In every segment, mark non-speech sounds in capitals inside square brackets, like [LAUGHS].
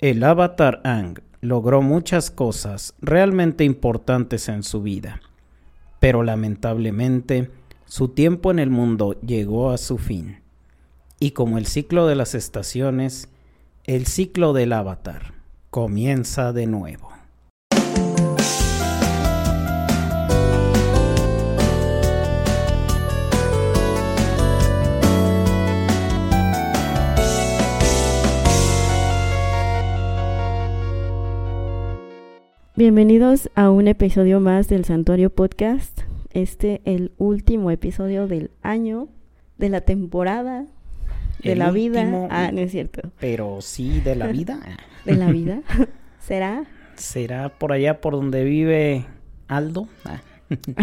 El avatar Ang logró muchas cosas realmente importantes en su vida, pero lamentablemente su tiempo en el mundo llegó a su fin. Y como el ciclo de las estaciones, el ciclo del avatar comienza de nuevo. Bienvenidos a un episodio más del Santuario Podcast. Este el último episodio del año, de la temporada, de El la vida. último, Ah, no es cierto. Pero sí de la vida. [LAUGHS] De la vida. [LAUGHS] ¿Será? ¿Será por allá por donde vive Aldo? Ah, [LAUGHS]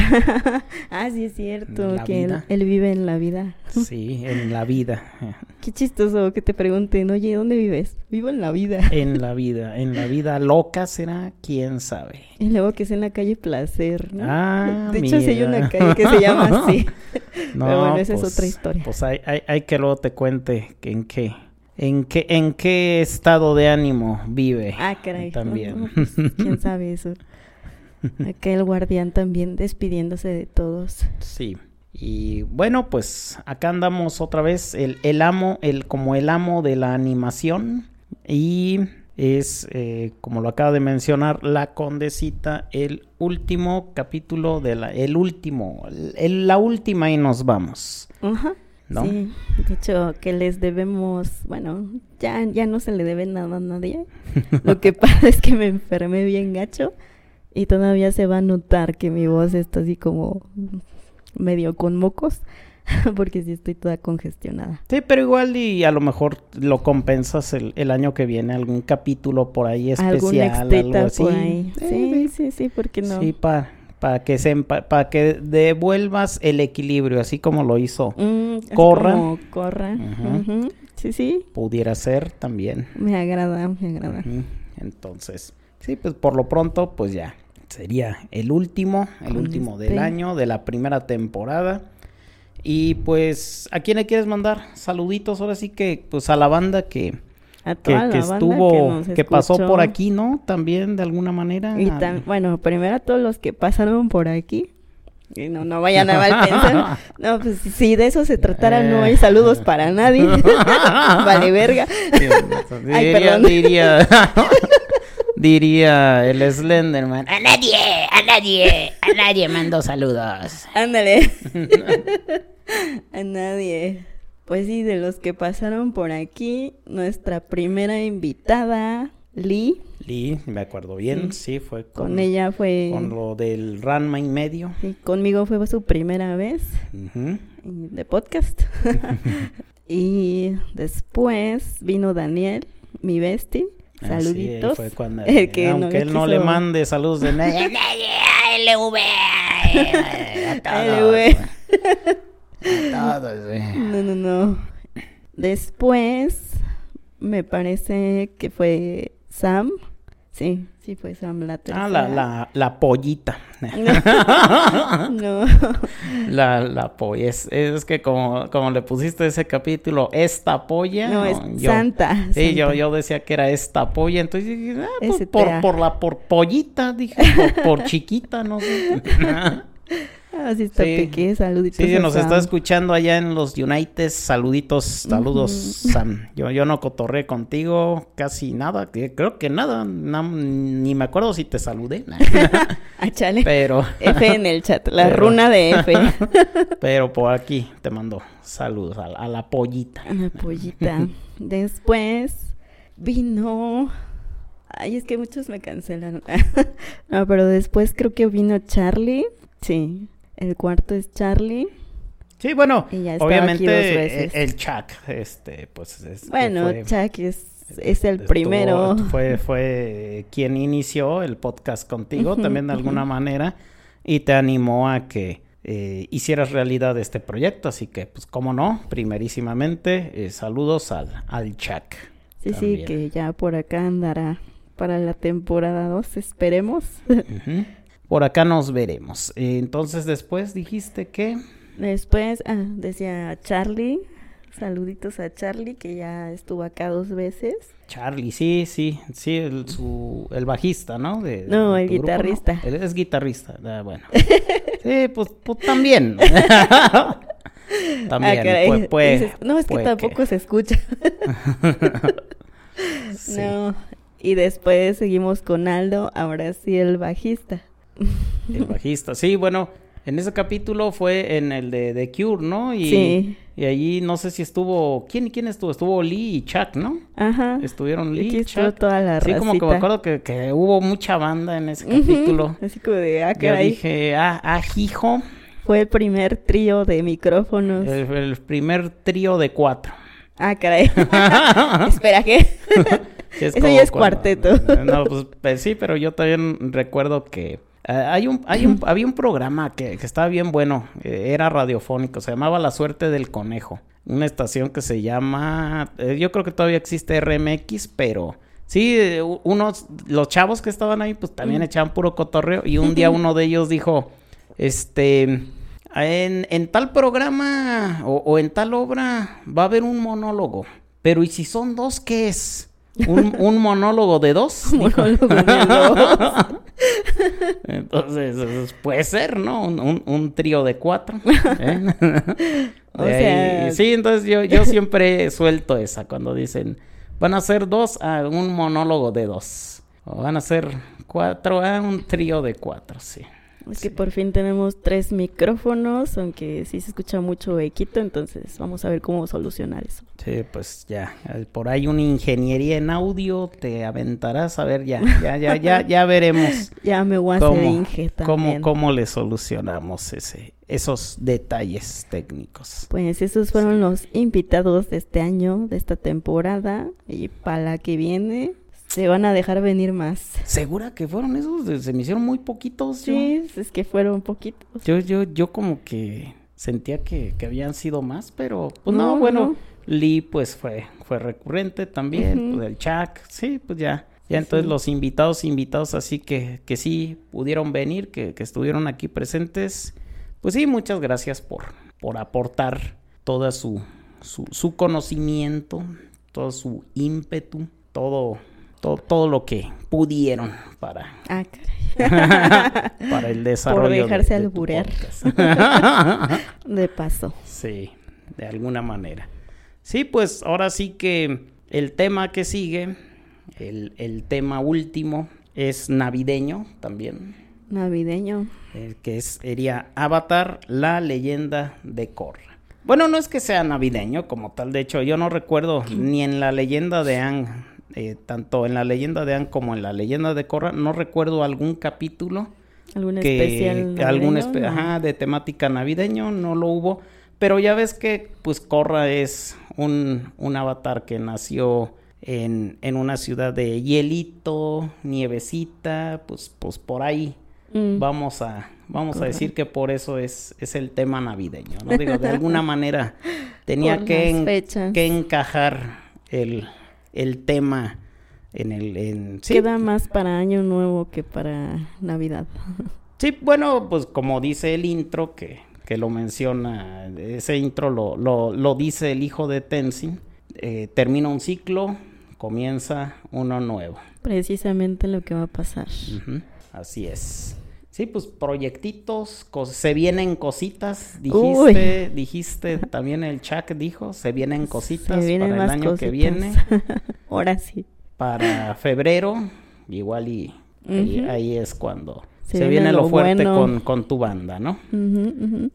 ah, sí es cierto, La que él, él vive en la vida. sí, en la vida. [LAUGHS] Qué chistoso que te pregunten, oye, ¿dónde vives? Vivo en la vida. [LAUGHS] En la vida. En la vida loca será, quién sabe. Y luego que es en la calle Placer, ¿no? Ah, de hecho, sí hay mira. una calle que se llama así. No, Pero bueno, esa es pues- otra historia. Pues hay, hay, hay que luego te cuente que en qué, en qué, en qué estado de ánimo vive. Ah, caray. También. No, pues, ¿Quién sabe eso? [LAUGHS] Aquel guardián también despidiéndose de todos. Sí. Y bueno, pues acá andamos otra vez, el, el amo, el, como el amo de la animación. Y es, eh, como lo acaba de mencionar, la condesita, el último capítulo de la, el último, el- la última y nos vamos. Ajá. ¿No? Sí, de hecho que les debemos, bueno, ya, ya no se le debe nada a nadie. [LAUGHS] Lo que pasa es que me enfermé bien gacho y todavía se va a notar que mi voz está así como medio con mocos, [LAUGHS] porque sí estoy toda congestionada. Sí, pero igual y a lo mejor lo compensas el, el año que viene, algún capítulo por ahí especial, algo así. por ahí. Eh, Sí, sí, sí, porque no. Sí, para que se para que devuelvas el equilibrio, así como lo hizo. Mm, Corra. como corra. Sí, sí, Pudiera ser también. me agrada, me agrada. Entonces, sí, pues por lo pronto, pues ya. Sería el último, el último del este. año, de la primera temporada. Y pues, ¿a quién le quieres mandar? Saluditos, ahora sí que, pues a la banda que, A que, toda que la banda estuvo, que, pasó por aquí, ¿no? También de alguna manera. Y tan, bueno, primero a todos los que pasaron por aquí. Y no, no vayan a mal pensar. [LAUGHS] No, pues si de eso se tratara, no hay saludos para nadie. [LAUGHS] [LAUGHS] vale, verga. Ay, diría, perdón. diría, diría el Slenderman. A nadie, a nadie, a nadie mando saludos. Ándale. [LAUGHS] a nadie. Pues sí, de los que pasaron por aquí, nuestra primera invitada, Lee, Lee, me acuerdo bien, Sí. sí, fue con, con ella fue... con lo del Ranma y medio. sí, conmigo fue su primera vez. De podcast. [LAUGHS] [LAUGHS] y después vino Daniel, mi bestie. Ah, sí, Saluditos. fue cuando- [LAUGHS] El que no aunque él no le mande saludos de nadie. [LAUGHS] LV. A todos. [LAUGHS] todos. No, no, no. Después me parece que fue Sam. Sí, sí fue Sam la tercera. Ah, la, la, la pollita. [LAUGHS] No. La, la polla. Es, es que como, como le pusiste ese capítulo, esta polla. No, es yo- Santa. Sí, yo, Santa. yo decía que era esta polla, entonces dije, ah, pues, por, por la por pollita, dije, por, por chiquita, no sé. [LAUGHS] Ah, sí está Sí. pequeño. Saluditos. Sí, a nos está escuchando allá en los United. Saluditos, saludos. Sam. Yo, yo no cotorré contigo casi nada, creo que nada, na- ni me acuerdo si te saludé, [LAUGHS] Ah, chale. pero, F en el chat. La Pero- runa de F. [LAUGHS] pero por aquí te mando saludos a, la- a la pollita. Una pollita. Después vino. Ay, es que muchos me cancelaron. [LAUGHS] no, pero después creo que vino Charlie. Sí. El cuarto es Charlie. Sí, bueno, obviamente eh, el Chuck, este, pues es, Bueno, fue- Chuck es, es el estuvo- primero. [LAUGHS] Fue, fue quien inició el podcast contigo, también de alguna manera, y te animó a que eh, hicieras realidad este proyecto. Así que, pues, cómo no, primerísimamente, eh, saludos al, al Chuck. Sí, sí, que ya por acá andará para la temporada 2, esperemos. [LAUGHS] Por acá nos veremos. Entonces, después dijiste que. Después, ah, decía Charlie, Saluditos a Charlie, que ya estuvo acá dos veces. Charlie, sí, sí, sí, el, su, el bajista, ¿no? De, No, de el tu grupo, ¿no? guitarrista. Él es guitarrista, ah, bueno. [LAUGHS] Sí, pues, pues también. [LAUGHS] también, Ah, caray. pues, pues, Dices, no, es que tampoco se escucha. [LAUGHS] Sí. No. Y después seguimos con Aldo, ahora sí el bajista. El [LAUGHS] bajista, sí, bueno, en ese capítulo fue en el de The Cure, ¿no? Y, Sí. y allí no sé si estuvo, ¿quién quién estuvo? Estuvo Lee y Chuck, ¿no? Ajá. Estuvieron Lee y Chuck. toda la Sí, como que me acuerdo que, que hubo mucha banda en ese capítulo. Así como de, ah, Yo dije, ah, ah, hijo, Fue el primer trío de micrófonos. el, el primer trío de cuatro. Ah, caray. [LAUGHS] [LAUGHS] Espera, ¿qué? Eso ya es cuando- cuarteto. [LAUGHS] No, pues, pues sí, pero yo también recuerdo que eh, hay un, hay un, había un programa que, que estaba bien bueno, eh, era radiofónico, se llamaba La Suerte del Conejo, una estación que se llama, eh, yo creo que todavía existe RMX, pero sí, unos, los chavos que estaban ahí, pues también echaban puro cotorreo, y un día uno de ellos dijo, este, en, en tal programa o, o en tal obra va a haber un monólogo, pero ¿y si son dos, qué es? ¿Un, un monólogo de dos? Dijo. Monólogo de dos. [LAUGHS] Entonces, pues, puede ser, ¿no? Un, un- un trío de cuatro. ¿eh? [LAUGHS] O De sea- ahí- sí, entonces yo, yo siempre suelto esa cuando dicen, van a ser dos, a un monólogo de dos. O van a ser cuatro, a un trío de cuatro, sí. Es que por fin tenemos tres micrófonos, aunque sí se escucha mucho equito, entonces vamos a ver cómo solucionar eso. Sí, pues ya, eh, por ahí una ingeniería en audio te aventarás, a ver, ya, ya, ya, ya, [LAUGHS] ya veremos. Ya me voy a hacer cómo, Inge cómo, también. cómo le solucionamos ese, esos detalles técnicos. Pues esos fueron los invitados de este año, de esta temporada, y para la que viene se van a dejar venir más. ¿Segura que fueron esos? Se me hicieron muy poquitos. yo. Sí, es que fueron poquitos. Yo, yo, yo como que sentía que, que habían sido más, pero pues no, No, bueno, no. Lee pues fue, fue recurrente también, Ujú. pues el Chuck, sí, pues ya. Ya entonces Sí. los invitados, invitados así que, que sí pudieron venir, que, que estuvieron aquí presentes, pues sí, muchas gracias por, por aportar toda su, su, su conocimiento, todo su ímpetu, todo, todo, todo lo que pudieron para, Ah, [LAUGHS] caray. para el desarrollo de- dejarse de alburear. [LAUGHS] De paso. sí, de alguna manera. Sí, pues ahora sí que el tema que sigue, el, el tema último, es navideño también, Navideño. eh, que es, sería Avatar, la leyenda de Korra. Bueno, no es que sea navideño como tal, de hecho yo no recuerdo ni en la leyenda de Ang, eh, tanto en la leyenda de Ang como en la leyenda de Korra, no recuerdo algún capítulo ¿Algún que especial? algún espe- No. ajá, de temática navideño no lo hubo pero ya ves que pues Korra es un, un avatar que nació en, en una ciudad de hielito nievecita pues pues por ahí Mm. vamos a vamos a decir que por eso es es el tema navideño no digo de [LAUGHS] alguna manera tenía que, en- que encajar el el tema en el en sí, Queda más para Año Nuevo que para Navidad. [LAUGHS] Sí, bueno, pues como dice el intro que, que lo menciona, ese intro lo, lo, lo dice el hijo de Tenzin, eh, termina un ciclo, comienza uno nuevo. Precisamente lo que va a pasar. Así es. Sí, pues proyectitos, se vienen cositas, dijiste, dijiste, también el Chuck dijo, se vienen cositas Se vienen para el año que viene, [LAUGHS] Ahora sí. para febrero, igual y ahí, es cuando Se se, viene viene lo lo fuerte bueno. con, con tu banda, ¿no?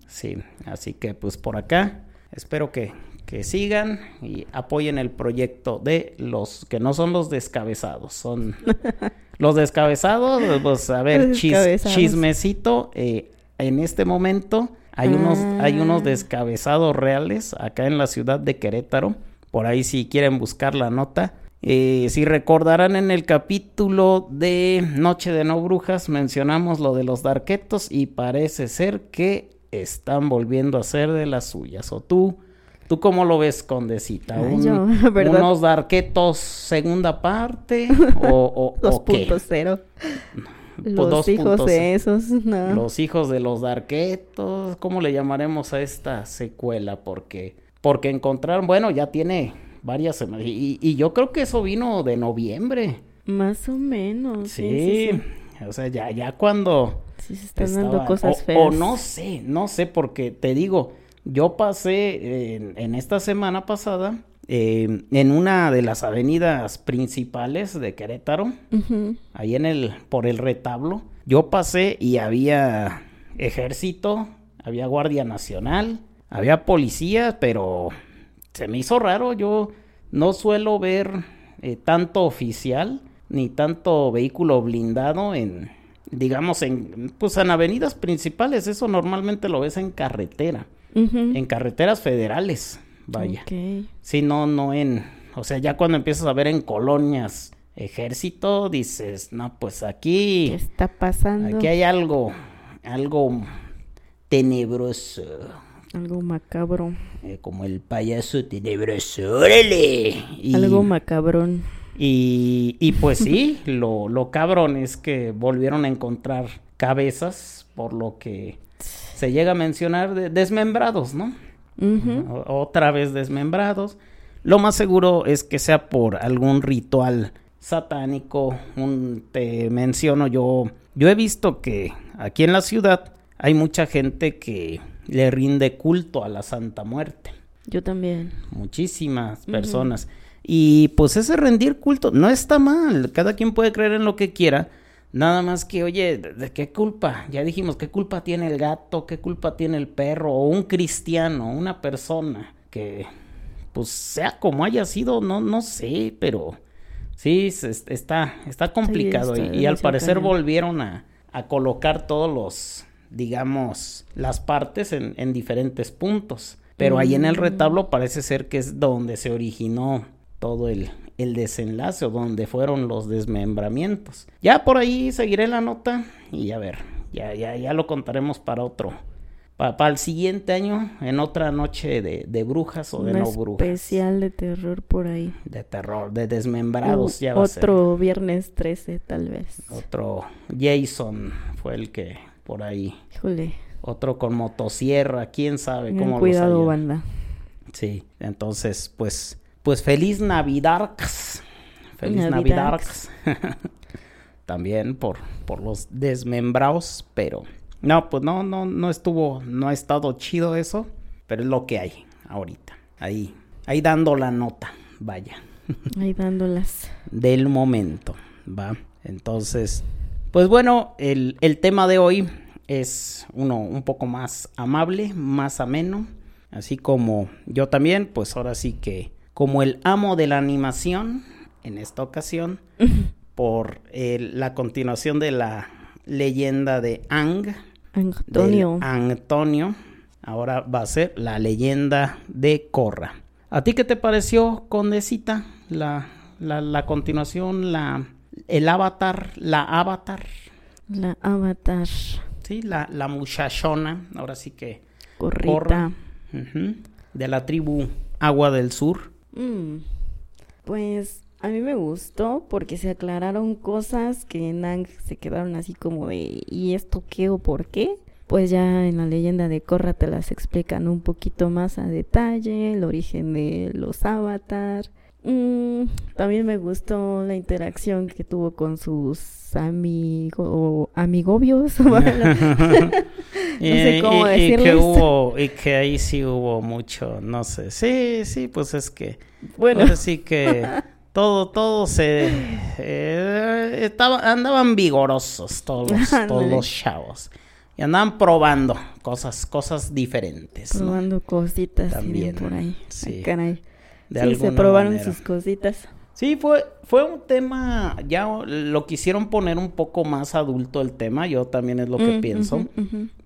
Sí, así que pues por acá espero que, que sigan y apoyen el proyecto de los que no son los descabezados, son [LAUGHS] los descabezados, pues a ver, chis- chismecito, eh, en este momento hay unos, hay unos Ah. descabezados reales acá en la ciudad de Querétaro, por ahí si quieren buscar la nota. Eh, si recordarán en el capítulo de Noche de No Brujas mencionamos lo de los darquetos y parece ser que están volviendo a ser de las suyas. ¿O tú, tú cómo lo ves, Condecita? Ay, Un- yo. [LAUGHS] ¿Unos darquetos segunda parte [LAUGHS] o, o, o qué? 2.0. Pues Los hijos 2.0. de esos, no. Los hijos de los darquetos, ¿cómo le llamaremos a esta secuela? Porque porque encontraron, bueno, ya tiene varias semanas, y, y yo creo que eso vino de noviembre. Más o menos. Sí, Sí, sí, sí. o sea, ya, ya cuando... Sí, se están dando cosas o, feas. o no sé, no sé, porque te digo, yo pasé en, en esta semana pasada eh, en una de las avenidas principales de Querétaro, ahí en el, por el retablo, yo pasé y había ejército, había guardia nacional, había policía, pero se me hizo raro, yo no suelo ver eh, tanto oficial ni tanto vehículo blindado en, digamos, en, pues en avenidas principales, eso normalmente lo ves en carretera, En carreteras federales, vaya. Ok. Sí, no, no en, o sea, ya cuando empiezas a ver en colonias ejército, dices, no, pues ¿Qué aquí, está pasando? aquí hay algo, algo tenebroso, Algo macabro. eh, como el payaso tenebroso, órale. Y, Algo macabrón. y, y pues sí, [LAUGHS] lo, lo cabrón es que volvieron a encontrar cabezas, por lo que se llega a mencionar de desmembrados, ¿no? Otra vez desmembrados. Lo más seguro es que sea por algún ritual satánico. Un, te menciono yo, yo he visto que aquí en la ciudad hay mucha gente que le rinde culto a la Santa Muerte. Yo también. Muchísimas personas. Y pues ese rendir culto no está mal. Cada quien puede creer en lo que quiera. Nada más que, oye, ¿de, qué culpa? Ya dijimos, ¿qué culpa tiene el gato? ¿Qué culpa tiene el perro? O un cristiano, una persona que, pues sea como haya sido, no, no sé, pero sí, se- está, está complicado. está- y, y al parecer cañón. volvieron a, a colocar todos los, digamos, las partes en, en diferentes puntos. Pero ahí en el Mm. retablo parece ser que es donde se originó todo el, el desenlace o donde fueron los desmembramientos. Ya por ahí seguiré la nota y a ver, ya, ya, ya lo contaremos para otro. Para el siguiente año, en otra noche de, de brujas o de no brujas. especial de terror por ahí. De terror, de desmembrados. Ya va a ser. otro viernes 13 tal vez. Otro Jason fue el que por ahí. Híjole. Otro con motosierra, quién sabe cómo los cuidado, banda. Sí, entonces, pues, pues feliz Navidad. Feliz Navidad. Navidad. [LAUGHS] También por, por los desmembrados, pero no, pues no, no, no estuvo, no ha estado chido eso, pero es lo que hay ahorita. Ahí, ahí dando la nota, vaya, [LAUGHS] Ahí dándolas. del momento, va. Entonces, pues bueno, el, el tema de hoy es uno un poco más amable, más ameno, así como yo también, pues ahora sí que como el amo de la animación en esta ocasión [LAUGHS] por la continuación de la leyenda de Ang, Antonio. Antonio, ahora va a ser la leyenda de Corra. ¿A ti qué te pareció, Condecita? La, la, la continuación, la, el avatar, la avatar, La avatar. sí, la, la muchachona, ahora sí que Corrita. Corra, de la tribu Agua del Sur. Mm, Pues a mí me gustó porque se aclararon cosas que en Ang se quedaron así como de ¿y esto qué o por qué? Pues ya en la leyenda de Korra te las explican un poquito más a detalle, el origen de los avatar. Mm, también me gustó la interacción que tuvo con sus amigos amigobios. [LAUGHS] bueno, [LAUGHS] sé cómo y, y que hubo, y que ahí sí hubo mucho, no sé. Sí, sí, pues es que bueno, sí que [LAUGHS] todo, todo se eh, estaba, andaban vigorosos todos los, todos los chavos. Y andaban probando cosas, cosas diferentes. ¿no? probando cositas También, También, por ahí. sí. Ay, caray. De sí, se probaron manera. sus cositas. Sí, fue, fue un tema, ya lo quisieron poner un poco más adulto el tema, yo también es lo que Mm, pienso.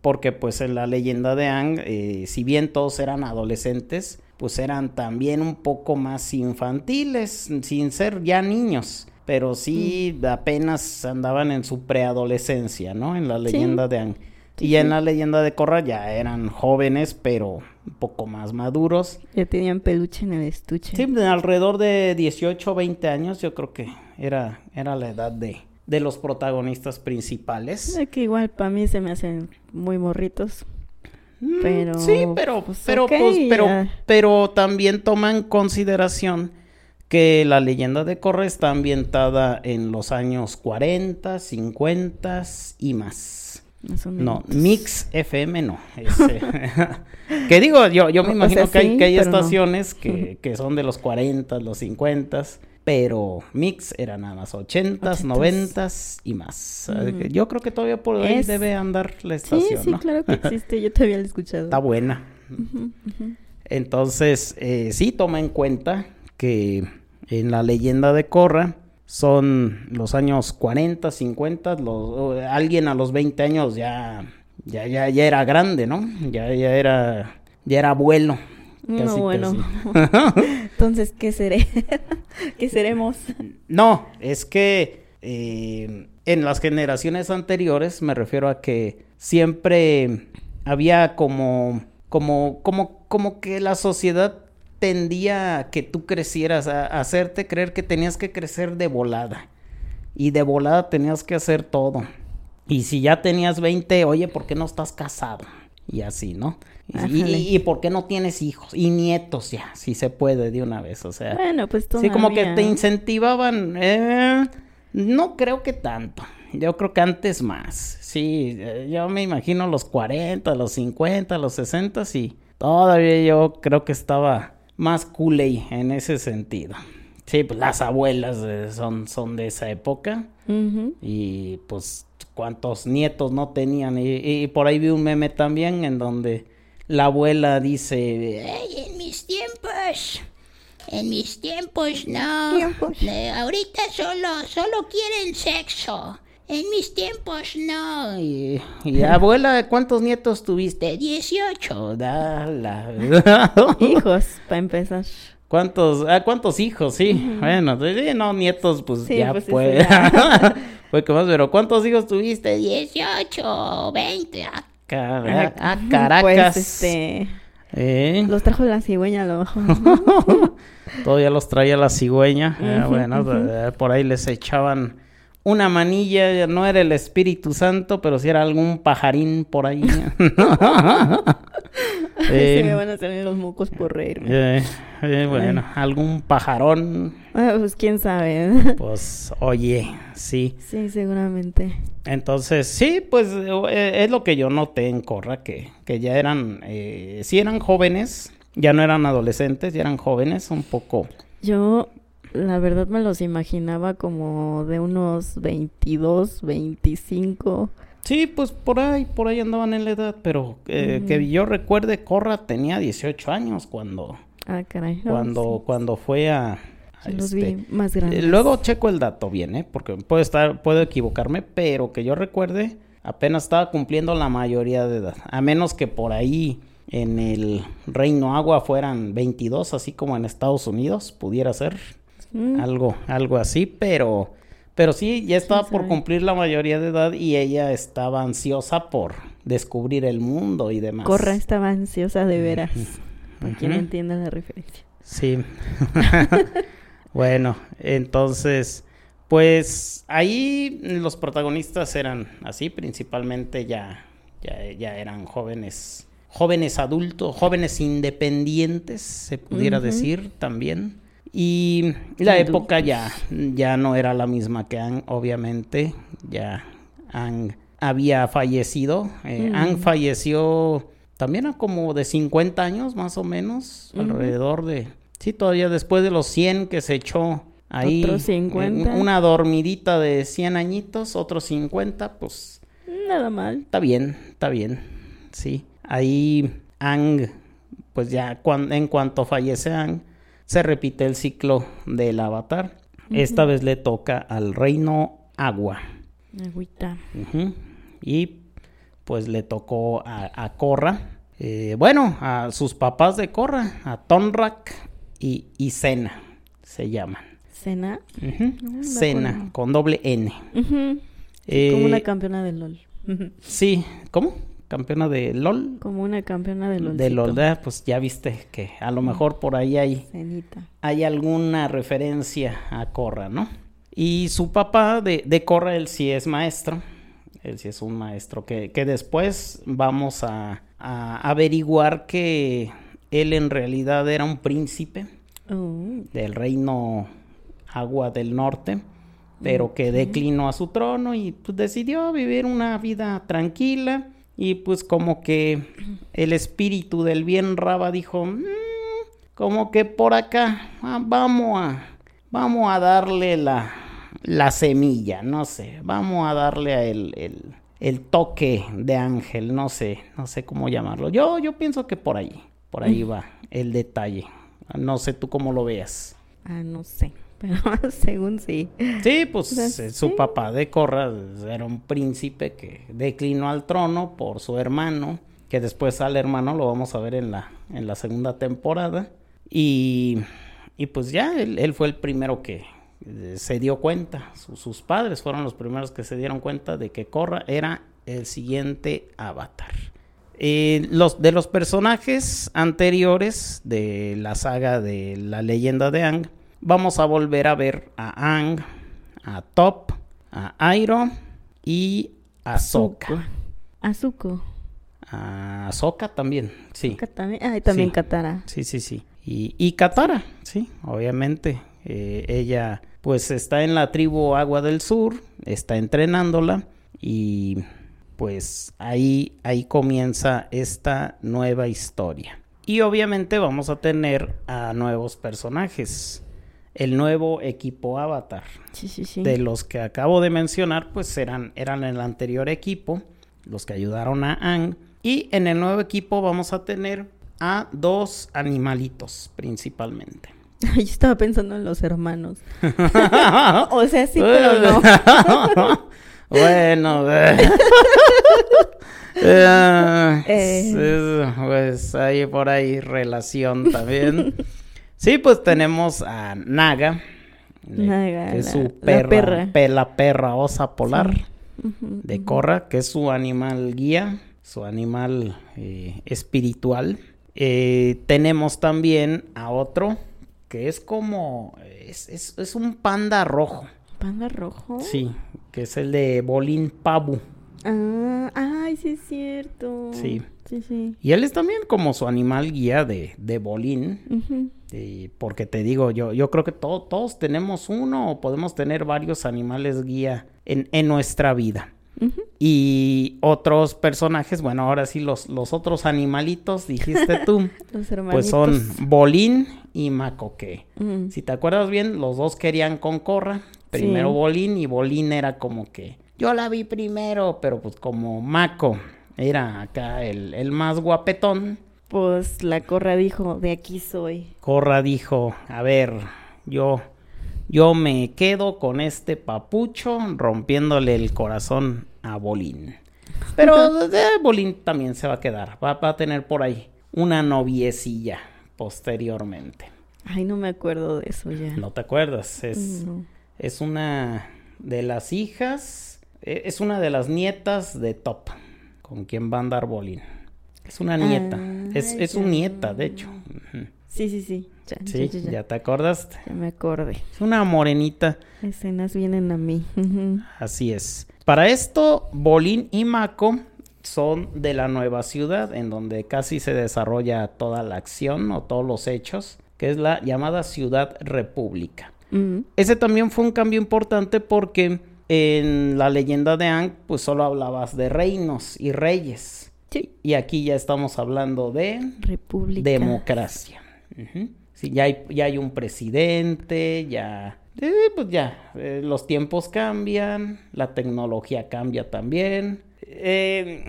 Porque pues en la leyenda de Ang, eh, si bien todos eran adolescentes, pues eran también un poco más infantiles, sin ser ya niños. Pero sí Mm. apenas andaban en su preadolescencia, ¿no? En la leyenda de Ang. Sí, y en la leyenda de Korra ya eran jóvenes, pero un poco más maduros. Ya tenían peluche en el estuche. Sí, de alrededor de 18 o 20 años, yo creo que era, era la edad de, de los protagonistas principales. Es que igual para mí se me hacen muy morritos. Mm, Pero, sí, pero, pues, pero, pues, pero, ya. pero también toma en consideración que la leyenda de Corra está ambientada en los años 40, 50 y más. No. Mix FM no. es, eh, [LAUGHS] que digo, yo, yo me O sea, imagino que hay, sí, que hay no. estaciones que, que son de los 40, los 50, pero Mix era nada más 80, 80s. 90 y más. Yo creo que todavía por ahí Es- debe andar la Sí, estación, sí, ¿no? claro que [LAUGHS] existe. Yo todavía lo he escuchado. Está buena. Entonces, eh, sí toma en cuenta que en la leyenda de Corra son los años 40, 50, los, o alguien a los 20 años ya, ya, ya, ya era grande, ¿no? Ya, ya era, ya era abuelo. No, casi, bueno. casi. [LAUGHS] [LAUGHS] Entonces, ¿qué seré? [LAUGHS] ¿Qué seremos? No, es que eh, en las generaciones anteriores me refiero a que siempre había como, como, como, como que la sociedad tendía a que tú crecieras, a, a hacerte creer que tenías que crecer de volada. Y de volada tenías que hacer todo. Y si ya tenías 20, oye, ¿por qué no estás casado? Y así, ¿no? Y, y- y por qué no tienes hijos? Y nietos ya, si se puede de una vez, o sea. Bueno, pues Sí, como que te incentivaban. eh, no creo que tanto. Yo creo que antes más. Sí, eh, yo me imagino los 40, los 50, los 60 y todavía yo creo que estaba más cool en ese sentido. Sí, pues las abuelas son, son de esa época y pues cuántos nietos no tenían. Y, y por ahí vi un meme también en donde la abuela dice, Ay, en mis tiempos. En mis tiempos no. Tiempos. Eh, ahorita solo, solo quieren sexo. En mis tiempos no. Y, y abuela, ¿cuántos nietos tuviste? De 18. Dala. Hijos, para empezar. ¿Cuántos, ah, cuántos hijos? Sí, bueno, sí, no, nietos, pues Sí, ya pues, fue. ya. [LAUGHS] fue que más, pero ¿cuántos hijos tuviste? 18, 20. ah, ah, Pues, Caracas. este... ¿Eh? Los trajo la cigüeña a lo. [LAUGHS] Todavía los traía la cigüeña. Ah, bueno, eh, por ahí les echaban una manilla, no era el Espíritu Santo, pero sí era algún pajarín por ahí. Se [LAUGHS] Eh, me van a salir los mocos por reírme. eh, eh, bueno, algún pajarón, Ah, pues quién sabe. pues oye, sí. Sí, seguramente. Entonces, sí, pues eh, es lo que yo noté en Corra, que, que ya eran, sí eran jóvenes, ya no eran adolescentes, ya eran jóvenes, un poco. Yo, la verdad, me los imaginaba como de unos 22, 25. Sí, pues por ahí, por ahí andaban en la edad, pero eh, que yo recuerde, Corra tenía 18 años cuando, Ah, caray. no, cuando, cuando fue a... los este, vi más eh, grandes. luego checo el dato bien, ¿eh? Porque puedo estar, puedo equivocarme, pero que yo recuerde, apenas estaba cumpliendo la mayoría de edad. A menos que por ahí en el Reino Agua fueran 22, así como en Estados Unidos, pudiera ser Mm, algo, algo así, pero, pero sí, ya estaba por cumplir la mayoría de edad y ella estaba ansiosa por descubrir el mundo y demás. Corra estaba ansiosa de veras. Para quien entienda la referencia. Sí. [LAUGHS] bueno, entonces, pues ahí los protagonistas eran así, principalmente ya, ya, ya eran jóvenes, jóvenes adultos, jóvenes independientes, se pudiera decir también. Y la época ya, ya no era la misma que Anne, obviamente, ya Anne había fallecido. Eh, Mm. Anne falleció también a como de 50 años más o menos, alrededor de, sí, todavía después de los 100 que se echó ahí. Otros eh, 50. una dormidita de 100 añitos, otros 50, pues Nada mal. Está bien, está bien. Sí. Ahí Ang, pues ya cuan- en cuanto fallece Ang, se repite el ciclo del avatar. Esta vez le toca al reino agua. Agüita. Y pues le tocó a, a Korra. eh, bueno, a sus papás de Korra, a Tonrak y, y Sena, se llaman. Ah, me Sena, acuerdo. con doble N. Eh, Como una campeona de LOL. Sí, ¿cómo? Campeona de LOL. Como una campeona de LOL. De LOL, pues ya viste que a lo mejor por ahí hay, Cenita. hay alguna referencia a Corra, ¿no? Y su papá de, de Corra, él sí es maestro. él sí es un maestro. Que, que después vamos a, a averiguar que él en realidad era un príncipe Oh, del reino Agua del Norte, pero que declinó a su trono y pues, decidió vivir una vida tranquila y pues como que el espíritu del bien Raba dijo, "Mm, como que por acá ah, vamos a vamos a darle la la semilla, no sé, vamos a darle a el, el, el toque de ángel, no sé, no sé cómo llamarlo. Yo yo pienso que por ahí, por ahí va el detalle. No sé tú cómo lo veas. ah, no sé, pero [LAUGHS] según sí. Sí, pues O sea, eh, su sí. papá de Corra era un príncipe que declinó al trono por su hermano, que después al hermano lo vamos a ver en la, en la segunda temporada. Y, y pues ya, él, él fue el primero que eh, se dio cuenta, su- sus padres fueron los primeros que se dieron cuenta de que Corra era el siguiente avatar. Eh, los, de los personajes anteriores de la saga de la leyenda de Ang, vamos a volver a ver a Ang, a Top, a Airo y a Sokka. Azuko. A Sokka también, sí. También- Ah, y también Sí. Katara. Sí, sí, sí. Y, y Katara, sí, obviamente. eh, ella pues está en la tribu Agua del Sur, está entrenándola y pues ahí, ahí comienza esta nueva historia. Y obviamente vamos a tener a nuevos personajes. El nuevo equipo Avatar. Sí, sí, sí. De los que acabo de mencionar, pues eran, eran el anterior equipo, los que ayudaron a Ang. Y en el nuevo equipo vamos a tener a dos animalitos principalmente. [LAUGHS] Yo estaba pensando en los hermanos. [LAUGHS] o sea, sí, pero no. [LAUGHS] bueno, eh. Eh, pues hay por ahí relación también. Sí, pues tenemos a Naga, Naga, que es su la perra, perra. pe- la perra osa polar de ujú. Korra, que es su animal guía, su animal eh, espiritual. Eh, tenemos también a otro que es como, es, es- es un panda rojo, ¿Panda rojo? sí, que es el de Bolin Pabu. Ah, ay, sí es cierto. Sí. Sí, sí. Y él es también como su animal guía de, de Bolín. Eh, porque te digo, yo, yo creo que to- todos tenemos uno o podemos tener varios animales guía en, en nuestra vida. Y otros personajes, bueno, ahora sí, los, los otros animalitos, dijiste tú, [LAUGHS] Los pues son Bolín y Macoque. Si te acuerdas bien, los dos querían con Corra. Primero Sí. Bolín y Bolín era como que yo la vi primero, pero pues como Maco era acá el, el más guapetón, Pues la corra dijo, de aquí soy. Corra dijo, a ver, yo, yo me quedo con este papucho rompiéndole el corazón a Bolín. Pero eh, Bolín también se va a quedar, va, va a tener por ahí una noviecilla posteriormente. Ay, no me acuerdo de eso ya. ¿No te acuerdas? Es, No. es una de las hijas, eh, es una de las nietas de Top, con quien va a andar Bolín. Es una nieta, es, Ah, es su nieta, de hecho. Sí, sí, sí. Ya, Sí, ya, ya, ya. ya te acordaste. Ya me acordé. Es una morenita, Escenas vienen a mí. Así es. Para esto, Bolín y Mako son de la nueva ciudad, en donde casi se desarrolla toda la acción o todos los hechos, que es la llamada Ciudad República. Ese también fue un cambio importante porque en la leyenda de Ang, pues solo hablabas de reinos y reyes. Sí. Y aquí ya estamos hablando de República. democracia. Sí, ya hay, ya hay un presidente, ya, eh, pues ya, eh, los tiempos cambian, la tecnología cambia también. Eh,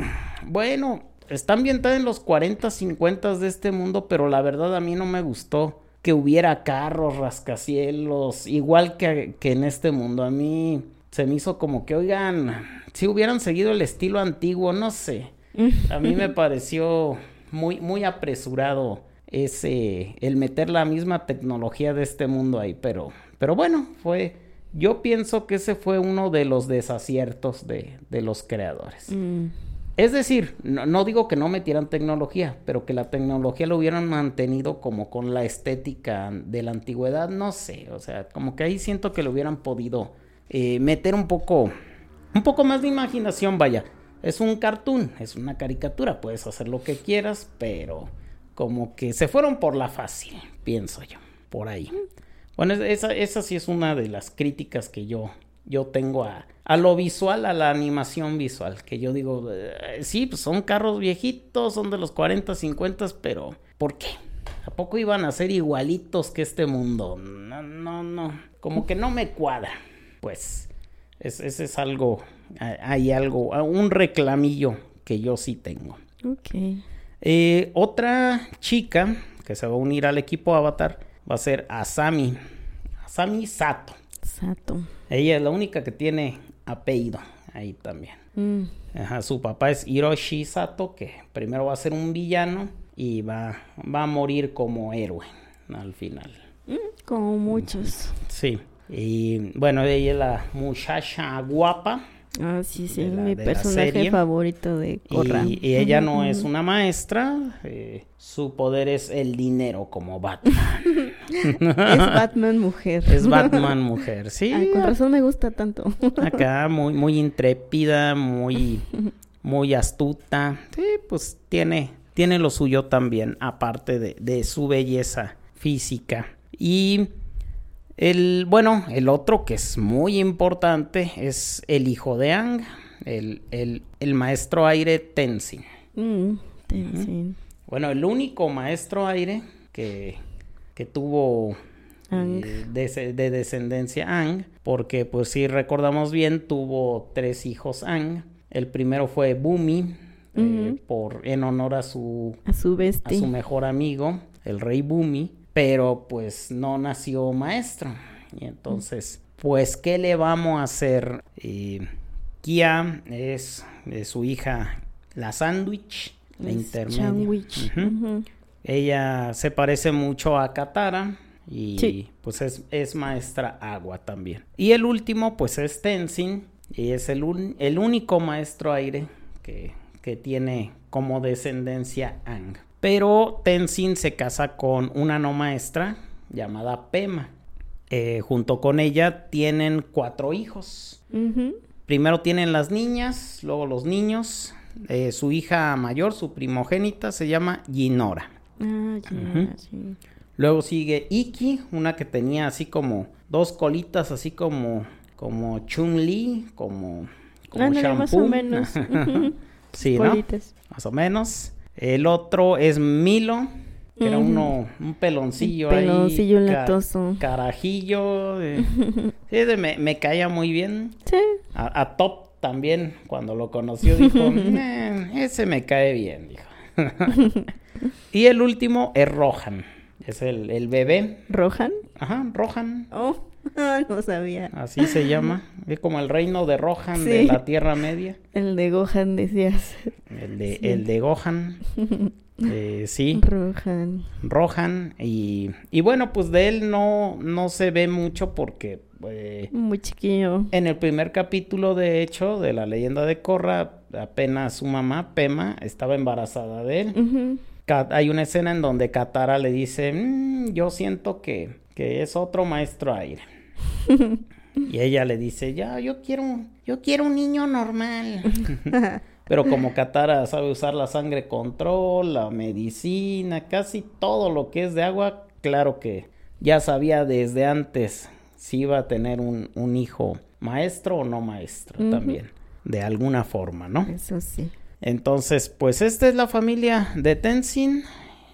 bueno, está ambientada en los 40, 50 de este mundo, pero la verdad a mí no me gustó que hubiera carros, rascacielos, igual que, que en este mundo. A mí se me hizo como que, oigan, si hubieran seguido el estilo antiguo, no sé. [LAUGHS] A mí me pareció muy, muy apresurado ese, el meter la misma tecnología de este mundo ahí, pero, pero bueno, fue, yo pienso que ese fue uno de los desaciertos de, de los creadores. Mm. Es decir, no, no digo que no metieran tecnología, pero que la tecnología lo hubieran mantenido como con la estética de la antigüedad, no sé, o sea, como que ahí siento que lo hubieran podido eh, meter un poco un poco más de imaginación, vaya. Es un cartoon, es una caricatura, puedes hacer lo que quieras, pero como que se fueron por la fácil, pienso yo, por ahí. Bueno, esa, esa sí es una de las críticas que yo, yo tengo a, a lo visual, a la animación visual, que yo digo, eh, sí, pues son carros viejitos, son de los 40, 50, pero ¿por qué? ¿A poco iban a ser igualitos que este mundo? No, no, no, como que no me cuadra. Pues, ese es, es algo, hay algo, un reclamillo que yo sí tengo. Ok. Eh, otra chica que se va a unir al equipo Avatar va a ser Asami. Asami Sato. Sato. Ella es la única que tiene apellido ahí también. Mm. Ajá, su papá es Hiroshi Sato, que primero va a ser un villano y va, va a morir como héroe al final. Mm, Como muchos. Sí. Y bueno, ella es la muchacha guapa. Ah, sí, sí, la- mi personaje favorito de Korra. Y, y ella no es una maestra. eh, su poder es el dinero como Batman. [LAUGHS] Es Batman mujer. es Batman mujer, sí. Ay, con razón me gusta tanto. Acá muy, muy intrépida, muy, muy astuta. Sí, pues tiene, tiene lo suyo también, aparte de, de su belleza física. Y el, bueno, el otro que es muy importante es el hijo de Ang, el, el, el maestro aire Tenzin. Mm, Tenzin. Bueno, el único maestro aire que, que tuvo Ang. eh, de, de descendencia Ang, porque pues si recordamos bien, tuvo tres hijos Ang. El primero fue Bumi, eh, por, en honor a su, A su a su mejor amigo, el rey Bumi, pero pues no nació maestro. Y entonces, pues, ¿qué le vamos a hacer? Eh, Kia es, es su hija, la sándwich, la intermedia. Ella se parece mucho a Katara y Sí. pues es, es maestra agua también. Y el último pues es Tenzin y es el, un- el único maestro aire que, que tiene como descendencia Ang. Pero Tenzin se casa con una no maestra llamada Pema. Eh, junto con ella tienen cuatro hijos. Primero tienen las niñas, luego los niños. Eh, su hija mayor, su primogénita, se llama Ginora. Ah, Ujú. sí. Luego sigue Iki, una que tenía así como dos colitas, así como, como Chun-Li, como, como Ándale, más o shampoo. menos. [LAUGHS] Sí, ¿no? Colitas. Más o menos. El otro es Milo, que era uno, un peloncillo, Un ahí. peloncillo ca- latoso. Carajillo. eh. [LAUGHS] Sí, de- me, me caía muy bien. Sí. A, a Top también, cuando lo conoció, dijo, [LAUGHS] "Eh, ese me cae bien, dijo. [LAUGHS] y el último es Rohan, es el, el bebé. ¿Rohan? Ajá, Rohan, Oh, [LAUGHS] no sabía. así se llama. Es como el reino de Rohan de la Tierra Media. El de Gohan decías. El de, Sí. el de Gohan. [LAUGHS] Eh, sí, Rohan. Rohan. Y, y bueno, pues de él no, no se ve mucho porque eh, Muy chiquillo. En el primer capítulo, de hecho, de la leyenda de Korra, apenas su mamá, Pema, estaba embarazada de él. Hay una escena en donde Katara le dice, "Mm, yo siento que, que es otro maestro aire. [LAUGHS] y ella le dice, ya, yo quiero, yo quiero un niño normal. [LAUGHS] Pero como Katara sabe usar la sangre control, la medicina, casi todo lo que es de agua, claro que ya sabía desde antes si iba a tener un, un hijo maestro o no maestro también, de alguna forma, ¿no? Eso sí. Entonces, pues esta es la familia de Tenzin.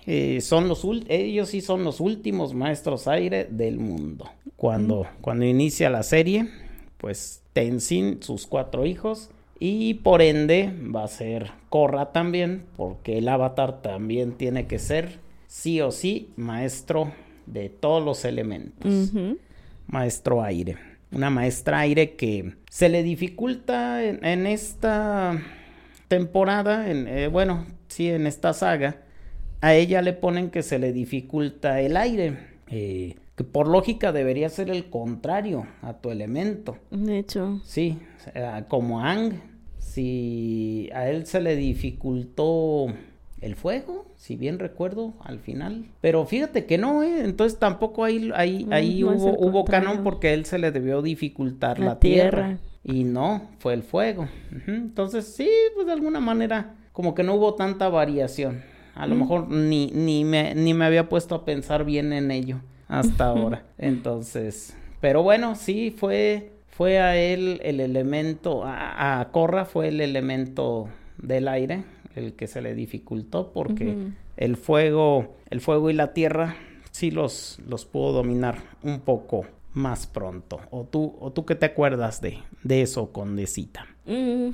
Eh, son los ellos sí son los últimos maestros aire del mundo. Cuando, cuando inicia la serie, pues Tenzin, sus cuatro hijos, y por ende va a ser Korra también, porque el avatar también tiene que ser sí o sí maestro de todos los elementos maestro aire. Una maestra aire que se le dificulta en, en esta temporada, en, eh, bueno, sí, en esta saga, a ella le ponen que se le dificulta el aire, eh, que por lógica debería ser el contrario a tu elemento. De hecho. Sí, como Ang, si a él se le dificultó el fuego, si bien recuerdo, al final. Pero fíjate que no, ¿eh? Entonces tampoco ahí, ahí, No, ahí no hubo, hubo canon porque a él se le debió dificultar la, La tierra. tierra. Y no, fue el fuego. Entonces, sí, pues de alguna manera, como que no hubo tanta variación. A lo mejor ni, ni, me, ni me había puesto a pensar bien en ello hasta [LAUGHS] ahora. Entonces, pero bueno, sí, fue, fue a él el elemento, a, a Corra fue el elemento del aire el que se le dificultó porque el fuego, el fuego y la tierra sí los, los pudo dominar un poco más pronto. ¿O tú, o tú qué te acuerdas de, de eso, Condecita? Mm,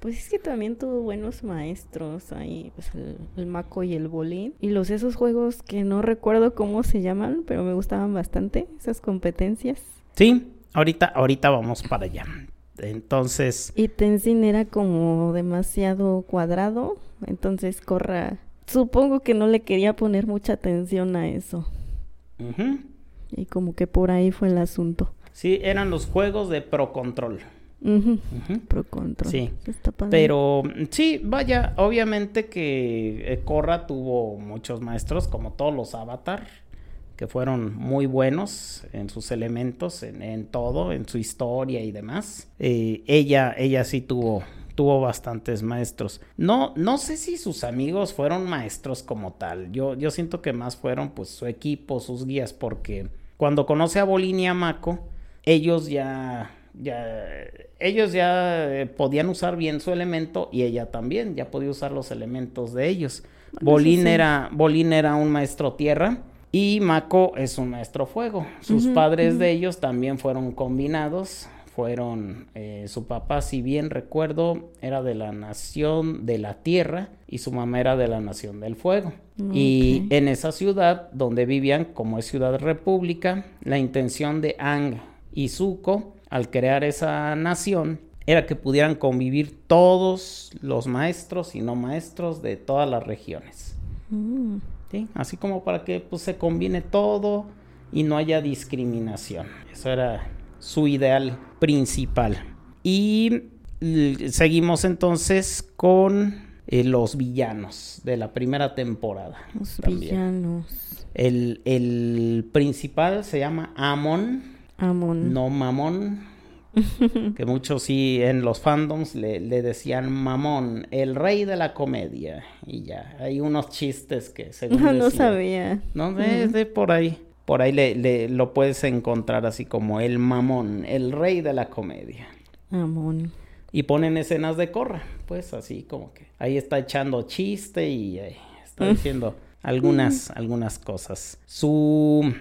pues es que también tuvo buenos maestros ahí, pues el, el Maco y el Bolín. Y los esos juegos que no recuerdo cómo se llaman, pero me gustaban bastante, esas competencias. Sí, ahorita, ahorita vamos para allá. Entonces, Y Tenzin era como demasiado cuadrado, entonces Corra, supongo que no le quería poner mucha atención a eso. Y como que por ahí fue el asunto. sí, eran los juegos de Pro Control. Pro control. Sí. Pero sí, vaya, obviamente que eh, Korra tuvo muchos maestros, como todos los Avatar, que fueron muy buenos en sus elementos, en, en todo, en su historia y demás. Eh, ella, ella sí tuvo, tuvo bastantes maestros. No, no sé si sus amigos fueron maestros como tal. Yo, yo siento que más fueron pues su equipo, sus guías, porque cuando conoce a Bolín y a Mako, ellos ya, ya, ellos ya eh, podían usar bien su elemento y ella también, ya podía usar los elementos de ellos. Bueno, Bolín, sí. era, Bolín era un maestro tierra y Mako es un maestro fuego. Sus padres de ellos también fueron combinados. Fueron, eh, su papá, si bien recuerdo, era de la nación de la tierra y su mamá era de la nación del fuego. Y Ok. en esa ciudad donde vivían, como es ciudad república, la intención de Ang y Zuko al crear esa nación era que pudieran convivir todos los maestros y no maestros de todas las regiones. Mm, ¿sí? Así como para que pues, se combine todo y no haya discriminación. Eso era su ideal principal. Y seguimos entonces con eh, los villanos de la primera temporada. los también. villanos. El, el principal se llama Amon, Amon. no Mamón. [LAUGHS] que muchos sí en los fandoms le, le decían Mamón, el rey de la comedia. Y ya, hay unos chistes que según No, no sabía. No, de, de por ahí. Por ahí le, le- lo puedes encontrar así como el mamón, el rey de la comedia. Amon. Y ponen escenas de Corra, pues así como que ahí está echando chiste y eh, está diciendo algunas, algunas cosas. Su,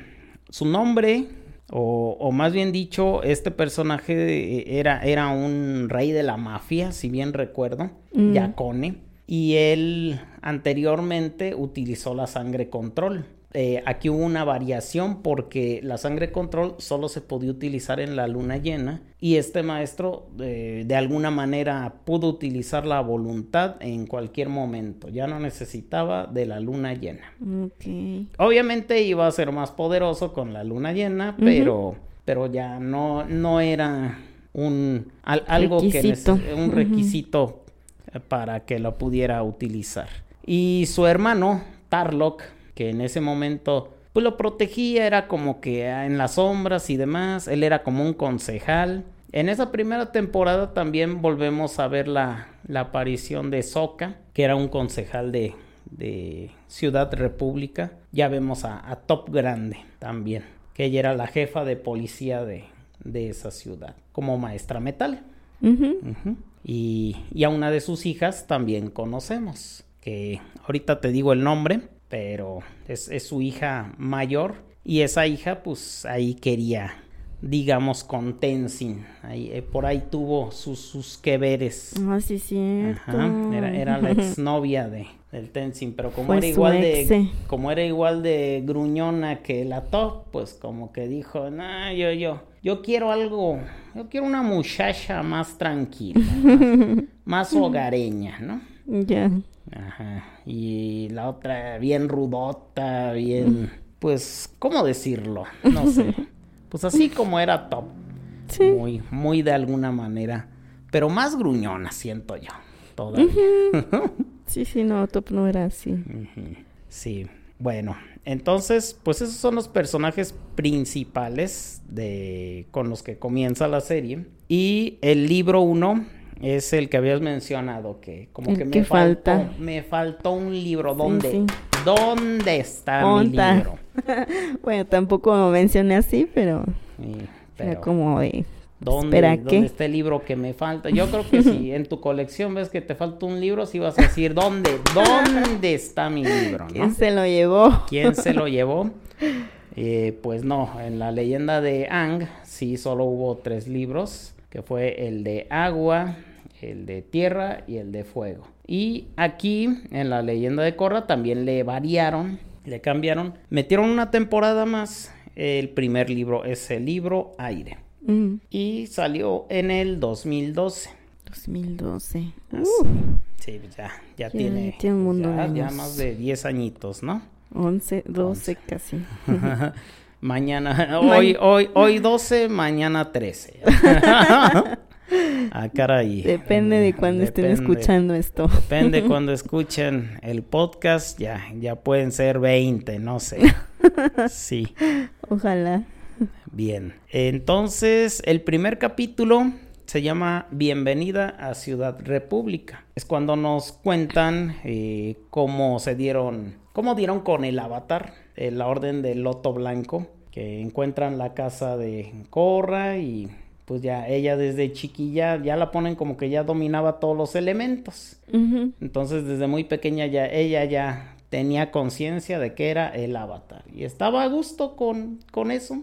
su nombre, o, o más bien dicho, este personaje eh, era, era un rey de la mafia, si bien recuerdo, Mm. Yacone. Y él anteriormente utilizó la sangre control. Eh, aquí hubo una variación porque la sangre control solo se podía utilizar en la luna llena y este maestro eh, de alguna manera pudo utilizar la voluntad en cualquier momento, ya no necesitaba de la luna llena. Obviamente iba a ser más poderoso con la luna llena, pero, pero ya no, no era un al- algo Requisito. que un requisito para que lo pudiera utilizar. Y su hermano, Tarlock, que en ese momento pues lo protegía, era como que ah, en las sombras y demás, él era como un concejal. En esa primera temporada también volvemos a ver la, la aparición de Sokka, que era un concejal de, de Ciudad República. Ya vemos a, a Top Grande también, que ella era la jefa de policía de, de esa ciudad, como maestra metal. Y, y a una de sus hijas también conocemos, que ahorita te digo el nombre, pero es, es su hija mayor y esa hija pues ahí quería, digamos, con Tenzin, ahí, eh, por ahí tuvo sus, sus que veres. Ah, sí, cierto. Ajá, era, era la [LAUGHS] exnovia de, del Tenzin, pero como era igual de como era igual de gruñona que la top, pues como que dijo, "No, yo yo yo quiero algo, yo quiero una muchacha más tranquila, más, [LAUGHS] más hogareña, ¿no?" Ya. Ajá. Y la otra bien rudota, bien pues ¿cómo decirlo? [LAUGHS] No sé. Pues así como era top. Sí. Muy muy de alguna manera, pero más gruñona siento yo. Todavía. [LAUGHS] Sí, sí, no, Top no era así. Sí. Bueno, entonces, pues esos son los personajes principales de con los que comienza la serie. Y el libro 1 es el que habías mencionado, que como que me faltó, falta. me faltó un libro. ¿Dónde? sí. ¿Dónde está mi libro? [LAUGHS] Bueno, tampoco lo mencioné así, pero Sí, era como de... ¿Dónde, ¿dónde está el libro que me falta? Yo creo que si en tu colección ves que te falta un libro, sí vas a decir, ¿dónde? ¿Dónde está mi libro? ¿no? ¿Quién se lo llevó? ¿Quién se lo [LAUGHS] llevó? Eh, pues no, en la leyenda de Ang sí solo hubo tres libros, que fue el de agua, el de tierra y el de fuego. Y aquí, en la leyenda de Korra, también le variaron, le cambiaron, metieron una temporada más. El primer libro es el libro Aire. Y salió en el 2012. 2012. Así. Uh, Sí, pues ya, ya Ya tiene, tiene un mundo ya, más de 10 añitos, ¿no? 11, 12 casi. [LAUGHS] [LAUGHS] mañana, [LAUGHS] hoy, hoy, hoy 12, mañana 13. [LAUGHS] ah, caray. Depende de cuando estén escuchando esto. Depende [LAUGHS] cuando escuchen el podcast, ya, ya pueden ser 20, no sé. Sí, Ojalá. bien. Entonces, el primer capítulo se llama Bienvenida a Ciudad República. Es cuando nos cuentan eh, cómo se dieron, cómo dieron con el avatar, eh, la orden del Loto Blanco, que encuentran la casa de Corra y pues ya ella desde chiquilla ya la ponen como que ya dominaba todos los elementos. Entonces desde muy pequeña ya ella ya tenía conciencia de que era el avatar y estaba a gusto con, con eso.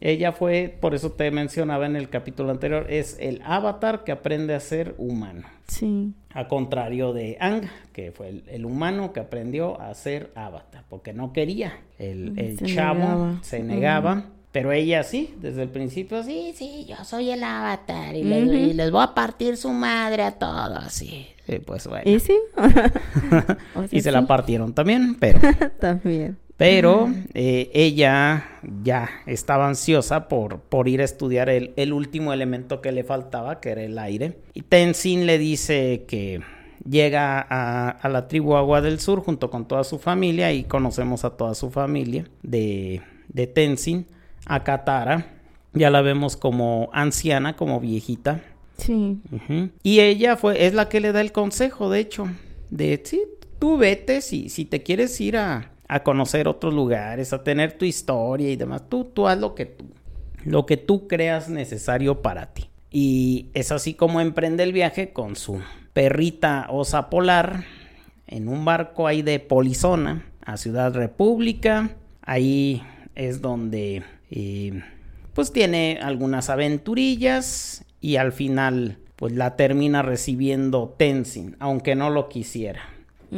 Ella fue, por eso te mencionaba en el capítulo anterior, es el avatar que aprende a ser humano. Sí. A contrario de Ang, que fue el, el humano que aprendió a ser avatar, porque no quería. El, el Se chavo negaba. se negaba, pero ella sí, desde el principio sí, Sí, yo soy el avatar y, les, Ujú. y les voy a partir su madre a todos. sí, sí, pues bueno. ¿Y sí? [LAUGHS] [LAUGHS] O sea, y se la sí, partieron también, pero... [LAUGHS] También. Pero eh, ella ya estaba ansiosa por, por ir a estudiar el, el último elemento que le faltaba, que era el aire. Y Tenzin le dice que llega a, a la tribu Agua del Sur junto con toda su familia y conocemos a toda su familia de, de Tenzin, a Katara. Ya la vemos como anciana, como viejita. Sí. Y ella fue, es la que le da el consejo, de hecho, de sí, tú vete si, si te quieres ir a, a conocer otros lugares, a tener tu historia y demás, tú, tú haz lo que tú, lo que tú creas necesario para ti. Y es así como emprende el viaje con su perrita osa polar en un barco ahí de Polizona a Ciudad República. Ahí es donde eh, pues tiene algunas aventurillas y al final pues la termina recibiendo Tenzin, aunque no lo quisiera.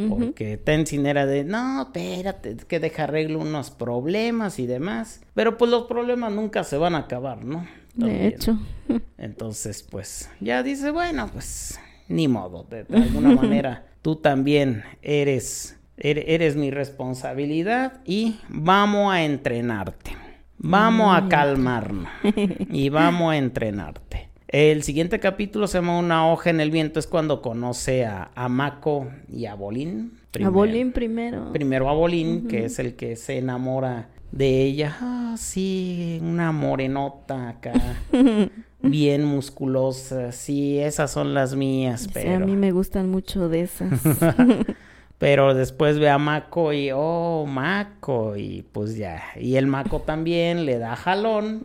Porque Tenzin era de, no, espérate, es que deja arreglo unos problemas y demás. Pero pues los problemas nunca se van a acabar, ¿no? De hecho. [LAUGHS] Entonces, pues ya dice, bueno, pues ni modo, de, de alguna [LAUGHS] manera tú también eres, ere- eres mi responsabilidad y vamos a entrenarte. Vamos a calmarnos y vamos a entrenarte. El siguiente capítulo se llama Una hoja en el viento, es cuando conoce a, a Mako y a Bolín. A Bolín primero. Primero a Bolín, que es el que se enamora de ella. Ah, sí, una morenota acá, [LAUGHS] bien musculosa. Sí, esas son las mías, Sí, pero... a mí me gustan mucho de esas. [LAUGHS] Pero después ve a Mako y, oh, Mako, y pues ya. Y el Mako también le da jalón,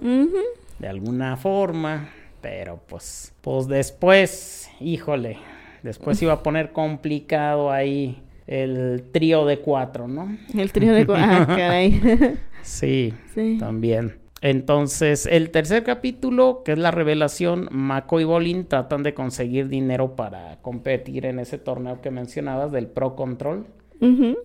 de alguna forma. Pero pues, pues después, híjole, después iba a poner complicado ahí el trío de cuatro, ¿no? El trío de... cu- Ah, caray. [LAUGHS] Sí, Sí. también. Entonces, el tercer capítulo, que es la revelación, Mako y Bolin tratan de conseguir dinero para competir en ese torneo que mencionabas del Pro Control. Ujú.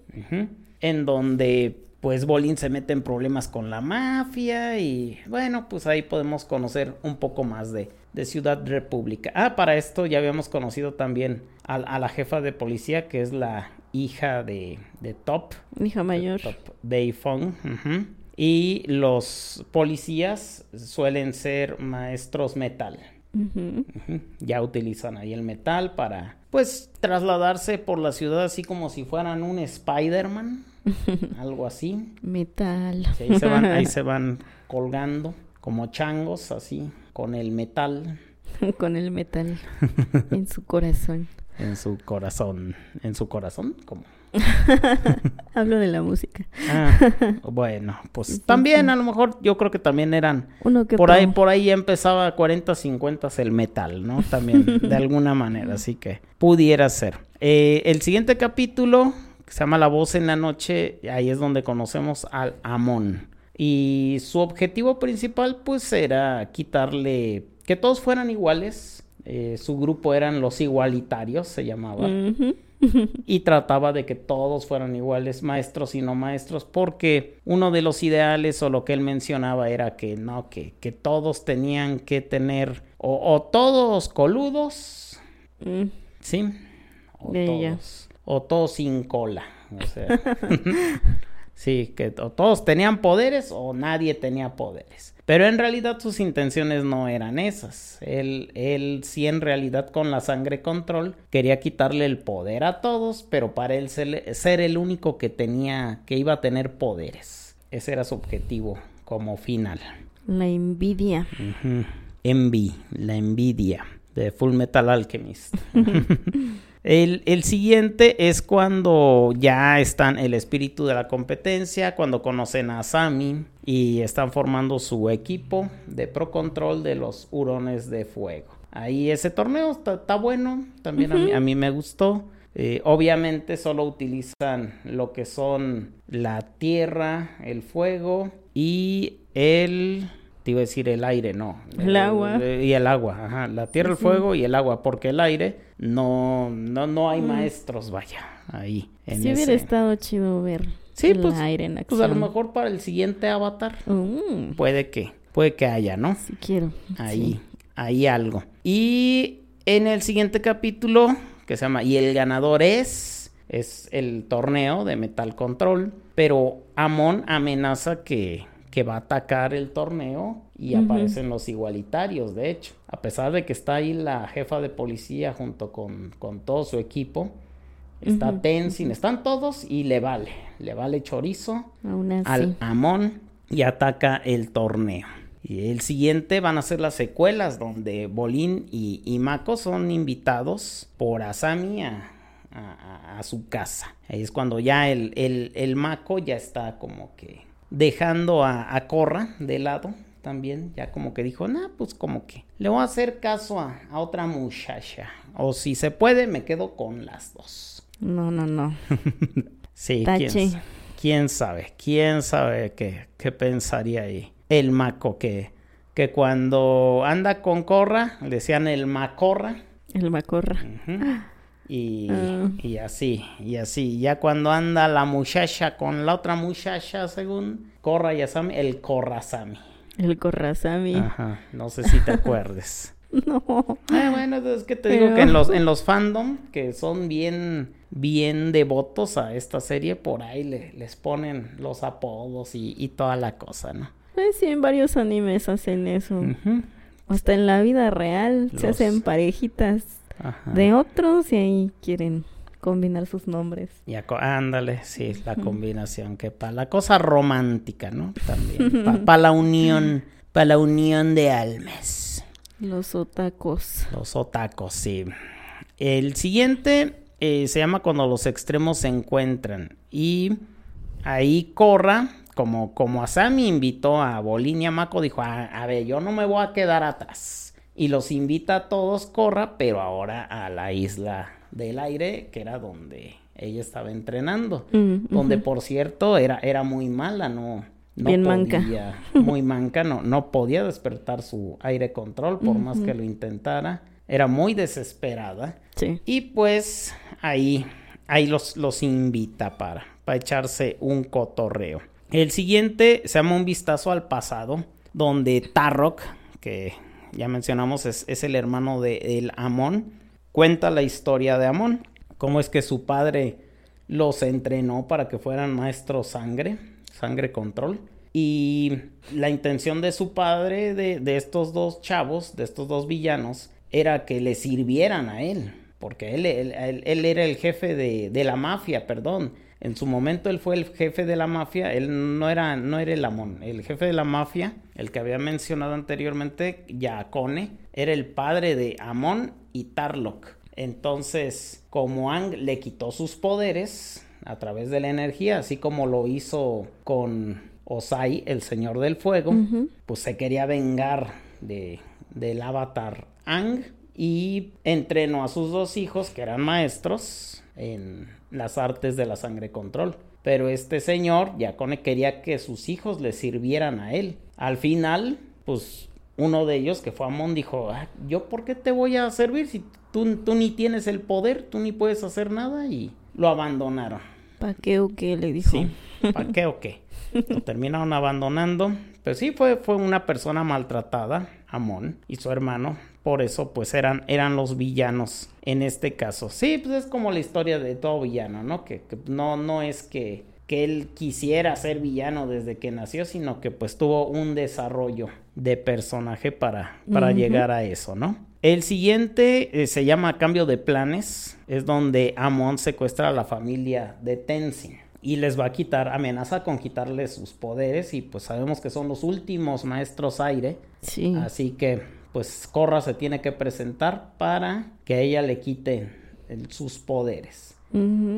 En donde pues Bolin se mete en problemas con la mafia y bueno, pues ahí podemos conocer un poco más de, de Ciudad República. Ah, para esto ya habíamos conocido también a, a la jefa de policía que es la hija de, de Top, Hija mayor. Top Beifong. ujú. Y los policías suelen ser maestros metal. Ya utilizan ahí el metal para, pues, trasladarse por la ciudad así como si fueran un Spider-Man, [LAUGHS] algo así. Metal. Sí, ahí, se van, ahí [LAUGHS] se van colgando como changos, así, con el metal [LAUGHS] Con el metal en su corazón. en su corazón. ¿En su corazón? ¿Cómo? Hablo de la música. Ah, bueno, pues también a lo mejor yo creo que también eran Uno que por ahí por ahí ya empezaba 40 50 el metal, ¿no? También de alguna manera, así que pudiera ser. Eh, el siguiente capítulo que se llama La voz en la noche, ahí es donde conocemos al Amón. Y su objetivo principal pues era quitarle que todos fueran iguales. Eh, su grupo eran los igualitarios, se llamaba [LAUGHS] y trataba de que todos fueran iguales, maestros y no maestros, porque uno de los ideales o lo que él mencionaba era que no, que, que todos tenían que tener o, o todos coludos, Mm, ¿sí? O todos, o todos sin cola, o sea, [LAUGHS] sí, que o todos tenían poderes o nadie tenía poderes. Pero en realidad sus intenciones no eran esas. Él, él sí en realidad con la sangre control quería quitarle el poder a todos, pero para él ser, ser el único que tenía, que iba a tener poderes. Ese era su objetivo como final. La envidia. Ujú. Envy, la envidia de Full Metal Alchemist. [LAUGHS] el, el siguiente es cuando ya están el espíritu de la competencia, cuando conocen a Sami y están formando su equipo de Pro Control de los Hurones de Fuego. Ahí ese torneo está, está bueno, también a, mí, a mí me gustó. Eh, obviamente solo utilizan lo que son la tierra, el fuego y el... Te iba a decir el aire, no. El agua. Y el agua, ajá. La tierra, el fuego y el agua, porque el aire no, no, no hay maestros, vaya, ahí. en Si hubiera estado chido ver Sí, el pues, aire en Pues acción. a lo mejor para el siguiente avatar Mm, puede que, puede que haya, ¿no? si quiero. Ahí, sí. ahí algo. Y en el siguiente capítulo, que se llama Y el ganador es, es el torneo de Metal Control, pero Amon amenaza que, que va a atacar el torneo y aparecen los igualitarios, de hecho. A pesar de que está ahí la jefa de policía junto con, con todo su equipo, está Ujú, Tenzin, están todos y le vale, le vale chorizo al Amon y ataca el torneo. Y el siguiente van a ser las secuelas donde Bolín y, y Mako son invitados por Asami a- a su casa. Ahí es cuando ya el, el, el Mako ya está como que dejando a, a Korra de lado también. Ya como que dijo, nah, pues como que le voy a hacer caso a, a otra muchacha. O si se puede, me quedo con las dos. No, no, no. [LAUGHS] Sí, quién, sa- quién sabe, quién sabe qué, qué pensaría ahí. El maco que, que cuando anda con Corra, le decían el macorra. El macorra. ujú, Y, Ah. y así, y así. Ya cuando anda la muchacha con la otra muchacha, según Corra y Asami, el Corrazami. El corrazami. Ajá, no sé si te [LAUGHS] acuerdes. No. Ah, bueno, es que te digo que en los, en los fandom, que son bien, bien devotos a esta serie, por ahí le- les ponen los apodos y, y toda la cosa, ¿no? Pues sí, en varios animes hacen eso. Hasta en la vida real se hacen parejitas Ajá. de otros y ahí quieren combinar sus nombres. Co- ándale, sí, la combinación, que para la cosa romántica, ¿no? También, [LAUGHS] para la unión, para la unión de almas. Los otacos. Los otacos, sí. El siguiente eh, se llama Cuando los extremos se encuentran. Y ahí Corra, como, como Asami invitó a Bolín y a Mako, dijo, "Ah, a ver, yo no me voy a quedar atrás. Y los invita a todos Corra, pero ahora a la isla del aire, que era donde ella estaba entrenando. Mm, Donde, por cierto, era, era muy mala, no, no Bien manca. podía, [LAUGHS] muy manca, no, no podía despertar su aire control por más que lo intentara. Era muy desesperada. Sí. Y pues ahí, ahí los, los invita para, para echarse un cotorreo. El siguiente se llama Un vistazo al pasado, donde Tarrock, que ya mencionamos es, es el hermano de el Amon, cuenta la historia de Amon. Cómo es que su padre los entrenó para que fueran maestros sangre, sangre control. Y la intención de su padre, de, de estos dos chavos, de estos dos villanos, era que le sirvieran a él, porque él, él, él- él era el jefe de, de la mafia, perdón. En su momento él fue el jefe de la mafia, él no era, no era el Amon, el jefe de la mafia, el que había mencionado anteriormente, Yaakone, era el padre de Amon y Tarlok. Entonces, como Ang le quitó sus poderes a través de la energía, así como lo hizo con Osai, el señor del fuego, pues se quería vengar de, del avatar Ang y entrenó a sus dos hijos, que eran maestros, en las artes de la sangre control. Pero este señor, Yakone, quería que sus hijos le sirvieran a él. Al final, pues uno de ellos, que fue Amon, dijo, "Ah, ¿yo por qué te voy a servir si tú, tú ni tienes el poder, tú ni puedes hacer nada? Y lo abandonaron. ¿Pa' qué o qué? Le dijo. Sí, ¿para qué o qué? Lo terminaron abandonando. Pues sí, fue, fue una persona maltratada, Amón y su hermano. Por eso, pues eran, eran los villanos en este caso. Sí, pues es como la historia de todo villano, ¿no? Que, que no, no es que, que él quisiera ser villano desde que nació, sino que pues tuvo un desarrollo de personaje para, para llegar a eso, ¿no? El siguiente eh, se llama Cambio de Planes, es donde Amon secuestra a la familia de Tenzin y les va a quitar, amenaza con quitarles sus poderes y pues sabemos que son los últimos maestros aire, Sí. así que pues Korra se tiene que presentar para que ella le quite el- sus poderes.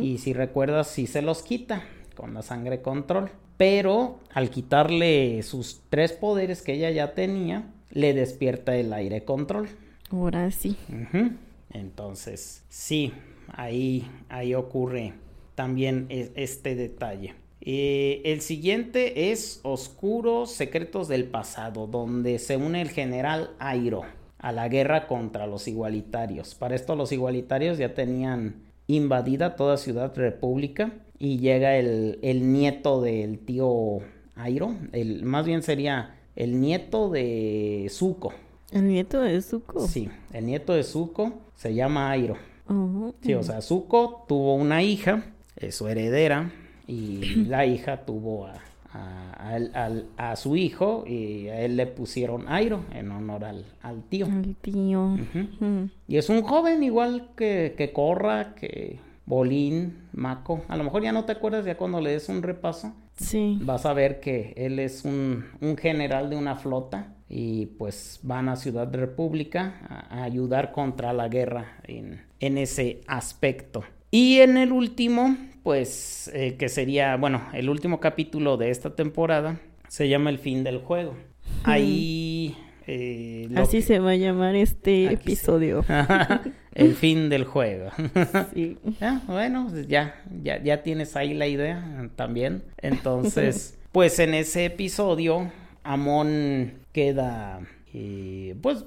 Y si recuerdas, sí se los quita con la sangre control. Pero al quitarle sus tres poderes que ella ya tenía, le despierta el aire control. Ahora sí. Entonces, sí, ahí, ahí ocurre también e- este detalle. Eh, el siguiente es Oscuros Secretos del Pasado, donde se une el general Airo a la guerra contra los igualitarios. Para esto los igualitarios ya tenían invadida toda Ciudad República y llega el, el nieto del tío Airo, el, más bien sería el nieto de Zuko. El nieto de Zuko. Sí, el nieto de Zuko se llama Airo. Sí, o sea, Zuko tuvo una hija, es su heredera, y la hija tuvo a, a- a al- a su hijo y a él le pusieron Airo en honor al, al tío. El tío. Ujú. Ujú. Y es un joven igual que, que Corra, que Bolín, Mako. A lo mejor ya no te acuerdas ya cuando le des un repaso. Sí. Vas a ver que él es un, un general de una flota y pues van a Ciudad República a, a ayudar contra la guerra en, en ese aspecto. Y en el último, pues eh, que sería, bueno, el último capítulo de esta temporada se llama El fin del juego. Ahí... eh, Así que- se va a llamar este Aquí episodio. [LAUGHS] el fin del juego. Sí. [LAUGHS] Ah, bueno, pues ya, ya, ya tienes ahí la idea también. Entonces, [LAUGHS] pues en ese episodio, Amon queda, eh, pues,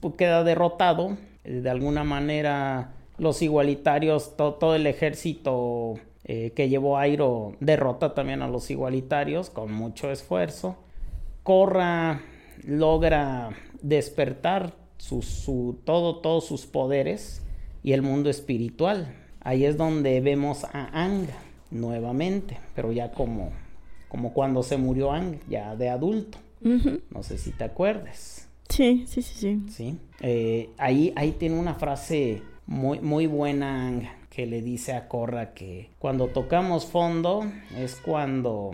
pues, queda derrotado. Eh, De alguna manera, los igualitarios, to- todo el ejército eh, que llevó Airo derrota también a los igualitarios con mucho esfuerzo. Korra logra despertar su, su- todo, todos sus poderes y el mundo espiritual. Ahí es donde vemos a Ang nuevamente, pero ya como, como cuando se murió Ang, ya de adulto. No sé si te acuerdes. Sí, sí, sí, sí. ¿sí? Eh, ahí, ahí tiene una frase muy, muy buena Ang, que le dice a Korra que cuando tocamos fondo es cuando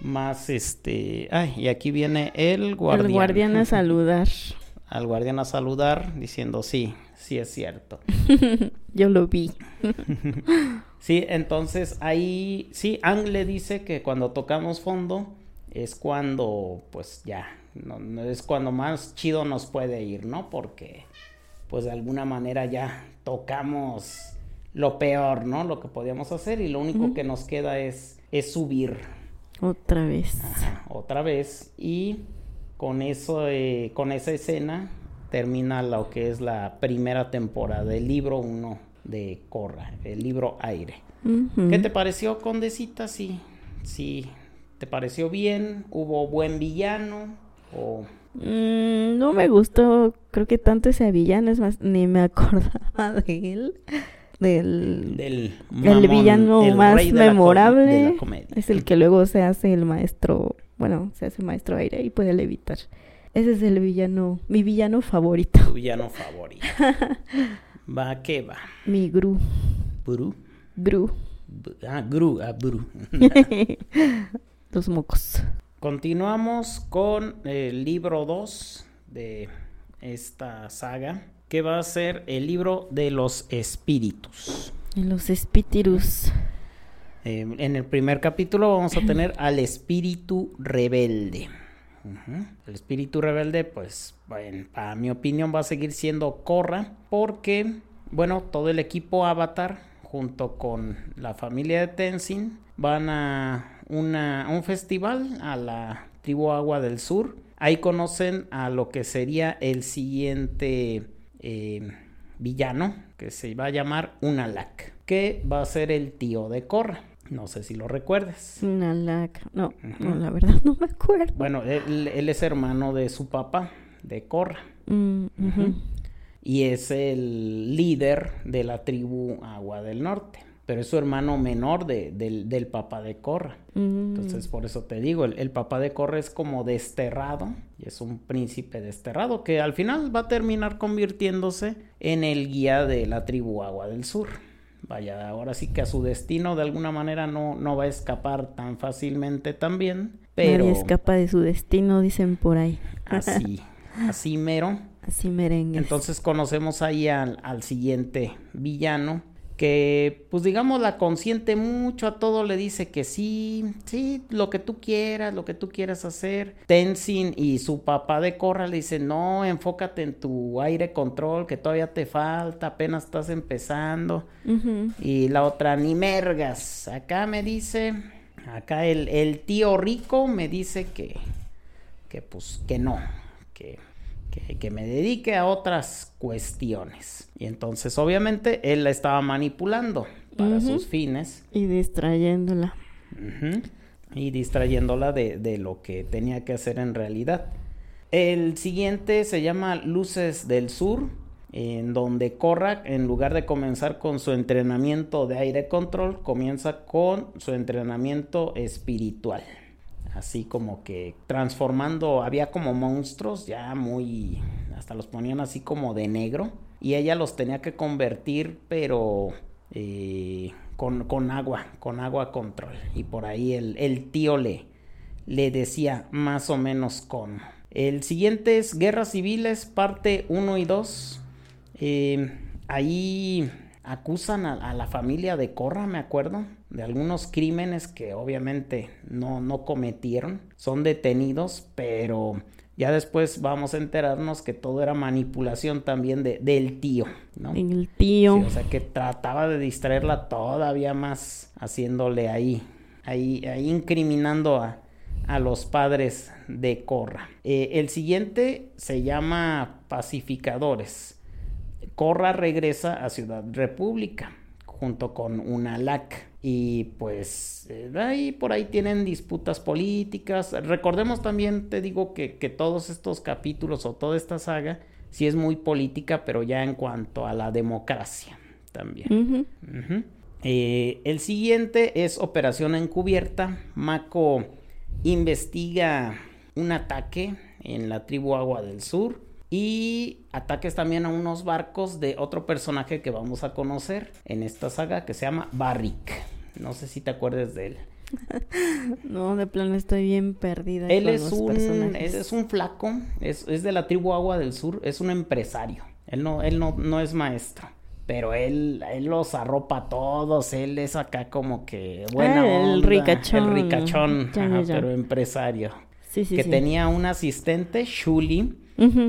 más este... Ay, y aquí viene el guardián. El guardián a saludar. [LAUGHS] Al guardián a saludar diciendo sí, sí es cierto. [LAUGHS] Yo lo vi. [LAUGHS] Sí, entonces ahí, sí, Ang le dice que cuando tocamos fondo es cuando, pues ya, no, no es cuando más chido nos puede ir, ¿no? Porque, pues de alguna manera ya tocamos lo peor, ¿no? Lo que podíamos hacer y lo único que nos queda es, es subir Otra vez. Ajá, otra vez y con eso, eh, con esa escena termina lo que es la primera temporada, el libro 1 de Corra, el libro Aire. ¿Qué te pareció, Condecita? Sí, sí, ¿te pareció bien? ¿Hubo buen villano? ¿O Mm, no me gustó, creo que tanto ese villano, es más, ni me [LAUGHS] acordaba de él. Del... del el villano el más memorable de la comedia? es el que luego se hace el maestro bueno, se hace maestro aire y puede levitar. Ese es el villano, mi villano favorito. Tu villano favorito. [LAUGHS] va, ¿qué va? Mi Gru. Buru. Gru. Ah, Gru, ah, Buru. [LAUGHS] Los mocos. Continuamos con el libro 2 de esta saga, que va a ser el libro de los espíritus. Los espíritus. Eh, en el primer capítulo vamos a tener [LAUGHS] al espíritu rebelde. El espíritu rebelde, pues, bueno, a mi opinión va a seguir siendo Korra, porque, bueno, todo el equipo Avatar, junto con la familia de Tenzin, van a una- un festival a la tribu Agua del Sur. Ahí conocen a lo que sería el siguiente eh, villano, que se va a llamar Unalak, que va a ser el tío de Korra. No sé si lo recuerdes. Una laca. No, no, la verdad no me acuerdo. Bueno, él, él es hermano de su papá, de Korra, Mm, ujú. y es el líder de la tribu Agua del Norte, pero es su hermano menor de- del, del papá de Korra. Mm, Entonces, por eso te digo, el, el papá de Korra es como desterrado, y es un príncipe desterrado que al final va a terminar convirtiéndose en el guía de la tribu Agua del Sur. Vaya, ahora sí que a su destino de alguna manera no, no va a escapar tan fácilmente también, pero Nadie escapa de su destino, dicen por ahí. así, [LAUGHS] así mero. Así merengue. Entonces conocemos ahí al, al siguiente villano que pues digamos la consiente mucho a todo, le dice que sí, sí, lo que tú quieras, lo que tú quieras hacer. Tenzin y su papá de Korra le dicen, no, enfócate en tu aire control, que todavía te falta, apenas estás empezando. Y la otra, ni mergas, acá me dice, acá el, el tío rico me dice que, que pues que no, que, que, que me dedique a otras cuestiones. Y entonces obviamente él la estaba manipulando para sus fines Y distrayéndola. y distrayéndola de, de lo que tenía que hacer en realidad. El siguiente se llama Luces del Sur, en donde Korra, en lugar de comenzar con su entrenamiento de aire control, comienza con su entrenamiento espiritual. Así como que transformando, había como monstruos ya muy, hasta los ponían así como de negro. Y ella los tenía que convertir, pero eh, con, con agua, con agua control. Y por ahí el, tío le, le decía más o menos cómo. El siguiente es Guerras Civiles, parte 1 y 2. Eh, ahí acusan a, a la familia de Corra, me acuerdo, de algunos crímenes que obviamente no, no cometieron. Son detenidos, pero ya después vamos a enterarnos que todo era manipulación también de, del tío, ¿no? El tío. Sí, o sea que trataba de distraerla todavía más, haciéndole ahí, ahí, ahí incriminando a, a los padres de Corra. Eh, el siguiente se llama Pacificadores. Corra regresa a Ciudad República junto con Unalak y pues eh, ahí por ahí tienen disputas políticas. Recordemos también, te digo que, que todos estos capítulos o toda esta saga sí es muy política, pero ya en cuanto a la democracia también. Eh, el siguiente es Operación Encubierta. Mako investiga un ataque en la tribu Agua del Sur y ataques también a unos barcos de otro personaje que vamos a conocer en esta saga que se llama Barrick. No sé si te acuerdas de él. [LAUGHS] No, de plano estoy bien perdida. Él con es los un, personajes. es, es un flaco, es, es de la tribu Agua del Sur, es un empresario. Él no, él no, no es maestro. Pero él, él los arropa a todos, él es acá como que buena Ah, el onda, ricachón. El ricachón, Ya, ya, pero empresario. Sí, sí, que sí. tenía un asistente, Shuli,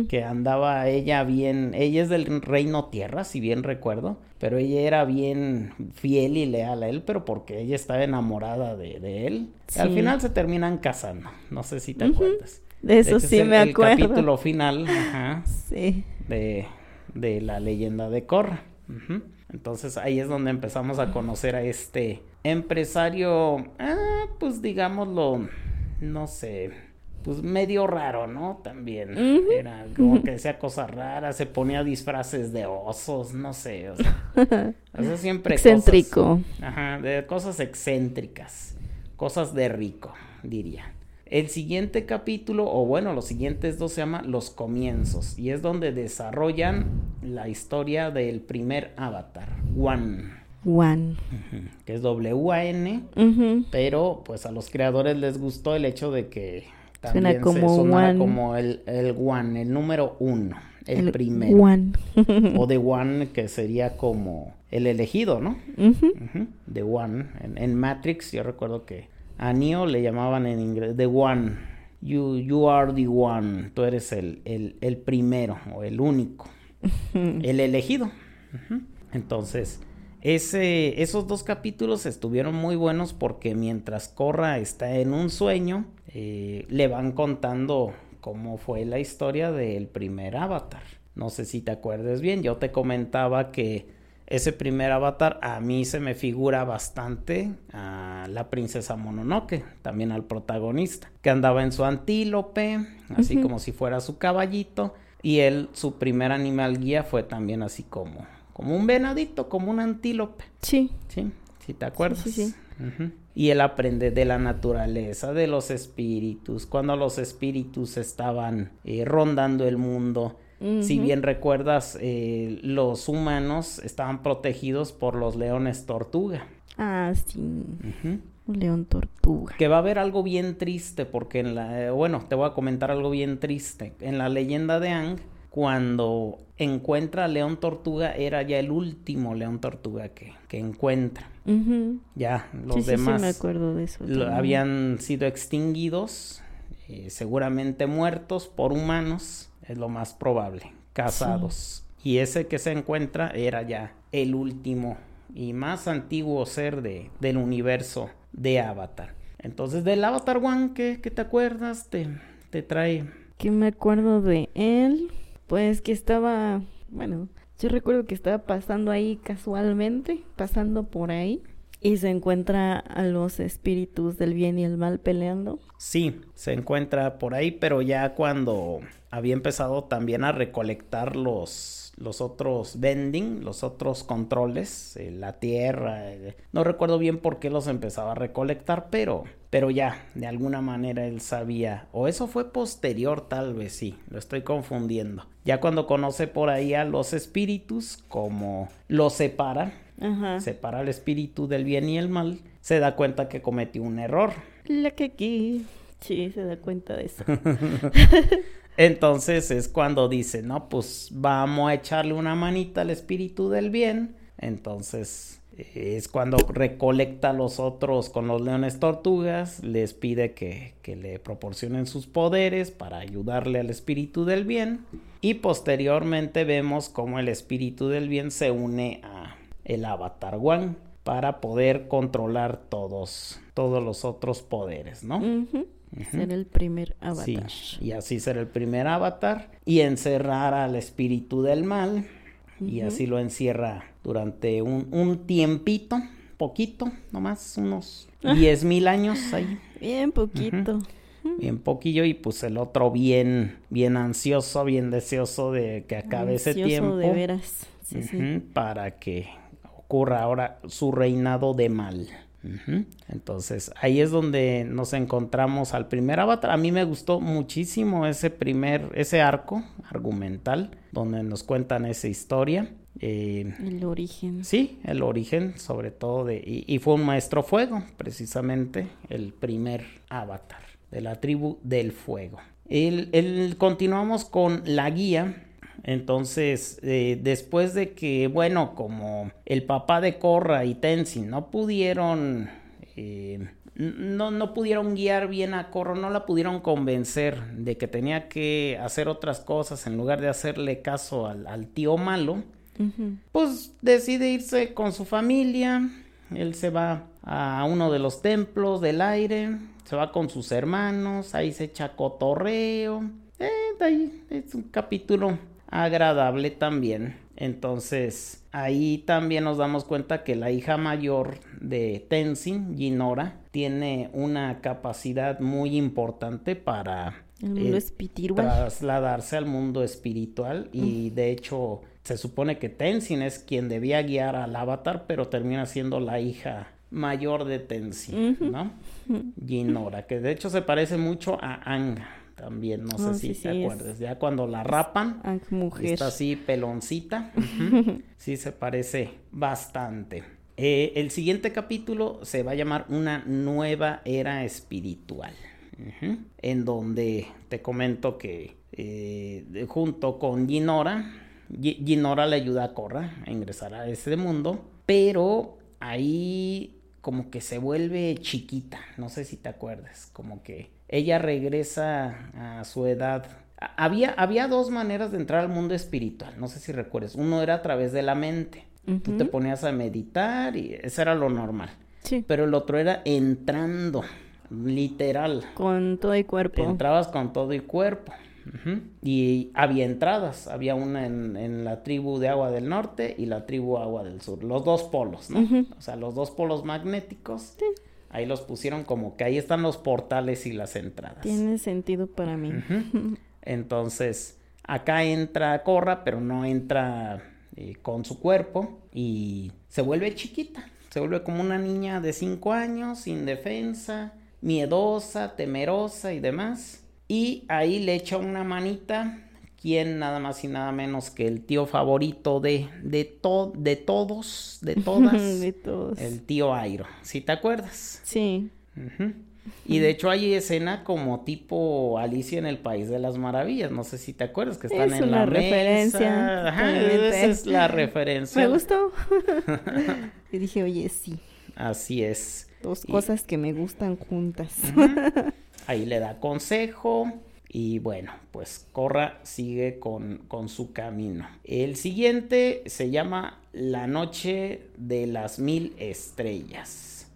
Que andaba ella bien, ella es del reino tierra, si bien recuerdo, pero ella era bien fiel y leal a él, pero porque ella estaba enamorada de, de él. Al final se terminan casando, no sé si te acuerdas. De eso hecho, sí es el- me el acuerdo. capítulo final ajá, Sí. de, de la leyenda de Korra. Entonces ahí es donde empezamos a conocer a este empresario, ah, pues digámoslo, no sé, pues medio raro, ¿no? También era como que decía cosas raras, se ponía disfraces de osos, no sé, o sea, o sea, siempre cosas- Excéntrico. Ajá, de cosas excéntricas, cosas de rico, diría. El siguiente capítulo, o bueno, los siguientes dos se llama Los Comienzos, y es donde desarrollan la historia del primer avatar, One. One. Que es W-A-N, pero pues a los creadores les gustó el hecho de que Suena también como se one. como el, el One, el número uno, el, primero. One. O The One, que sería como el elegido, ¿no? The One. En, en Matrix yo recuerdo que a Neo le llamaban en inglés The One. You, you are the one. Tú eres el, el, el primero o el único. El elegido. Entonces, ese, esos dos capítulos estuvieron muy buenos porque mientras Korra está en un sueño, eh, le van contando cómo fue la historia del primer avatar. No sé si te acuerdas bien, yo te comentaba que ese primer avatar a mí se me figura bastante a la princesa Mononoke, también al protagonista, que andaba en su antílope, así como si fuera su caballito, y él, su primer animal guía fue también así como, como un venadito, como un antílope, Sí. ¿sí? Si te acuerdas. sí, sí. Y él aprende de la naturaleza, de los espíritus, cuando los espíritus estaban eh, rondando el mundo. Si bien recuerdas, eh, los humanos estaban protegidos por los leones tortuga. Ah, sí. Un león tortuga. Que va a haber algo bien triste, porque en la. eh, bueno, te voy a comentar algo bien triste. En la leyenda de Ang, cuando encuentra a León Tortuga, era ya el último León Tortuga que, que encuentra. Ya, los sí, demás sí, me acuerdo de eso. lo- también. habían sido extinguidos, eh, seguramente muertos por humanos, es lo más probable, casados. Y ese que se encuentra era ya el último y más antiguo ser de, del universo de Avatar. Entonces, del Avatar One, ¿qué, qué te acuerdas? Te, te trae... que me acuerdo de él, pues que estaba, bueno, yo recuerdo que estaba pasando ahí casualmente, pasando por ahí, y se encuentra a los espíritus del bien y el mal peleando. Sí, se encuentra por ahí, pero ya cuando había empezado también a recolectar los, los otros vending, los otros controles, eh, la tierra, eh, no recuerdo bien por qué los empezaba a recolectar, pero, pero ya, de alguna manera él sabía, o eso fue posterior tal vez, sí, lo estoy confundiendo. Ya cuando conoce por ahí a los espíritus, como los separa, Ajá. separa el espíritu del bien y el mal, se da cuenta que cometió un error. La que aquí, sí, se da cuenta de eso. [LAUGHS] Entonces es cuando dice, no, pues vamos a echarle una manita al espíritu del bien. Entonces eh, es cuando recolecta a los otros con los leones tortugas, les pide que, que le proporcionen sus poderes para ayudarle al espíritu del bien. Y posteriormente vemos cómo el espíritu del bien se une a el avatar One para poder controlar todos, todos los otros poderes, ¿no? Ser el primer avatar. Sí, y así ser el primer avatar y encerrar al espíritu del mal. Y así lo encierra durante un, un tiempito, poquito, nomás unos Ah. diez mil años ahí, Bien poquito. bien poquillo. Y pues el otro bien, bien ansioso, bien deseoso de que acabe ese tiempo. de veras. Sí, sí. Ujú, para que ocurra ahora su reinado de mal. Entonces ahí es donde nos encontramos al primer avatar. A mí me gustó muchísimo ese primer, ese arco argumental donde nos cuentan esa historia. Eh, El origen. sí, el origen sobre todo de... Y, y fue un maestro fuego, precisamente el primer avatar de la tribu del fuego. El, el- continuamos con la guía. Entonces, eh, después de que, bueno, como el papá de Korra y Tenzin no pudieron, eh, no, no pudieron guiar bien a Korra, no la pudieron convencer de que tenía que hacer otras cosas en lugar de hacerle caso al, al tío malo, pues decide irse con su familia. Él se va a uno de los templos del aire, se va con sus hermanos, ahí se echa cotorreo. Eh, de ahí es un capítulo agradable también. Entonces, ahí también nos damos cuenta que la hija mayor de Tenzin, Jinora, tiene una capacidad muy importante para El mundo eh, espiritual. trasladarse al mundo espiritual y de hecho se supone que Tenzin es quien debía guiar al avatar, pero termina siendo la hija mayor de Tenzin, ¿no? Ginora, que de hecho se parece mucho a Ang también, no sé Oh, si sí, te sí, es- acuerdas, ya cuando la rapan, Ah, mujer. está así peloncita, [LAUGHS] sí se parece bastante. Eh, el siguiente capítulo se va a llamar Una nueva era espiritual, en donde te comento que eh, junto con Ginora, Gi- Ginora le ayuda a Korra a ingresar a ese mundo, pero ahí como que se vuelve chiquita, no sé si te acuerdas, como que ella regresa a su edad. Había, había dos maneras de entrar al mundo espiritual, no sé si recuerdes. Uno era a través de la mente. Tú te ponías a meditar y eso era lo normal. Sí, Pero el otro era entrando, literal. con todo el cuerpo. Entrabas con todo y cuerpo. Y había entradas. Había una en, en la tribu de Agua del Norte y la tribu Agua del Sur. Los dos polos, ¿no? O sea, los dos polos magnéticos. Ahí los pusieron como que ahí están los portales y las entradas. Tiene sentido para mí. [LAUGHS] Entonces, acá entra Corra, pero no entra eh, con su cuerpo y se vuelve chiquita. Se vuelve como una niña de 5 años, indefensa, miedosa, temerosa y demás. Y ahí le echa una manita, quien nada más y nada menos que el tío favorito de, de, to- de todos, de [LAUGHS] todas, de todos. el tío Airo. ¿Sí te acuerdas? Sí. Y de hecho hay escena como tipo Alicia en el País de las Maravillas, no sé si te acuerdas que están Es en una la referencia, mesa. Ajá, totalmente. esa es la referencia. [LAUGHS] Me gustó. [LAUGHS] y dije, oye, sí. Así es. Dos Y- cosas que me gustan juntas. Ahí le da consejo y bueno, pues Corra sigue con, con su camino. El siguiente se llama La Noche de las Mil Estrellas.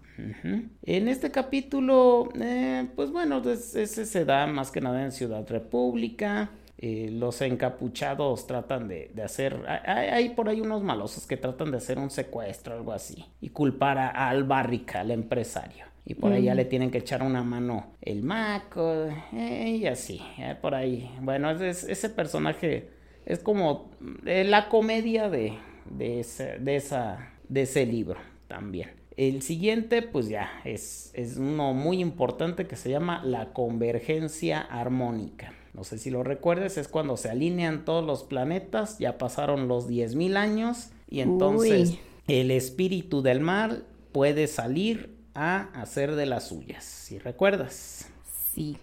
En este capítulo, eh, pues bueno, es- ese se da más que nada en Ciudad República. Eh, los encapuchados tratan de, hacer. Hay, hay por ahí unos malosos que tratan de hacer un secuestro, algo así, y culpar a, al Barrica, al empresario. Y por ahí ya Mm. le tienen que echar una mano el maco, eh, y así, eh, por ahí. Bueno, es- es- ese personaje es como eh, la comedia de, de, ese, de, esa, de ese libro también. El siguiente, pues ya, es, es uno muy importante que se llama la convergencia armónica. No sé si lo recuerdes, es cuando se alinean todos los planetas, ya pasaron los 10.000 años y entonces Uy. el espíritu del mal puede salir a hacer de las suyas, si recuerdas. Sí.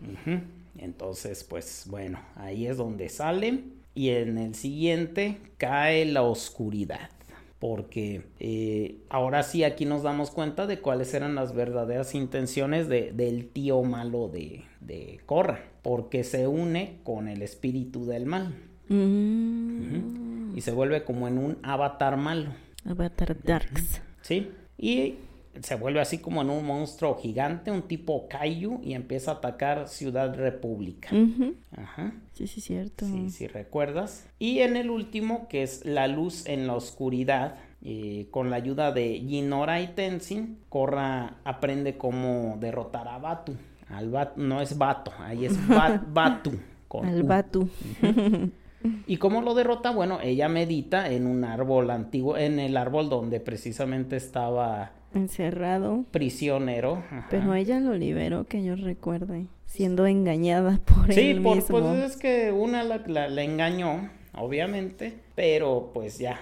Entonces, pues bueno, ahí es donde sale. Y en el siguiente cae la oscuridad. Porque eh, ahora sí aquí nos damos cuenta de cuáles eran las verdaderas intenciones de- del tío malo de, de Korra. Porque se une con el espíritu del mal. Mm. Y se vuelve como en un avatar malo. Avatar Darks. ¿Sí? Y se vuelve así como en un monstruo gigante, un tipo Kaiju, y empieza a atacar Ciudad República. Ajá. Sí, sí, cierto. Sí, si recuerdas. Y en el último, que es La luz en la oscuridad, eh, con la ayuda de Jinora y Tenzin, Korra aprende cómo derrotar a Batu. Al Bat- no es Bato, ahí es [LAUGHS] Ba- Batu. con Al U. Batu. ¿Y cómo lo derrota? Bueno, ella medita en un árbol antiguo, en el árbol donde precisamente estaba Encerrado. prisionero. Ajá. Pero ella lo liberó, que yo recuerde. Siendo engañada [LAUGHS] por Sí, él por, mismo. pues es que una la, la- la engañó, obviamente, pero pues ya,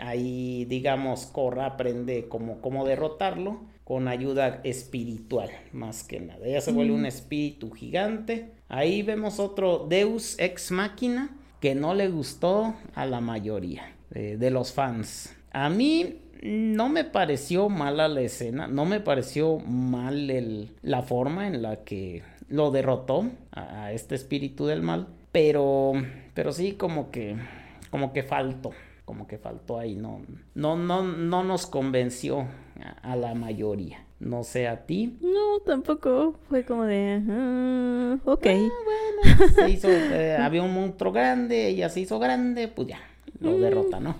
ahí digamos, Korra aprende cómo, cómo derrotarlo con ayuda espiritual, más que nada. Ella se vuelve un espíritu gigante. Ahí vemos otro Deus ex machina que no le gustó a la mayoría eh, de los fans. A mí no me pareció mala la escena, no me pareció mal el- la forma en la que lo derrotó a, a este espíritu del mal, pero, pero sí como que, como que faltó, como que faltó ahí, no, no, no, no nos convenció a, a la mayoría. No sé a ti. No, tampoco. Fue como de. ah, ok. Se hizo, eh, había un monstruo grande, ella se hizo grande, pues ya, lo derrota, ¿no?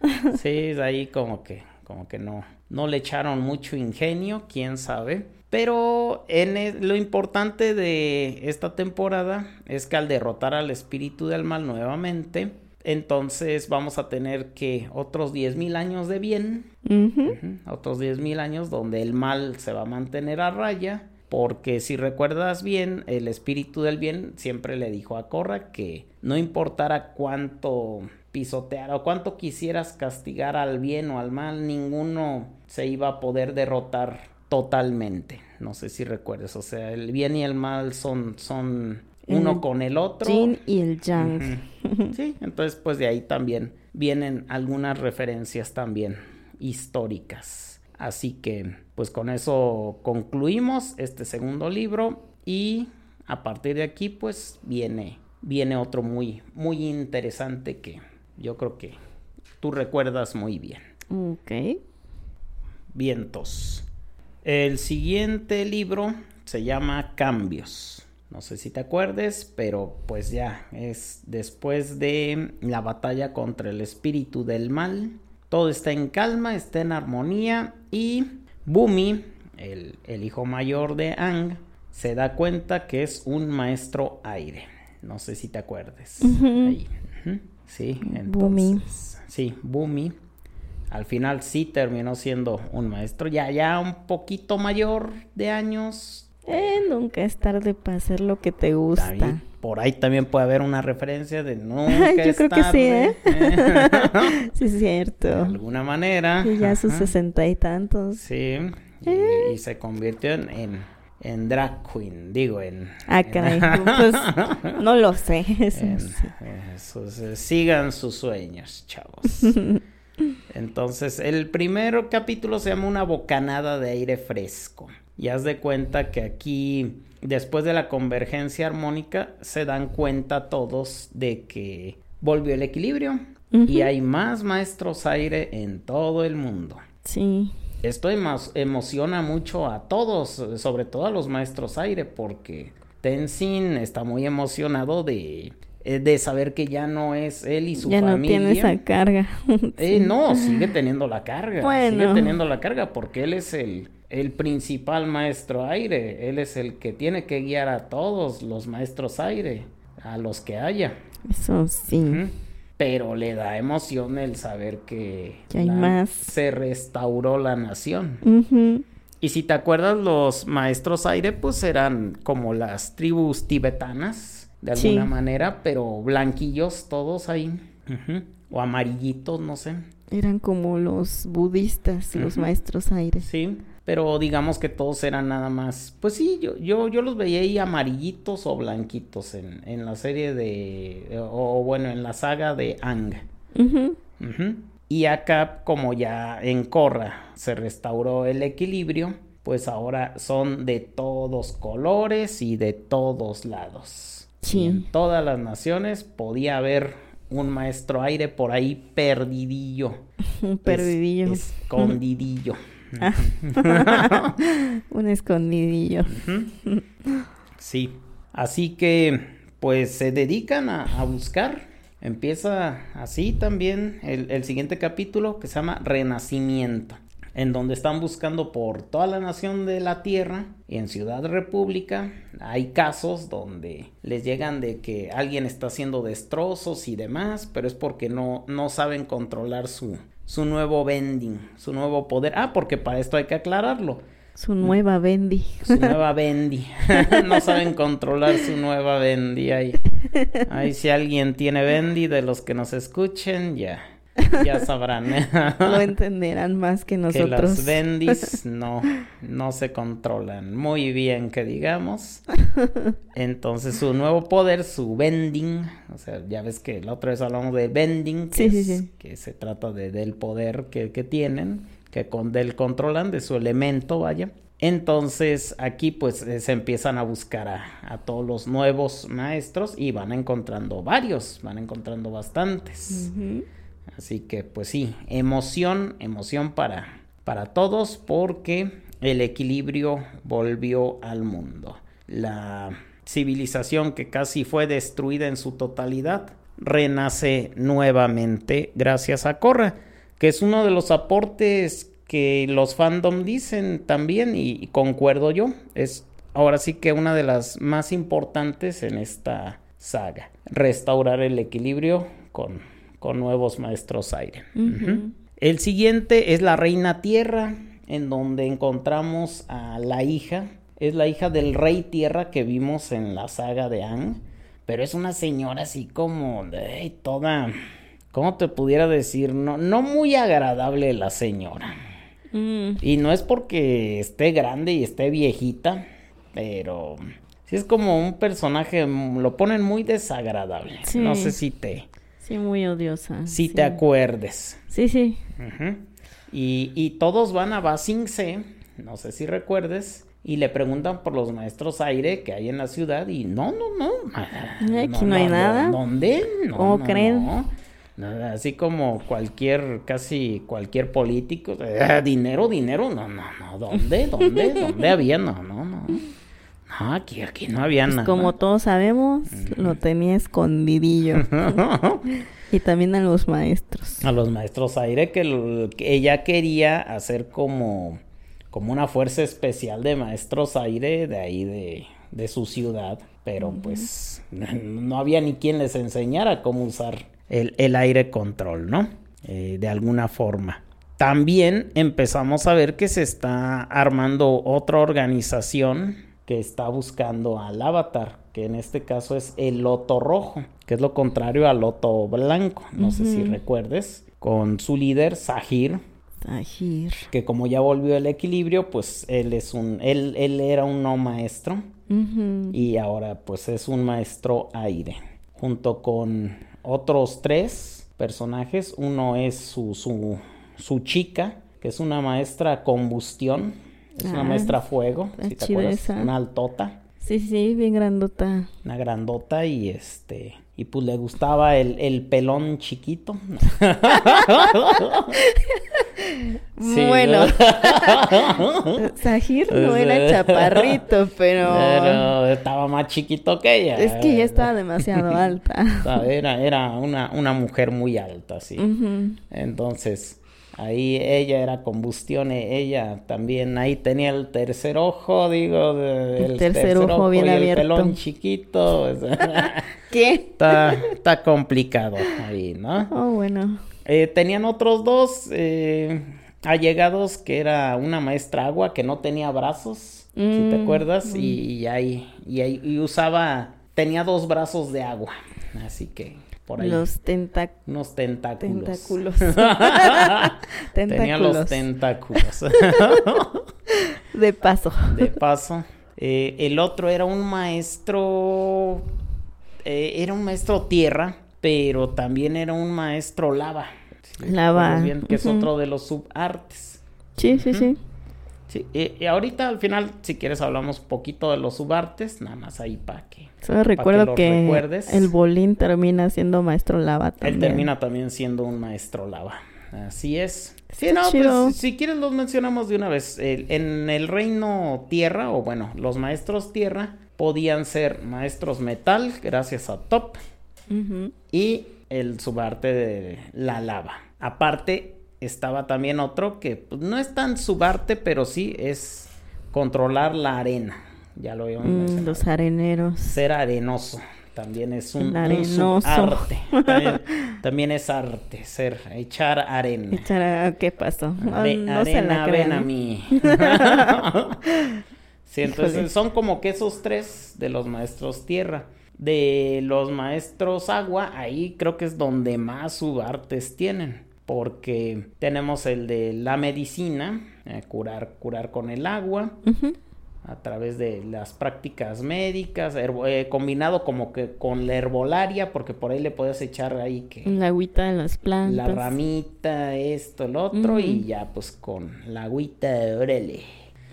[LAUGHS] sí, ahí como que, como que no, no le echaron mucho ingenio, quién sabe. Pero en e- lo importante de esta temporada es que al derrotar al espíritu del mal nuevamente, Entonces vamos a tener que otros 10.000 años de bien, Ujú. ujú, otros 10.000 años donde el mal se va a mantener a raya, porque si recuerdas bien, el espíritu del bien siempre le dijo a Corra que no importara cuánto pisoteara o cuánto quisieras castigar al bien o al mal, ninguno se iba a poder derrotar totalmente. No sé si recuerdas, o sea, el bien y el mal son, son uno El con el otro. Yin y el Yang. [LAUGHS] Sí, entonces pues de ahí también vienen algunas referencias también históricas. Así que pues con eso concluimos este segundo libro y a partir de aquí pues viene viene otro muy muy interesante que yo creo que tú recuerdas muy bien. Ok. Vientos. El siguiente libro se llama Cambios. No sé si te acuerdes, pero pues ya es después de la batalla contra el espíritu del mal. Todo está en calma, está en armonía y Bumi, el, el hijo mayor de Ang, se da cuenta que es un maestro aire. No sé si te acuerdes. Ahí. Ujú. Sí, Bumi. entonces. Sí, Bumi. Al final sí terminó siendo un maestro, ya, ya un poquito mayor de años. Eh, nunca es tarde para hacer lo que te gusta. Ahí- por ahí también puede haber una referencia de nunca [LAUGHS] Yo es creo que sí, ¿eh? tarde, [LAUGHS] sí, es cierto. De alguna manera. Y ya sus sesenta y tantos. Sí. Y, Eh. y se convirtió en, en, en drag queen, digo, en... Ah, en- caray. [LAUGHS] Pues no lo sé. En- se- sigan sus sueños, chavos. [LAUGHS] Entonces, el primer capítulo se llama Una bocanada de aire fresco. Y haz de cuenta que aquí, después de la convergencia armónica, se dan cuenta todos de que volvió el equilibrio y hay más maestros aire en todo el mundo. Sí. Esto emo- emociona mucho a todos, sobre todo a los maestros aire, porque Tenzin está muy emocionado de, eh, de saber que ya no es él y su ya no familia. tiene esa carga. [LAUGHS] Eh, no, sigue teniendo la carga. Bueno. Sigue teniendo la carga porque él es el, el principal maestro aire. Él es el que tiene que guiar a todos los maestros aire, a los que haya. Eso sí. Pero le da emoción el saber que Que hay la- más. se restauró la nación. Y si te acuerdas, los maestros aire, pues eran como las tribus tibetanas, de Sí. alguna manera, pero blanquillos todos ahí. O amarillitos, no sé. Eran como los budistas, los maestros aires. Sí. Pero digamos que todos eran nada más. Pues sí, yo, yo, yo los veía ahí amarillitos o blanquitos en, en la serie de. O, o bueno, en la saga de Ang. Y acá, como ya en Korra se restauró el equilibrio, pues ahora son de todos colores y de todos lados. Sí. Y en todas las naciones podía haber un maestro aire por ahí perdidillo. [LAUGHS] Un Es- perdidillo. escondidillo. [LAUGHS] [LAUGHS] Un escondidillo. Sí. Así que, pues se dedican a, a buscar. Empieza así también el, el siguiente capítulo que se llama Renacimiento, en donde están buscando por toda la nación de la Tierra y en Ciudad República. Hay casos donde les llegan de que alguien está haciendo destrozos y demás, pero es porque no, no saben controlar su, su nuevo vending, su nuevo poder. Ah, porque para esto hay que aclararlo. Su nueva Bendy. Su nueva Bendy. [LAUGHS] no saben controlar su nueva Bendy. Ahí, ahí si alguien tiene Bendy de los que nos escuchen, ya, [LAUGHS] ya sabrán. Lo entenderán más que que nosotros. las Bendis [LAUGHS] no, no se controlan muy bien, que digamos. Entonces su nuevo poder, su bending, o sea, ya ves que la otra vez hablamos de bending, que, Sí, sí, es- sí. que se trata de, del poder que, que tienen, que con del controlan, de su elemento, vaya. Entonces aquí pues eh, se empiezan a buscar a, a todos los nuevos maestros y van encontrando varios, van encontrando bastantes. Así que pues sí, emoción, emoción para, para todos porque el equilibrio volvió al mundo. La civilización que casi fue destruida en su totalidad renace nuevamente gracias a Korra, que es uno de los aportes que los fandom dicen también y concuerdo yo. Es ahora sí que una de las más importantes en esta saga. Restaurar el equilibrio con con nuevos maestros aire. El siguiente es la reina tierra, en donde encontramos a la hija. Es la hija del rey tierra que vimos en la saga de Ang. Pero es una señora así como de toda... ¿Cómo te pudiera decir? No, no muy agradable la señora. Mm, Y no es porque esté grande y esté viejita, pero sí es como un personaje, lo ponen muy desagradable. Sí. No sé si te, sí, muy odiosa. si sí. te acuerdes. Sí, sí. Y, y todos van a Basing Se, no sé si recuerdes, y le preguntan por los maestros aire que hay en la ciudad y no, no, no. Aquí no hay nada. ¿Dónde? No, ¿Cómo no, creen? no. Así como cualquier, casi cualquier político, eh, dinero, dinero, no, no, no, ¿dónde? ¿Dónde? ¿Dónde había? No, no, no. No, aquí, aquí no había Pues nada. como todos sabemos, lo tenía escondidillo. [LAUGHS] y también a los maestros. a los maestros aire que, lo- que ella quería hacer como, como una fuerza especial de maestros aire de ahí de, de su ciudad, pero pues no había ni quien les enseñara cómo usar el, el aire control, ¿no? Eh, de alguna forma. También empezamos a ver que se está armando otra organización que está buscando al avatar, que en este caso es el loto rojo, que es lo contrario al loto blanco, no sé si recuerdes, con su líder Sahir, Tajir. que como ya volvió el equilibrio, pues él es un, él, él era un no maestro y ahora pues es un maestro aire, junto con otros tres personajes, uno es su, su, su chica, que es una maestra combustión, es una Ah, maestra fuego, si te acuerdas, esa. una altota. Sí, sí, bien grandota. una grandota y este y pues le gustaba el, el pelón chiquito. [LAUGHS] Sí, Bueno. ¿no? [LAUGHS] Sahir no era chaparrito, pero... [LAUGHS] Pero estaba más chiquito que ella. Es que ya estaba demasiado alta. Era, era una, una mujer muy alta, sí. Entonces, ahí ella era combustión, e- ella también ahí tenía el tercer ojo, digo, de- El tercer ojo bien y el abierto. pelón chiquito. o sea, [LAUGHS] ¿Qué? está, está complicado ahí, ¿no? Oh, bueno. Eh, tenían otros dos eh, allegados que era una maestra agua que no tenía brazos, si te Mm, acuerdas, y, y ahí, y ahí y usaba, tenía dos brazos de agua, así que por ahí Los tenta- unos tentáculos. tentáculos. [LAUGHS] [LAUGHS] Tenía los tentáculos. tentáculos. [LAUGHS] De paso. de paso. Eh, el otro era un maestro, eh, era un maestro tierra, pero también era un maestro lava. Lava, bien, que es otro de los subartes. Sí, sí, sí. Sí, y ahorita al final, si quieres, hablamos un poquito de los subartes, nada más ahí para que. Solo recuerdo que, recuerdes. el bolín termina siendo maestro lava también. Él termina también siendo un maestro lava. Así es. Sí, no, pues si quieres los mencionamos de una vez. El- en el reino tierra, o bueno, los maestros tierra podían ser maestros metal, gracias a Top, y el subarte de la lava. Aparte, estaba también otro que pues, no es tan subarte, pero sí es controlar la arena. Ya lo habíamos Mm, los areneros. Ser arenoso también es un, arenoso. subarte. [LAUGHS] También, también es arte, ser, echar arena. Echar a- ¿Qué pasó? No, Are- arena, ven a mí. [LAUGHS] [LAUGHS] sí, entonces Híjole. son como que esos tres de los maestros tierra. De los maestros agua, ahí creo que es donde más subartes tienen. Porque tenemos el de la medicina, eh, curar, curar con el agua a través de las prácticas médicas, eh, combinado como que con la herbolaria, porque por ahí le puedes echar ahí que La agüita de las plantas. la ramita, esto, el otro, y ya pues con la agüita de orele.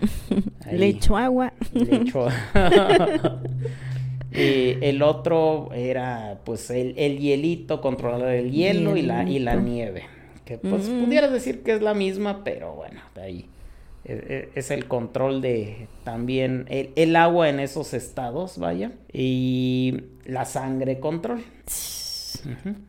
[LAUGHS] Le echo agua. le echo- [LAUGHS] [LAUGHS] Y el otro era pues el, el hielito, controlar el hielo y la, y la nieve. Que pues Mm. pudieras decir que es la misma, pero bueno, de ahí e- e- es el control de también el, el agua en esos estados, vaya, y la sangre control.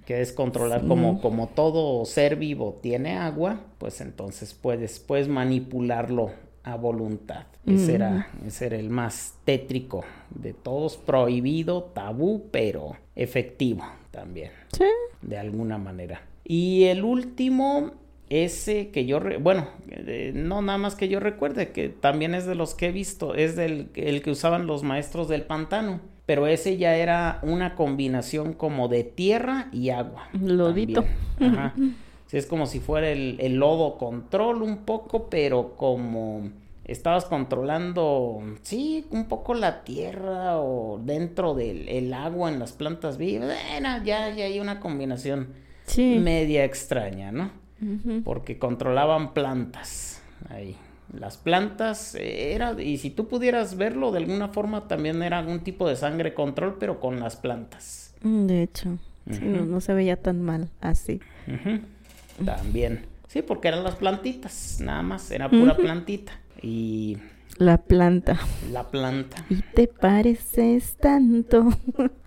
Que es controlar Sí. como, como todo ser vivo tiene agua, pues entonces puedes, puedes manipularlo a voluntad. Ese, era, ese era el más tétrico de todos, prohibido, tabú, pero efectivo. también, Sí. de alguna manera. Y el último, ese que yo, re- bueno, eh, no nada más que yo recuerde, que también es de los que he visto, es del el que usaban los maestros del pantano. Pero ese ya era una combinación como de tierra y agua. Lodito. también. Ajá. Sí, es como si fuera el, el lodo control un poco, pero como estabas controlando, sí, un poco la tierra o dentro del el agua en las plantas vivas. Bueno, ya, ya hay una combinación Sí. media extraña, ¿no? Porque controlaban plantas ahí. Las plantas eh, era, y si tú pudieras verlo de alguna forma, también era algún tipo de sangre control, pero con las plantas. Mm, De hecho, sí, no, se veía tan mal así. También. Sí, porque eran las plantitas, nada más, era pura plantita. Y La planta. la planta. Y te pareces tanto.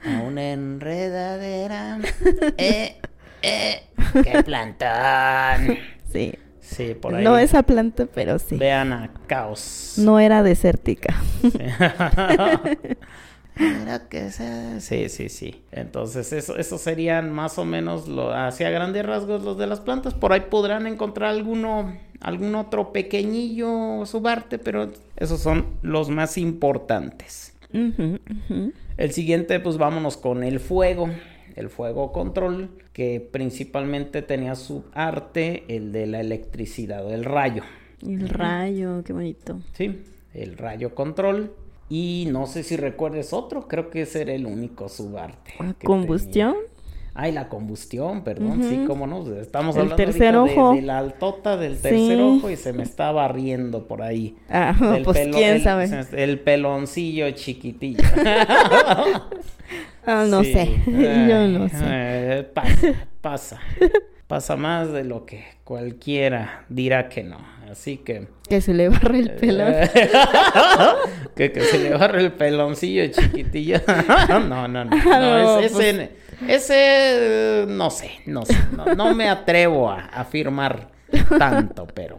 A una enredadera. [LAUGHS] eh, eh, qué plantón. [LAUGHS] Sí. Sí, por ahí. No esa planta, pero sí. Vean a Caos. No era desértica. [LAUGHS] Era que se- Sí, sí, sí. Entonces, eso, eso serían más o menos lo, hacia grandes rasgos los de las plantas. Por ahí podrán encontrar alguno, algún otro pequeñillo subarte, pero esos son los más importantes. El siguiente, pues vámonos con el fuego. El fuego control, que principalmente tenía su arte, el de la electricidad, el rayo. El rayo, qué bonito. Sí, el rayo control. Y no sé si recuerdes otro, creo que ese era el único subarte. ¿La que combustión? tenía. Ay, la combustión, perdón, sí, cómo no. Estamos El hablando tercer de- ojo. De, la altota del Sí. tercer ojo y se me estaba riendo por ahí. Ah, [LAUGHS] Del pues pelo- quién el- sabe. El peloncillo chiquitillo. [LAUGHS] Ah, no Sí. sé. [LAUGHS] Yo no sé. Eh, pasa, pasa. Pasa más de lo que cualquiera dirá que no. Así que. Que se le barre el. Eh, que, que se le barre el peloncillo chiquitillo. no, no, no. no, No, es- ese, ese, eh, no sé, no sé. No, no me atrevo a afirmar tanto, pero.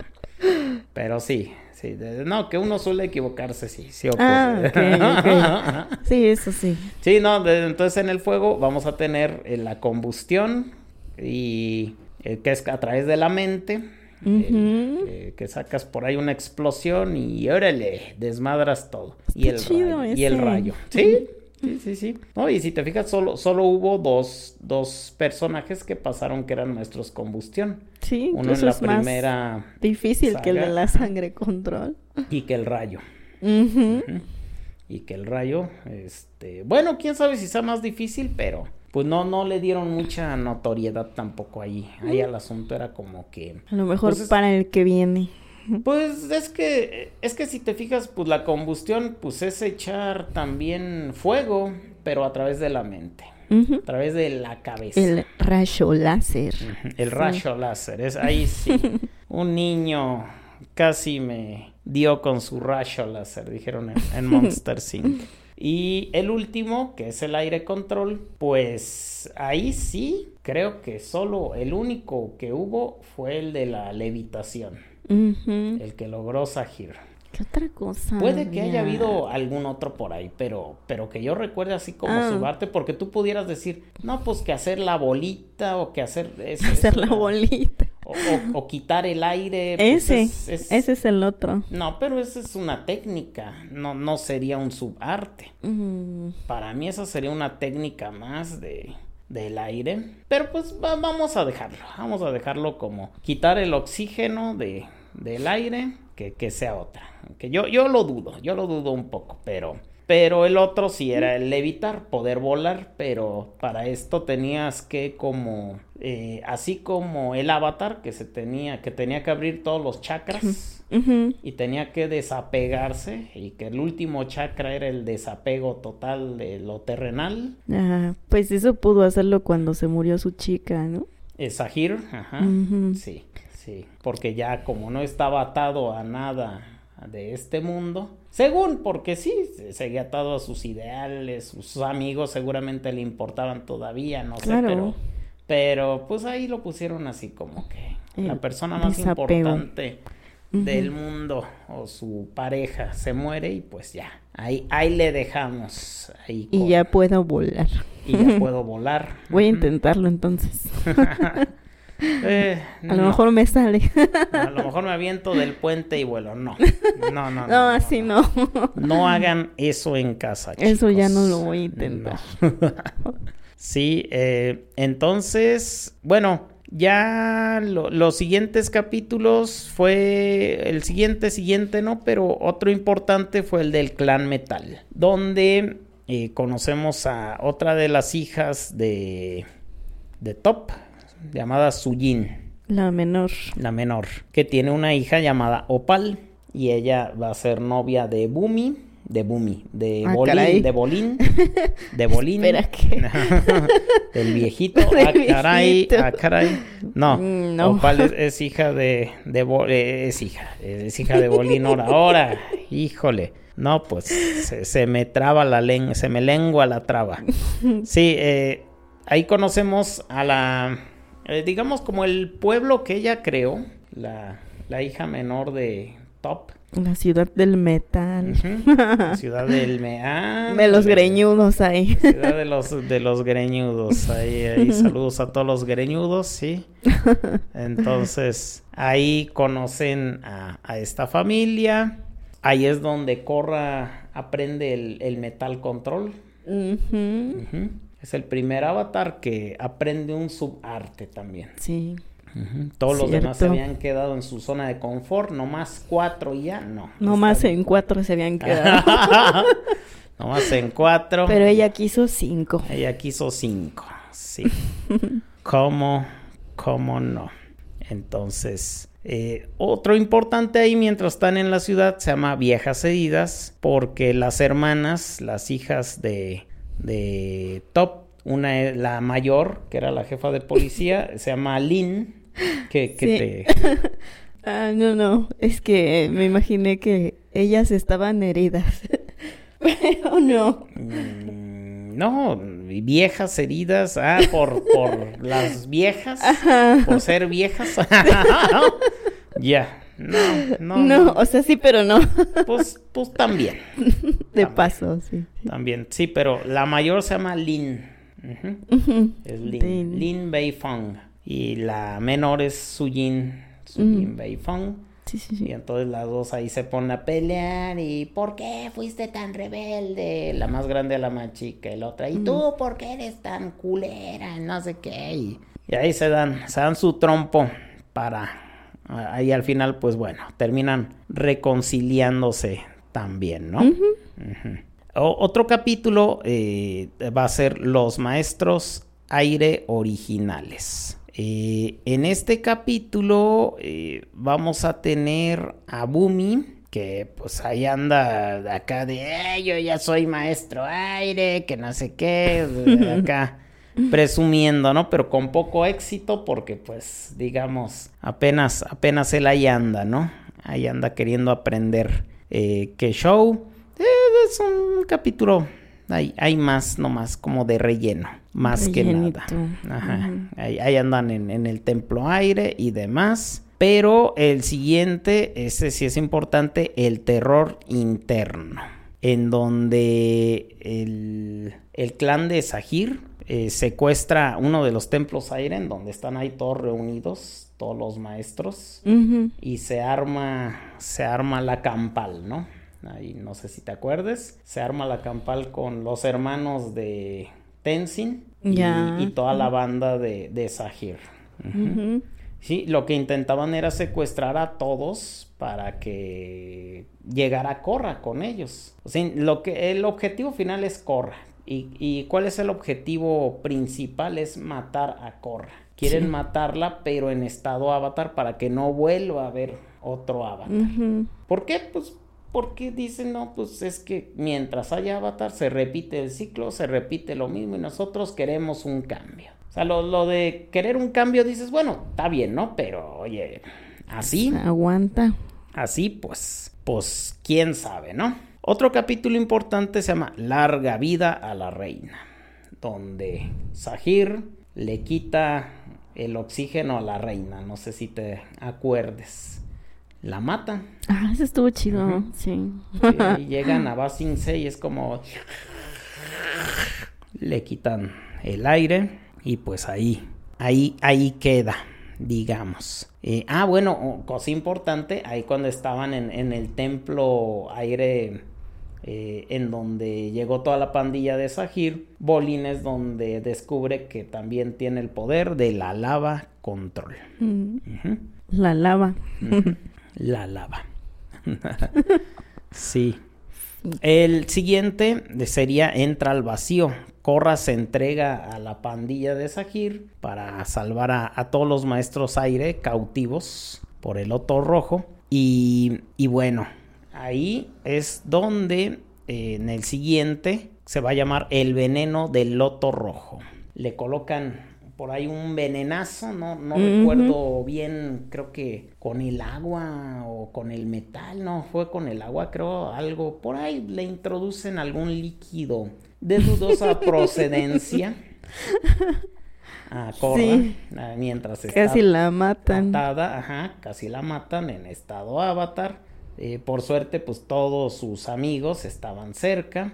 Pero sí, sí. no, que uno suele equivocarse, sí, sí ocurre. Ah, ok, Sí, eso sí. Sí, no, entonces en el fuego vamos a tener eh, la combustión y eh, que es a través de la mente, Ujú. eh, que sacas por ahí una explosión y órale, desmadras todo. Y el, rayo, y el rayo. Sí, sí, sí, sí. No, y si te fijas, solo, solo hubo dos, dos personajes que pasaron que eran nuestros combustión. Sí, Uno incluso en la es más primera difícil que el de la sangre control. y que el rayo. Y que el rayo, este, bueno, quién sabe si sea más difícil, pero pues no, no le dieron mucha notoriedad tampoco ahí. Ahí al asunto era como que, A lo mejor Pues es- para el que viene. [LAUGHS] pues es que, es que si te fijas, pues la combustión, pues es echar también fuego, pero a través de la mente, a través de la cabeza. El rayo láser. El rayo láser, es ahí sí. [LAUGHS] Un niño casi me dio con su rayo láser, dijeron en, en [LAUGHS] Monster Inc. Y el último, que es el aire control, pues ahí sí, creo que solo el único que hubo fue el de la levitación, El que logró Sahir. ¿Qué otra cosa? Puede que haya habido algún otro por ahí, pero, pero que yo recuerde así como Ah. subarte, porque tú pudieras decir, no, pues que hacer la bolita o que hacer... [LAUGHS] eso- Hacer eso la no. bolita. O, o- o quitar el aire. pues Ese, es- es- ese es el otro. No, pero esa es una técnica, no, no sería un subarte. Mm, Para mí esa sería una técnica más de del aire. Pero pues va- vamos a dejarlo, vamos a dejarlo como quitar el oxígeno de, del aire, que, que sea otra. Que yo, yo lo dudo, yo lo dudo un poco, pero... Pero el otro sí era el levitar, poder volar, pero para esto tenías que como, eh, así como el avatar que se tenía, que tenía que abrir todos los chakras y tenía que desapegarse y que el último chakra era el desapego total de lo terrenal. Ah, pues eso pudo hacerlo cuando se murió su chica, ¿no? Es Sahir, ajá. Sí, sí, porque ya como no estaba atado a nada de este mundo, según porque sí, se- seguía atado a sus ideales, sus amigos seguramente le importaban todavía, no sé, pero pero pues ahí lo pusieron así como que la persona más desapego. importante del mundo o su pareja se muere y pues ya, ahí, ahí le dejamos. Ahí Y ya puedo volar. y ya [LAUGHS] puedo volar. Voy a intentarlo entonces. [LAUGHS] Eh, A lo no. mejor me sale. A lo mejor me aviento del puente y vuelo. No, no, no. No, No, así no. No hagan eso en casa. Eso ya no lo voy a intentar. [LAUGHS] Sí, eh, entonces, bueno, ya lo- los siguientes capítulos fue el siguiente, siguiente, ¿no? Pero otro importante fue el del clan metal, donde eh, conocemos a otra de las hijas de, de Top, llamada Sujin La menor. la menor, que tiene una hija llamada Opal y ella va a ser novia de Bumi, de Bumi, de Ah, Bolín, caray. de Bolín, [LAUGHS] de Bolín. Espera, ¿qué? [LAUGHS] Del viejito. [LAUGHS] Del ah, caray, viejito. ah, caray. No, no. Opal es, es hija de, de Bo- eh, es hija, es hija de Bolín ahora, ahora, híjole. No, pues se, se me traba la lengua, se me lengua la traba. Sí, eh, ahí conocemos a la, eh, digamos como el pueblo que ella creó, la, la hija menor de Top. La ciudad del metal. La ciudad del me [LAUGHS] ah, De los greñudos ahí. Ciudad de los, de los greñudos. Ahí, ahí [LAUGHS] saludos a todos los greñudos, sí. Entonces, ahí conocen a, a esta familia. Ahí es donde Corra aprende el, el metal control. Ujú. Es el primer avatar que aprende un subarte también. Sí. Todos los demás se habían quedado en su zona de confort, nomás cuatro ya, no. No está más bien. en cuatro se habían quedado. [LAUGHS] nomás en cuatro. Pero ella quiso cinco. Ella quiso cinco, sí. [LAUGHS] ¿Cómo? ¿Cómo no? Entonces, eh, otro importante ahí mientras están en la ciudad se llama Viejas Heridas, porque las hermanas, las hijas de, de Top, una es la mayor, que era la jefa de policía, [LAUGHS] se llama Lynn, que, que Sí. te... [LAUGHS] Ah, no, no. Es que me imaginé que ellas estaban heridas. [LAUGHS] Pero no. Mm, No, viejas heridas, ah, por, por las viejas, Ajá. por ser viejas. Ya, no, no, No, no. o sea, sí, pero no. Pues, pues también, De paso, sí. también, sí, pero la mayor se llama Lin. Es Lin, Lin. Lin Beifong. Y la menor es Sujin, Sujin. Beifong. Sí, sí, Y sí. entonces las dos ahí se ponen a pelear y ¿por qué fuiste tan rebelde? La más grande a la más chica y la otra. ¿Y tú por qué eres tan culera? No sé qué. Y, y ahí se dan, se dan su trompo para... Ahí al final, pues bueno, terminan reconciliándose también, ¿no? Otro capítulo eh, va a ser los maestros aire originales. Eh, en este capítulo eh, vamos a tener a Bumi, que pues ahí anda acá de, "Eh, yo ya soy maestro aire, que no sé qué, [LAUGHS] acá presumiendo, ¿no? Pero con poco éxito porque pues digamos, apenas, apenas él ahí anda, ¿no? Ahí anda queriendo aprender eh, qué show. Es un capítulo, hay, hay más, nomás como de relleno, más que nada. Ajá. Ahí, ahí andan en, en el templo aire y demás. Pero el siguiente, ese sí es importante, el terror interno. En donde el, el clan de Sahir eh, secuestra uno de los templos aire, en donde están ahí todos reunidos, todos los maestros y se arma se arma la campal, ¿no? Ahí no sé si te acuerdes, se arma la campal con los hermanos de Tenzin y, toda la banda de, de Sahir. Sí, lo que intentaban era secuestrar a todos para que llegara Corra con ellos. O sea, lo que, el objetivo final es Corra. ¿Y, y cuál es el objetivo principal? Es matar a Corra. Quieren Sí. matarla, pero en estado avatar para que no vuelva a haber otro avatar. ¿Por qué? Pues porque dicen, no, pues es que mientras haya avatar se repite el ciclo, se repite lo mismo y nosotros queremos un cambio. O sea, lo, lo de querer un cambio dices, bueno, está bien, ¿no? Pero, oye, así, Aguanta. así, pues, pues, quién sabe, ¿no? Otro capítulo importante se llama Larga vida a la reina, donde Sahir le quita el oxígeno a la reina, no sé si te acuerdes. La matan. Ah, eso estuvo chido, sí. Y [LAUGHS] llegan a Basingse y es como le quitan el aire y pues ahí, ahí, ahí queda, digamos. Eh, ah, bueno, o- cosa importante, ahí cuando estaban en, en el templo aire eh, en donde llegó toda la pandilla de Sahir, Bolin es donde descubre que también tiene el poder de la lava control. Mm. La lava. La lava. [LAUGHS] sí. El siguiente sería Entra al vacío. Korra se entrega a la pandilla de Sahir para salvar a, a todos los maestros aire cautivos por el loto rojo. Y, y bueno, ahí es donde eh, en el siguiente se va a llamar el veneno del loto rojo. Le colocan por ahí un venenazo, no, no recuerdo bien, creo que con el agua o con el metal, no, fue con el agua, creo, algo, por ahí le introducen algún líquido de dudosa [LAUGHS] procedencia a Korra, Sí. mientras está Casi la matan. atada, ajá, casi la matan en estado avatar. Eh, por suerte, pues todos sus amigos estaban cerca.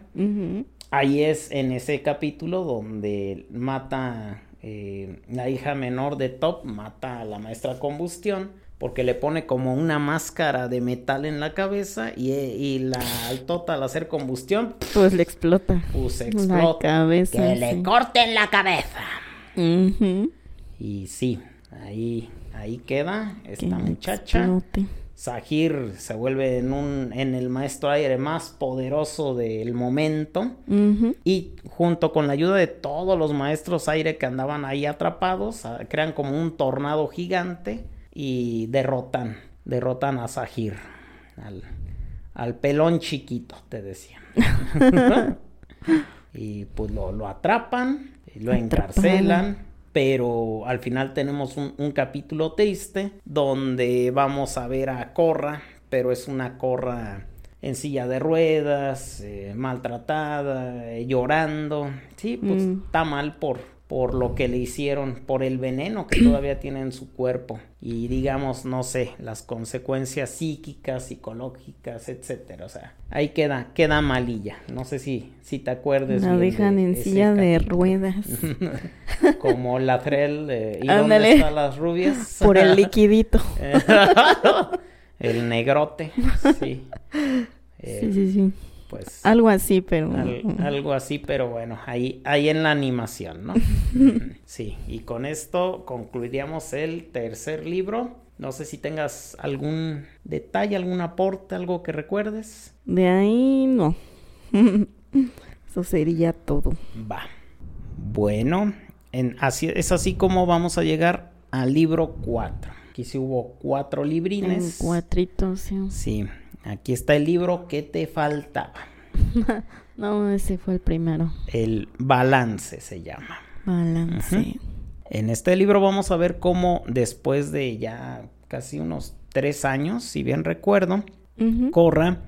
Ahí es en ese capítulo donde mata eh, la hija menor de Top, mata a la maestra combustión, porque le pone como una máscara de metal en la cabeza y, eh, y la altota al hacer combustión, Pues le explota. pues se La explota. cabeza. Que le sí. corten la cabeza. Y sí, ahí, ahí queda Que esta le muchacha. explote. Sahir se vuelve en un en el maestro aire más poderoso del momento. Y junto con la ayuda de todos los maestros aire que andaban ahí atrapados ah, crean como un tornado gigante y derrotan derrotan a Sahir al, al pelón chiquito te decía. [LAUGHS] Y pues lo, lo atrapan y lo encarcelan pero al final tenemos un, un capítulo triste donde vamos a ver a Corra, pero es una Corra en silla de ruedas, eh, maltratada, eh, llorando. Sí, pues Mm. está mal por, por lo que le hicieron, por el veneno que [CLEARS THROAT] todavía tiene en su cuerpo. Y digamos, no sé, las consecuencias psíquicas, psicológicas, etcétera. O sea, ahí queda, queda malilla. No sé si, si te acuerdes. La dejan de en silla de ruedas. [LAUGHS] Como la Trell, eh, ¿y Ándale. dónde están las rubias? [LAUGHS] Por el liquidito. [LAUGHS] el negrote, sí. Eh, Sí, sí, sí. Pues Algo así, pero. al- algo así, pero bueno, ahí, ahí en la animación, ¿no? [LAUGHS] sí, y con esto concluiríamos el tercer libro. No sé si tengas algún detalle, algún aporte, algo que recuerdes. De ahí no. [LAUGHS] Eso sería todo. Va. Bueno, en, así, es así como vamos a llegar al libro 4. Aquí sí hubo cuatro En librines. cuatritos, sí. Sí, aquí está el libro que te faltaba. [LAUGHS] No, ese fue el primero. El balance se llama. Balance. En este libro vamos a ver cómo después de ya casi unos tres años, si bien recuerdo, Ujú. Corra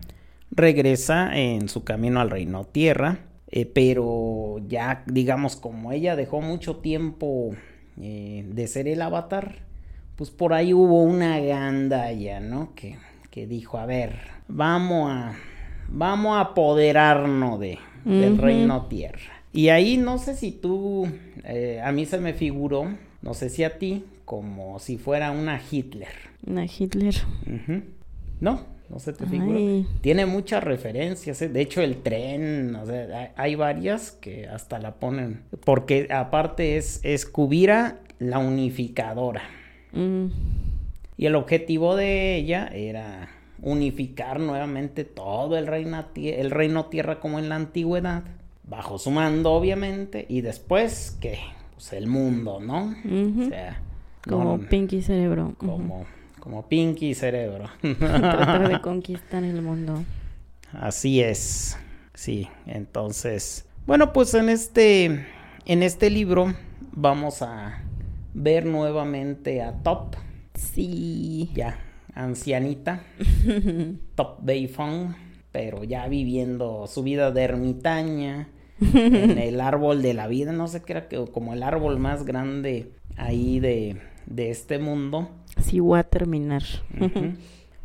regresa en su camino al reino tierra, eh, pero ya digamos como ella dejó mucho tiempo eh, de ser el avatar, pues por ahí hubo una gandalla, ¿no? Que, que dijo, a ver, vamos a, vamos a apoderarnos de, del Ujú. reino tierra. Y ahí no sé si tú, eh, a mí se me figuró, no sé si a ti, como si fuera una Hitler. Una Hitler. No, no se te figura. Ay. Tiene muchas referencias. ¿eh? De hecho, el tren, o sea, hay, varias que hasta la ponen. Porque aparte es, es Kubira la unificadora. Mm. Y el objetivo de ella era unificar nuevamente todo el, reina tie- el reino tierra como en la antigüedad. Bajo su mando, obviamente. Y después, ¿qué? Pues el mundo, ¿no? O sea, Como Pinky Cerebro. Como, como Pinky Cerebro. [LAUGHS] Tratar de conquistar el mundo. Así es. Sí, entonces, bueno, pues en este en este libro vamos a ver nuevamente a Top, Sí. ya ancianita, [LAUGHS] Top Bayfong, pero ya viviendo su vida de ermitaña [LAUGHS] en el árbol de la vida, no sé qué era que como el árbol más grande ahí de, de este mundo. Sí, voy a terminar.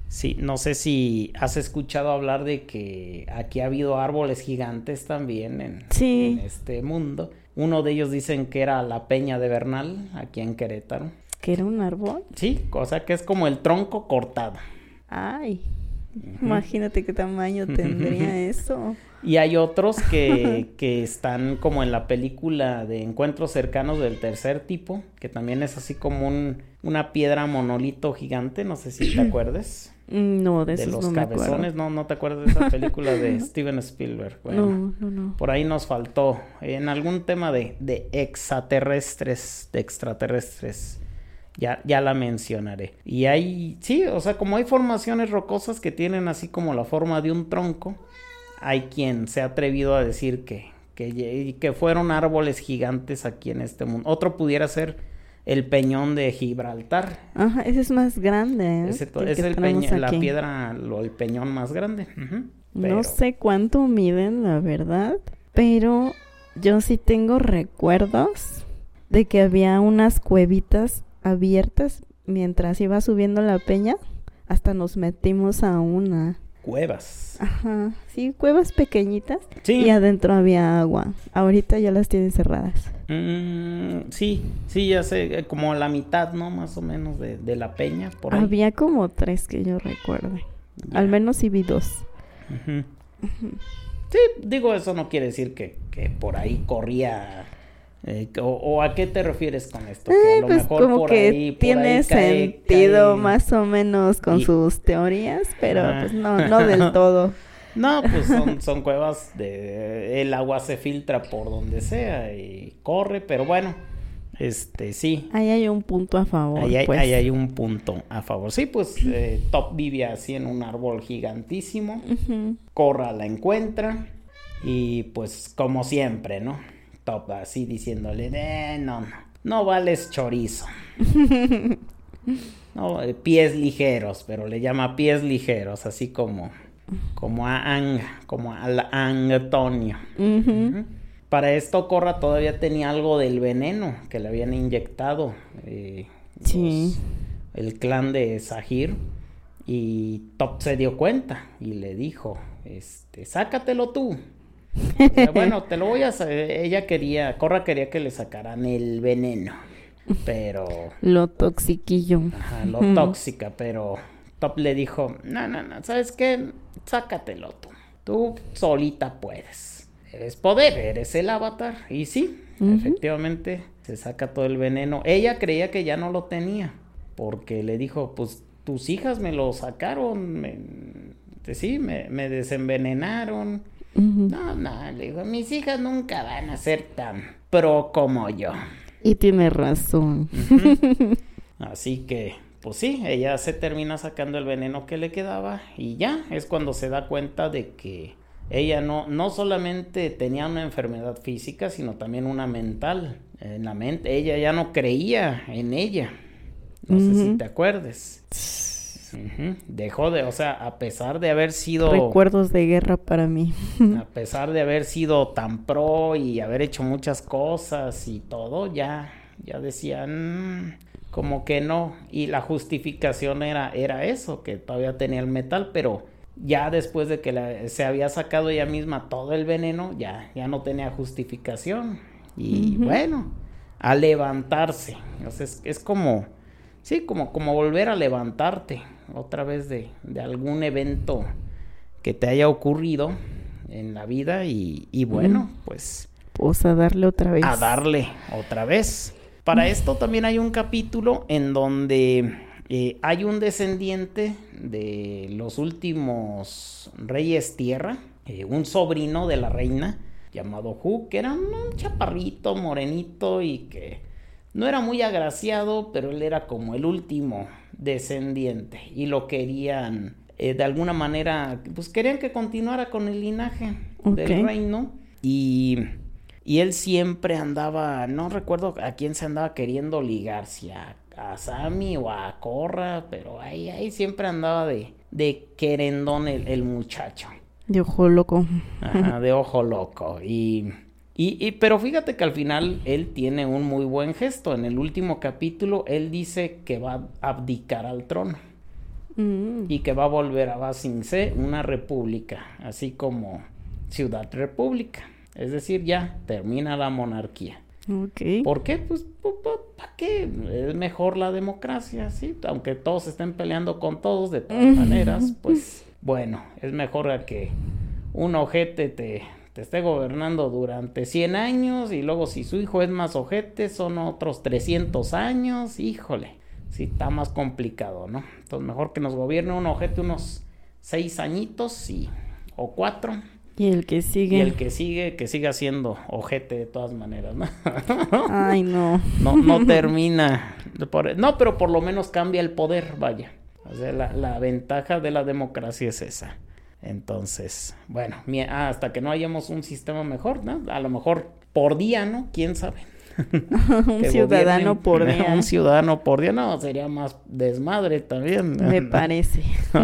Sí, no sé si has escuchado hablar de que aquí ha habido árboles gigantes también en, Sí. en este mundo. Uno de ellos dicen que era la Peña de Bernal, aquí en Querétaro. ¿Que era un árbol? Sí, o sea que es como el tronco cortado. Ay, imagínate qué tamaño tendría [LAUGHS] eso. Y hay otros que, [LAUGHS] que están como en la película de Encuentros cercanos del tercer tipo, que también es así como un, una piedra monolito gigante, no sé si te [CLEARS THROAT] acuerdes. Mm, No, de De, esos los no me cabezones, ¿no? ¿No te acuerdas de esa película de [LAUGHS] Steven Spielberg? Bueno, No, no, no. por ahí nos faltó. En algún tema de, de extraterrestres, de extraterrestres. Ya, ya la mencionaré. Y hay, sí, o sea, como hay formaciones rocosas que tienen así como la forma de un tronco, hay quien se ha atrevido a decir que, que, que fueron árboles gigantes aquí en este mundo. Otro pudiera ser el peñón de Gibraltar. Ajá, ese es más grande. ¿eh? Ese es el peño- la piedra, lo- el peñón más grande. Pero- No sé cuánto miden, la verdad, pero yo sí tengo recuerdos de que había unas cuevitas abiertas mientras iba subiendo la peña. Hasta nos metimos a una. Cuevas. Ajá, sí, cuevas pequeñitas. Sí. Y adentro había agua. Ahorita ya las tienen cerradas. Mm, sí, sí, ya sé, eh, como la mitad, ¿no? Más o menos de, de la peña, por ahí. Había como tres que yo recuerde. Al menos sí vi dos. Sí, digo, eso no quiere decir que, que por ahí corría. Eh, o, o a qué te refieres con esto? Que a Eh, lo pues mejor como por que ahí- por tiene ahí cae- sentido cae- más o menos con Y- sus teorías, pero Ah. pues no, no del [LAUGHS] todo. No, pues son, [LAUGHS] son cuevas de... El agua se filtra por donde sea y corre, pero bueno, este, sí. Ahí hay un punto a favor. Ahí hay, pues. ahí hay un punto a favor. Sí, pues eh, Top vive así en un árbol gigantísimo. Ujú. Corra la encuentra y pues como siempre, ¿no? Top así diciéndole, eh, no, no, no vales chorizo. [LAUGHS] No, eh, pies ligeros, pero le llama pies ligeros, así como, como a Ang, como al Antonio. Para esto Corra todavía tenía algo del veneno que le habían inyectado eh, Sí. el clan de Sahir y Top se dio cuenta y le dijo, este, sácatelo tú. [LAUGHS] Bueno, te lo voy a hacer. Ella quería, Corra quería que le sacaran el veneno, pero, Lo toxiquillo. ajá, lo tóxica, pero Top le dijo, no, no, no, ¿sabes qué? Sácatelo tú. Tú solita puedes. Eres poder, eres el avatar. Y sí, efectivamente, se saca todo el veneno. Ella creía que ya no lo tenía, porque le dijo, pues tus hijas me lo sacaron, me, sí, me, me desenvenenaron. No, no, le digo, mis hijas nunca van a ser tan pro como yo. Y tiene razón. [LAUGHS] Así que, pues sí, ella se termina sacando el veneno que le quedaba y ya es cuando se da cuenta de que ella no, no solamente tenía una enfermedad física, sino también una mental. En la mente, ella ya no creía en ella. No sé si te acuerdes. Dejó de, o sea, a pesar de haber sido... Recuerdos de guerra para mí. [LAUGHS] A pesar de haber sido tan pro y haber hecho muchas cosas y todo, ya, ya decían como que no. Y la justificación era, era eso, que todavía tenía el metal, pero ya después de que la- se había sacado ella misma todo el veneno, ya, ya no tenía justificación. Y bueno, a levantarse. O sea, es, es como, sí, como, como volver a levantarte otra vez de, de algún evento que te haya ocurrido en la vida y, y bueno, pues Pues a darle otra vez. a darle otra vez. Para esto también hay un capítulo en donde eh, hay un descendiente de los últimos reyes tierra, eh, un sobrino de la reina llamado Hu, que era un chaparrito morenito y que no era muy agraciado, pero él era como el último descendiente y lo querían eh, de alguna manera, pues querían que continuara con el linaje del reino y, y él siempre andaba, no recuerdo a quién se andaba queriendo ligar, si a, a Sammy o a Corra, pero ahí, ahí siempre andaba de, de querendón el, el muchacho. De ojo loco. Ajá, de [LAUGHS] ojo loco. Y, y, y- pero fíjate que al final él tiene un muy buen gesto. En el último capítulo, él dice que va a abdicar al trono. Mm. y que va a volver a Basingse una república, así como Ciudad República. Es decir, ya termina la monarquía. ¿Por qué? Pues, ¿para qué? Es mejor la democracia, ¿sí? Aunque todos estén peleando con todos, de todas [LAUGHS] maneras, pues, bueno, es mejor a que un ojete te, te esté gobernando durante 100 años y luego si su hijo es más ojete son otros 300 años, híjole, sí está más complicado, ¿no? Entonces mejor que nos gobierne un ojete unos 6 añitos y, o 4 Y el que sigue. y el que sigue, que siga siendo ojete de todas maneras, ¿no? [LAUGHS] Ay, no. no, no [LAUGHS] termina. no, pero por lo menos cambia el poder, vaya. O sea, la, la ventaja de la democracia es esa. Entonces, bueno, hasta que no hayamos un sistema mejor, ¿no? A lo mejor por día, ¿no? ¿Quién sabe? [LAUGHS] un ciudadano por [LAUGHS] día. un ciudadano por día, no, sería más desmadre también. Me parece. [LAUGHS]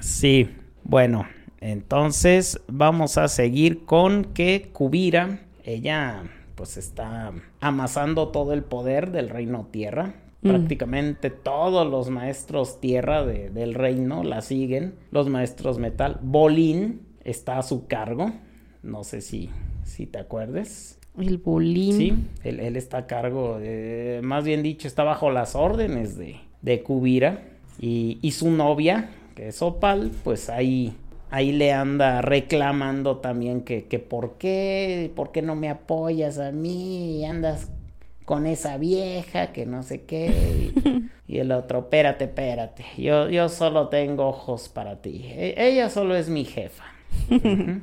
Sí, bueno, entonces vamos a seguir con que Kubira, ella pues está amasando todo el poder del reino tierra. Mm. Prácticamente todos los maestros tierra de- del reino la siguen. Los maestros metal. Bolín está a su cargo. No sé si, si te acuerdes. El bolín. Sí, él, él está a cargo, de- más bien dicho, está bajo las órdenes de, de Kubira y, y su novia, que es Opal, pues ahí, ahí le anda reclamando también que, que por qué, por qué no me apoyas a mí y andas con esa vieja que no sé qué. Y, [LAUGHS] y el otro, espérate, espérate, yo, yo solo tengo ojos para ti. E- ella solo es mi jefa. [LAUGHS]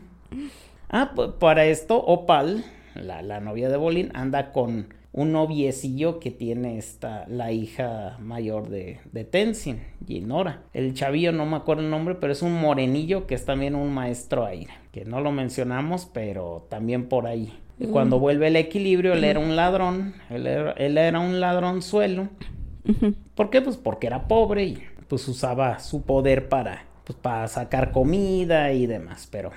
Ah, pues para esto, Opal, la, la novia de Bolín, anda con un noviecillo que tiene esta, la hija mayor de, de Tenzin, Ginora. El chavillo, no me acuerdo el nombre, pero es un morenillo que es también un maestro aire, que no lo mencionamos, pero también por ahí. Y Cuando vuelve el equilibrio, él era un ladrón, él era, él era un ladronzuelo. ¿Por qué? Pues porque era pobre y pues usaba su poder para, pues, para sacar comida y demás, pero...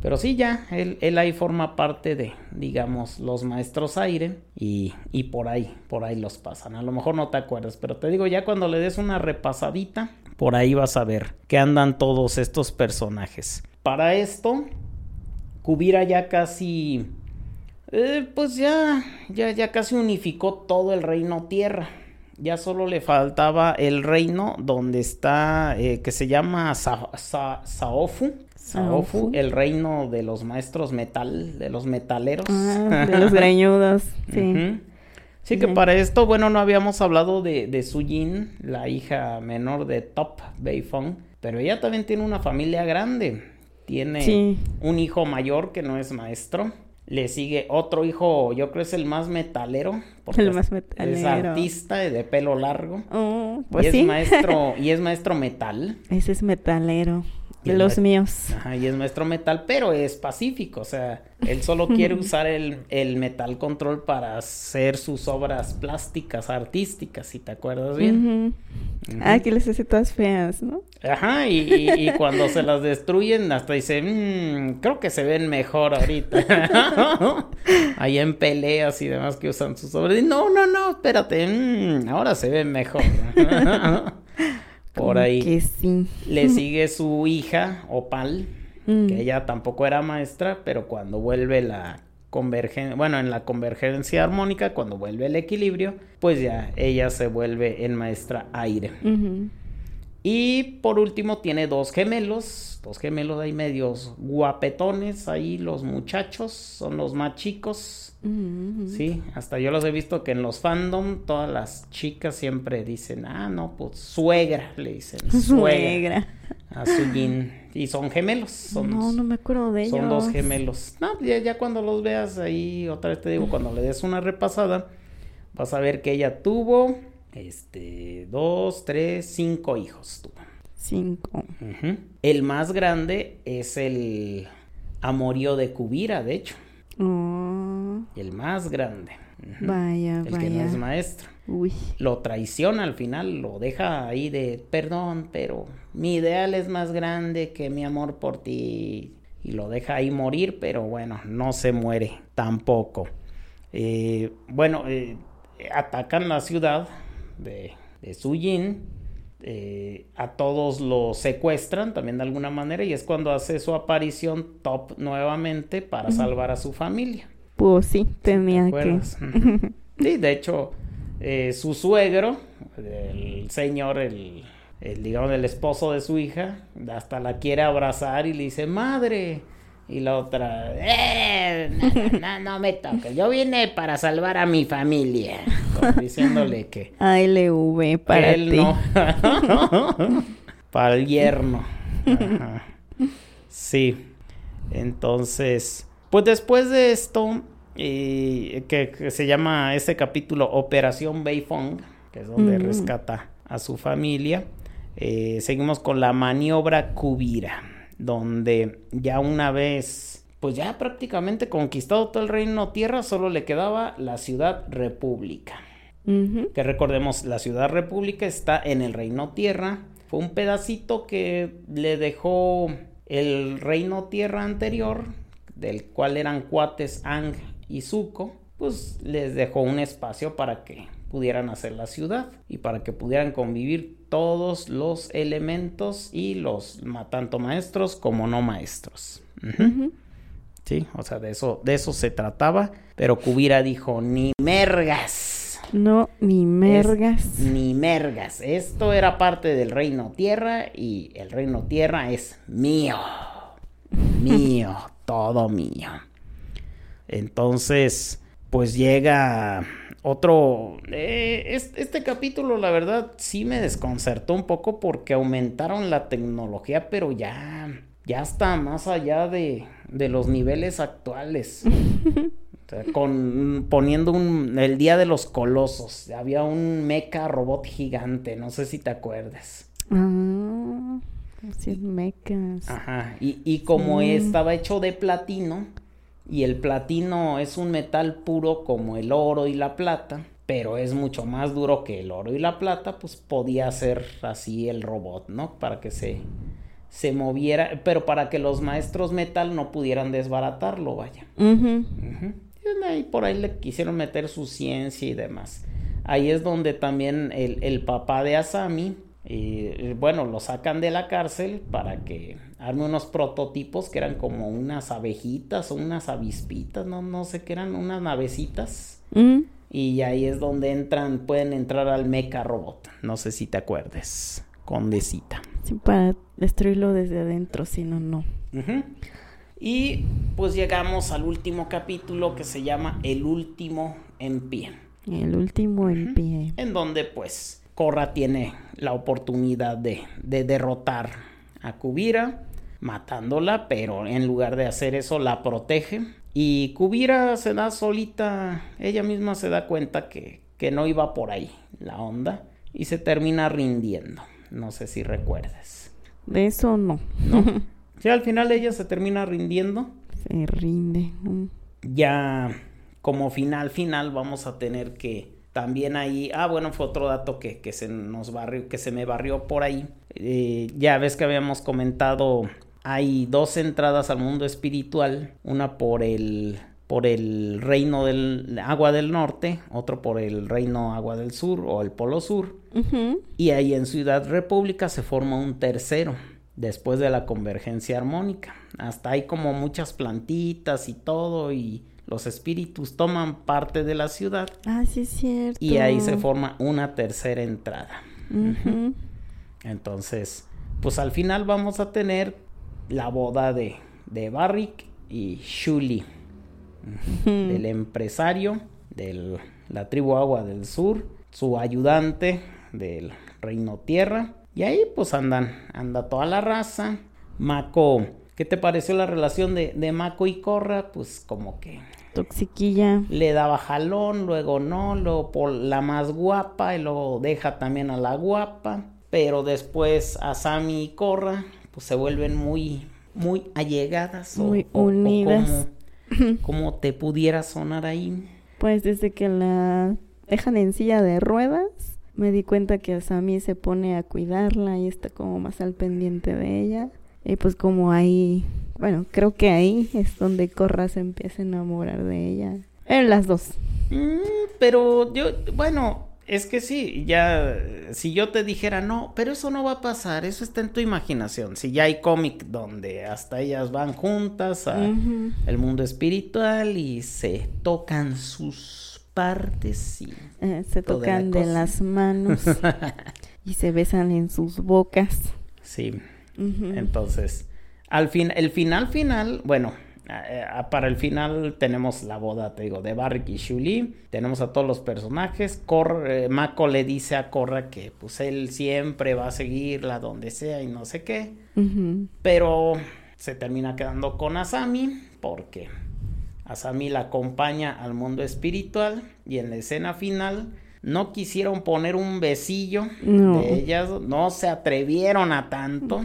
Pero sí, ya, él, él ahí forma parte de, digamos, los maestros aire y, y por ahí, por ahí los pasan. A lo mejor no te acuerdas, pero te digo, ya cuando le des una repasadita, por ahí vas a ver que andan todos estos personajes. Para esto, Kubira ya casi, eh, pues ya, ya, ya casi unificó todo el reino tierra. Ya solo le faltaba el reino donde está, eh, que se llama Sa- Sa- Saofu. Saofu, el reino de los maestros metal, de los metaleros. Ah, de los greñudos. [LAUGHS] Sí. Sí, que para esto, bueno, no habíamos hablado de, de Sujin, la hija menor de Top Beifong, pero ella también tiene una familia grande. Tiene Sí. un hijo mayor que no es maestro. Le sigue otro hijo, yo creo es el más metalero. porque El es- más Es metalero. artista y de pelo largo. Oh, y pues es sí. maestro, [LAUGHS] y es maestro metal. Ese es metalero. Los míos. Ajá, y es maestro metal, pero es pacífico, o sea, él solo [LAUGHS] quiere usar el, el metal control para hacer sus obras plásticas, artísticas, si te acuerdas bien. Ah, que les hace todas feas, ¿no? Ajá, y, y- y cuando se las destruyen, hasta dice, "Mm, creo que se ven mejor ahorita. [LAUGHS] Ahí en peleas y demás que usan sus obras. Y, no, no, no, espérate, mm, ahora se ven mejor. [LAUGHS] Por ahí. Que sí. Le [LAUGHS] sigue su hija, Opal, Mm. que ella tampoco era maestra, pero cuando vuelve la convergencia, bueno, en la convergencia armónica, cuando vuelve el equilibrio, pues ya ella se vuelve en maestra aire. Y por último tiene dos gemelos, dos gemelos ahí medios guapetones, ahí los muchachos, son los más chicos. Sí, hasta yo los he visto que en los fandom todas las chicas siempre dicen, ah, no, pues suegra, le dicen, suegra Suegra. a Sujin. Y son gemelos, son, No, no me acuerdo de ellos. son dos gemelos. No, ya, ya cuando los veas ahí, otra vez te digo, cuando le des una repasada, vas a ver que ella tuvo, este, dos, tres, cinco hijos tuvo. Cinco. El más grande es el amorío de Kubira, de hecho. Oh, El más grande. Vaya, El que no es maestro. Uy. Lo traiciona al final, lo deja ahí de perdón, pero mi ideal es más grande que mi amor por ti. Y lo deja ahí morir, pero bueno, no se muere tampoco. Eh, bueno, eh, atacan la ciudad de, de Sujin eh, a todos los secuestran también de alguna manera y es cuando hace su aparición Top nuevamente para salvar a su familia. Pues sí, tenía que. [LAUGHS] Sí, de hecho, eh, su suegro, el señor, el, el, digamos, el esposo de su hija, hasta la quiere abrazar y le dice, madre. Y la otra, "Eh, no, no, no me toques, yo vine para salvar a mi familia. Diciéndole que ALV para él ti. no. [LAUGHS] para el yerno. Ajá. Sí. Entonces, pues después de esto, eh, que, que se llama este capítulo Operación Beifong, que es donde Mm. rescata a su familia, eh, seguimos con la maniobra Kubira, donde ya una vez, pues ya prácticamente conquistado todo el reino tierra, solo le quedaba la ciudad república. Que recordemos, la ciudad república está en el reino tierra. Fue un pedacito que le dejó el reino tierra anterior, del cual eran cuates Ang y Zuko, pues les dejó un espacio para que pudieran hacer la ciudad y para que pudieran convivir todos los elementos y los tanto maestros como no maestros. Sí, o sea, de eso, de eso se trataba. Pero Kubira dijo, ni mergas. No, ni mergas. Es- ni mergas. Esto era parte del reino tierra y el reino tierra es mío. [LAUGHS] Mío, todo mío. Entonces, pues llega otro... eh, es- este capítulo, la verdad, sí me desconcertó un poco porque aumentaron la tecnología, pero ya, ya está más allá de, de los niveles actuales. [LAUGHS] O sea, con poniendo un el día de los colosos, había un mecha robot gigante, no sé si te acuerdas. Ah, así es mecas. Ajá, y, y como Sí. estaba hecho de platino, y el platino es un metal puro como el oro y la plata, pero es mucho más duro que el oro y la plata, pues podía ser así el robot, ¿no? Para que se, se moviera, pero para que los maestros metal no pudieran desbaratarlo, vaya. Y ahí por ahí le quisieron meter su ciencia y demás. Ahí es donde también el, el papá de Asami, eh, bueno, lo sacan de la cárcel para que arme unos prototipos que eran como unas abejitas o unas avispitas, no, no sé qué eran, unas navecitas. Mm. Y ahí es donde entran, pueden entrar al mecha robot. No sé si te acuerdes, Condecita. Sí, para destruirlo desde adentro, si no, no. Y pues llegamos al último capítulo que se llama El último en pie, El último en pie. en donde pues Korra tiene la oportunidad de, de derrotar a Kubira, matándola, pero en lugar de hacer eso la protege. Y Kubira se da solita, ella misma se da cuenta que, que no iba por ahí la onda y se termina rindiendo. No sé si recuerdas. De eso no. ¿No? [LAUGHS] Sí, al final ella se termina rindiendo. Se rinde. Ya como final final vamos a tener que también ahí, ah bueno, fue otro dato que, que se nos barrió, que se me barrió por ahí. Eh, ya ves que habíamos comentado, hay dos entradas al mundo espiritual, una por el por el reino del agua del norte, otro por el reino agua del sur o el polo sur. Y ahí en Ciudad República se forma un tercero después de la convergencia armónica. Hasta hay como muchas plantitas y todo y los espíritus toman parte de la ciudad Ah, sí es cierto. y ahí se forma una tercera entrada. Entonces, pues al final vamos a tener la boda de, de Barrick y Shuli, del empresario de la tribu Agua del Sur, su ayudante del Reino Tierra. Y ahí pues andan, anda toda la raza. Mako, ¿qué te pareció la relación de, de Mako y Korra? Pues como que Toxiquilla. le daba jalón, luego no, luego por la más guapa y luego deja también a la guapa. Pero después a Sammy y Korra pues se vuelven muy, muy allegadas. o- Muy o unidas. como, [LAUGHS] como te pudiera sonar ahí. Pues desde que la dejan en silla de ruedas, me di cuenta que Sammy se pone a cuidarla y está como más al pendiente de ella. Y pues como ahí, bueno, creo que ahí es donde Corra se empieza a enamorar de ella. En las dos. Mm, pero yo, bueno, Es que sí, ya, si yo te dijera, no, pero eso no va a pasar, eso está en tu imaginación. Si ya hay cómic donde hasta ellas van juntas al mundo espiritual y se tocan sus partes y... Eh, se tocan de las manos [LAUGHS] y se besan en sus bocas. Sí, entonces, al fin, el final final, bueno, para el final tenemos la boda, te digo, de Barrick y Shuli. Tenemos a todos los personajes. Cor, eh, Mako le dice a Korra que pues él siempre va a seguirla donde sea y no sé qué. Pero se termina quedando con Asami porque Asami la acompaña al mundo espiritual y en la escena final no quisieron poner un besillo de ellas, no se atrevieron a tanto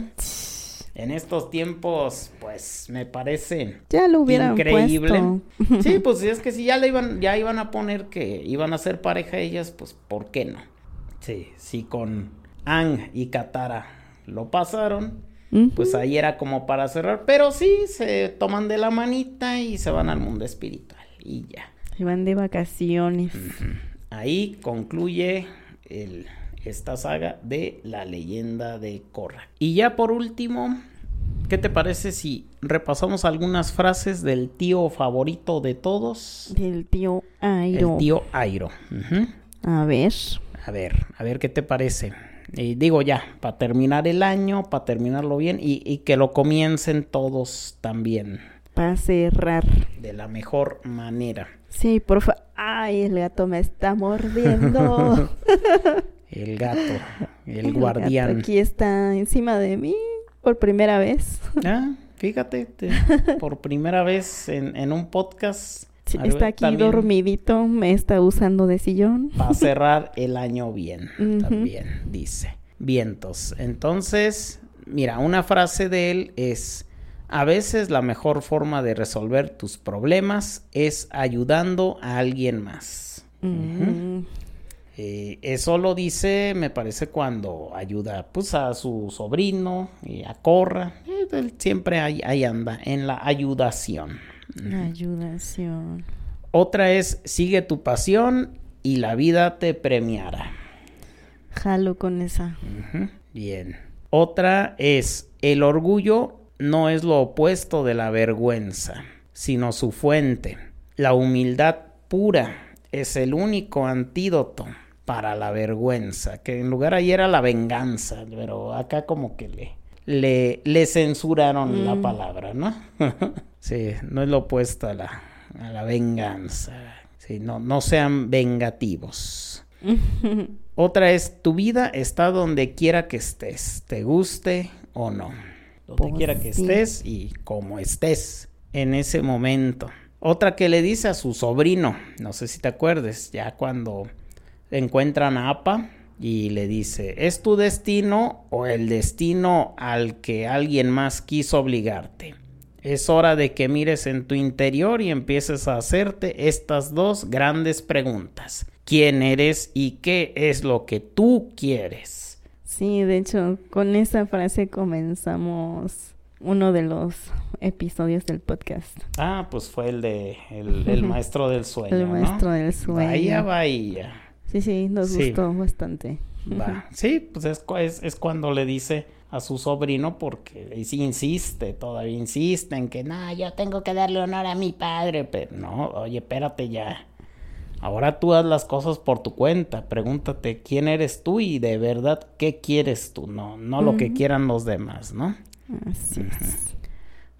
en estos tiempos, pues me parece ya lo hubieran increíble. Sí, [LAUGHS] pues es que si ya le iban, ya iban a poner que iban a ser pareja ellas, pues ¿por qué no? Sí, sí con Ang y Katara lo pasaron, pues ahí era como para cerrar, pero sí se toman de la manita y se van al mundo espiritual y ya. Se van de vacaciones. Ahí concluye el esta saga de la leyenda de Korra. Y ya por último, ¿qué te parece si repasamos algunas frases del tío favorito de todos? Del tío Airo. El tío Airo. A ver. A ver, a ver qué te parece. Y digo ya, para terminar el año, para terminarlo bien y, y que lo comiencen todos también. Para cerrar. De la mejor manera. Sí, por favor. Ay, el gato me está mordiendo. [LAUGHS] El gato, el, guardián. aquí está encima de mí por primera vez. Ah, fíjate, por primera vez en, un podcast. está aquí dormidito, me está usando de sillón. Para [LAUGHS] cerrar el año bien, también dice. Vientos. Entonces, mira, una frase de él es, a veces la mejor forma de resolver tus problemas es ayudando a alguien más. Mm. Eh, eso lo dice, me parece, cuando ayuda pues, a su sobrino y a Corra. Eh, siempre ahí, anda, en la ayudación. ayudación. Otra es, sigue tu pasión y la vida te premiará. Jalo con esa. Bien. Otra es, el orgullo no es lo opuesto de la vergüenza, sino su fuente. La humildad pura es el único antídoto para la vergüenza, que en lugar ahí era la venganza, pero acá como que le, le, le censuraron la mm. palabra, ¿no? [LAUGHS] sí, no es lo opuesto a la, a la venganza. Sí, no, no sean vengativos. [LAUGHS] Otra es, tu vida está donde quiera que estés, te guste o no. Donde pues quiera que estés y como estés en ese momento. Otra que le dice a su sobrino, no sé si te acuerdes, ya cuando encuentran a Apa y le dice, ¿es tu destino o el destino al que alguien más quiso obligarte? Es hora de que mires en tu interior y empieces a hacerte estas dos grandes preguntas. ¿Quién eres y qué es lo que tú quieres? Sí, de hecho, con esa frase comenzamos uno de los episodios del podcast. Ah, pues fue el de el, [LAUGHS] maestro del sueño. El maestro del sueño. Vaya, vaya. Sí, sí, nos gustó bastante. Va. Sí, pues es, es, cuando le dice a su sobrino porque sí insiste, todavía insiste en que no, yo tengo que darle honor a mi padre, pero no, oye, espérate ya. Ahora tú haz las cosas por tu cuenta, pregúntate quién eres tú y de verdad qué quieres tú, no, no lo que quieran los demás, ¿no? Así es.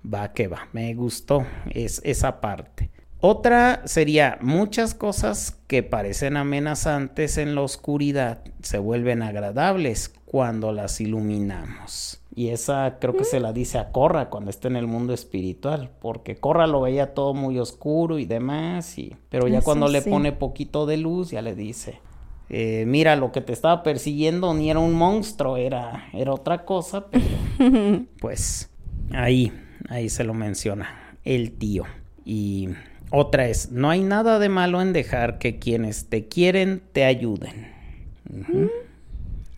Va que va, me gustó es, esa parte. Otra sería muchas cosas que parecen amenazantes en la oscuridad se vuelven agradables cuando las iluminamos. Y esa creo que se la dice a Corra cuando está en el mundo espiritual, porque Corra lo veía todo muy oscuro y demás, y, pero ya cuando le pone poquito de luz ya le dice, eh, mira, lo que te estaba persiguiendo ni era un monstruo, era, era otra cosa, pero [LAUGHS] pues ahí, ahí se lo menciona el tío. Y otra es, no hay nada de malo en dejar que quienes te quieren te ayuden.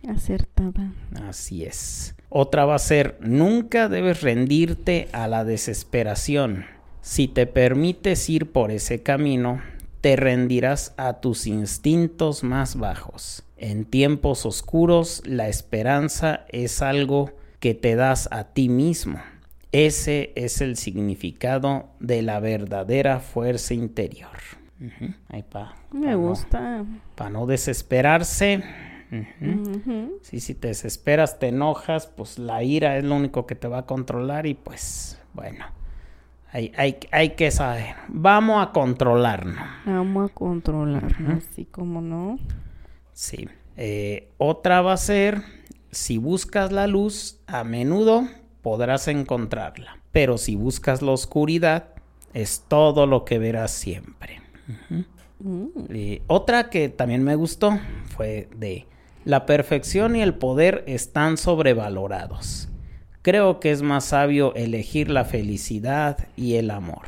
Acertada. Así es. Otra va a ser, nunca debes rendirte a la desesperación. Si te permites ir por ese camino, te rendirás a tus instintos más bajos. En tiempos oscuros, la esperanza es algo que te das a ti mismo. Ese es el significado de la verdadera fuerza interior. Ahí pa, Me pa no- gusta. Para no desesperarse. Sí, si te desesperas, te enojas, pues la ira es lo único que te va a controlar y pues bueno, hay, hay, hay que saber. Vamos a controlarnos. Vamos a controlarnos, así como no. Sí. Eh, otra va a ser, si buscas la luz, a menudo podrás encontrarla. Pero si buscas la oscuridad, es todo lo que verás siempre. Mm. Y otra que también me gustó fue de la perfección y el poder están sobrevalorados. Creo que es más sabio elegir la felicidad y el amor.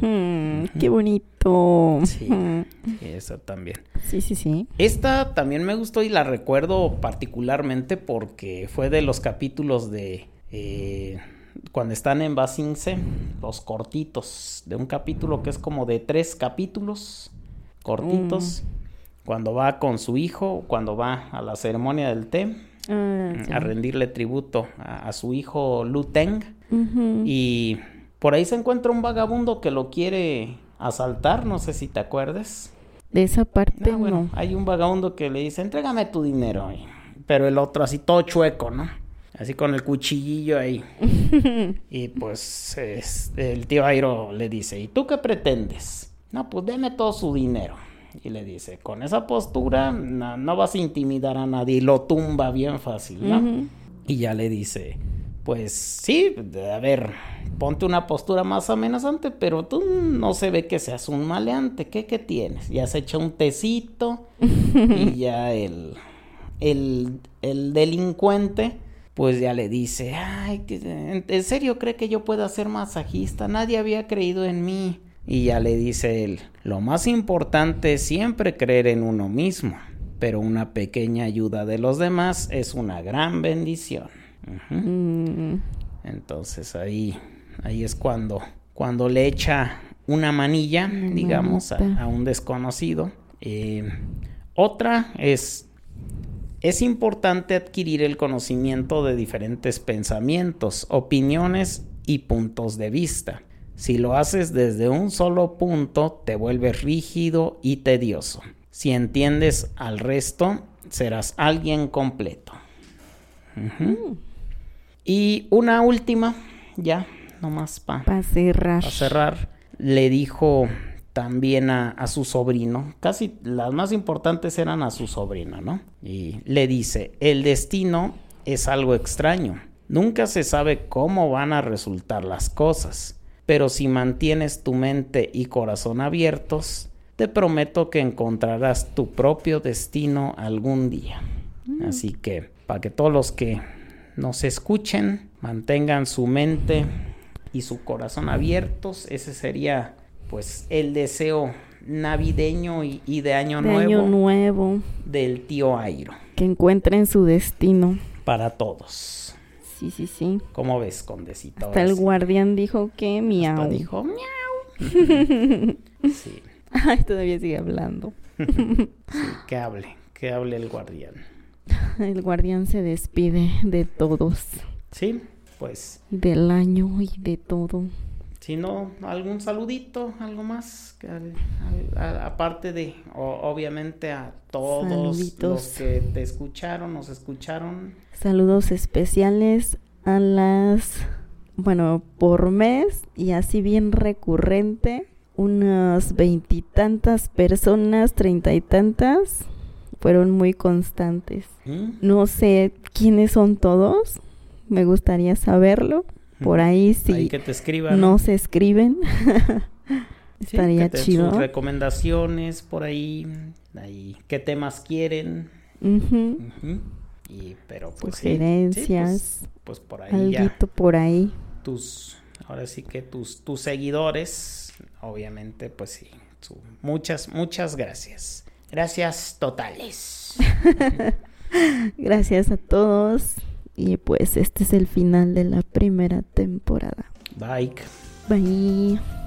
Mm, qué bonito. Sí. Mm. Y eso también. sí, sí, sí. Esta también me gustó y la recuerdo particularmente porque fue de los capítulos de eh, cuando están en Basince, los cortitos, de un capítulo que es como de tres capítulos cortitos, cuando va con su hijo, cuando va a la ceremonia del té, Ah, a rendirle tributo a, a su hijo Lu Teng. Y por ahí se encuentra un vagabundo que lo quiere asaltar, no sé si te acuerdes. De esa parte Ah, bueno, no. hay un vagabundo que le dice, entrégame tu dinero. Pero el otro así todo chueco, ¿no? Así con el cuchillillo ahí. [LAUGHS] y pues es- el tío Airo le dice, ¿y tú qué pretendes? No, pues deme todo su dinero. Y le dice, con esa postura no, no vas a intimidar a nadie. Y lo tumba bien fácil, ¿no? Y ya le dice, pues sí, a ver, ponte una postura más amenazante, pero tú no se ve que seas un maleante. ¿Qué, qué tienes? Ya se echa un tecito [LAUGHS] y ya el, el, el delincuente pues ya le dice, ay, ¿en, serio cree que yo pueda ser masajista? Nadie había creído en mí. Y ya le dice él, lo más importante es siempre creer en uno mismo, pero una pequeña ayuda de los demás es una gran bendición. Mm, Entonces ahí, ahí es cuando, cuando le echa una manilla, digamos, a un desconocido. Eh, otra es, es importante adquirir el conocimiento de diferentes pensamientos, opiniones y puntos de vista. Si lo haces desde un solo punto, te vuelves rígido y tedioso. Si entiendes al resto, serás alguien completo. Y una última, ya, nomás para cerrar. cerrar, le dijo también a, a su sobrino, casi las más importantes eran a su sobrino, ¿no? Y le dice, el destino es algo extraño, nunca se sabe cómo van a resultar las cosas, pero si mantienes tu mente y corazón abiertos, te prometo que encontrarás tu propio destino algún día. Así que, para que todos los que nos escuchen, mantengan su mente y su corazón abiertos, ese sería pues el deseo navideño y, y de año de nuevo año nuevo. del tío Airo Que encuentren su destino. para todos. Sí, sí, sí. ¿Cómo ves, Condecito? Hasta el guardián dijo que Hasta miau. dijo miau. [LAUGHS] sí, Ay, todavía sigue hablando. sí, que hable, que hable el guardián. [LAUGHS] El guardián se despide de todos. Sí, pues Del año y de todo. Si no, algún saludito, algo más, que al- al- a- aparte de, o- obviamente, a todos Saluditos. los que te escucharon, nos escucharon. Saludos especiales a las, bueno, por mes y así bien recurrente, unas veintitantas personas, treinta y tantas, fueron muy constantes. ¿Mm? No sé quiénes son todos, me gustaría saberlo. Por ahí sí Ahí que te escriban. no se escriben. [LAUGHS] Sí, estaría que te chido. Sus recomendaciones por ahí, ahí, qué temas quieren. Y, pero pues sí, sí, Sugerencias, pues, pues por ahí ya alguito por ahí. tus, ahora sí que tus, tus seguidores, obviamente, pues sí, su- muchas, muchas gracias. Gracias totales. [LAUGHS] Gracias a todos. Y pues este es el final de la primera temporada. Bye. Bye.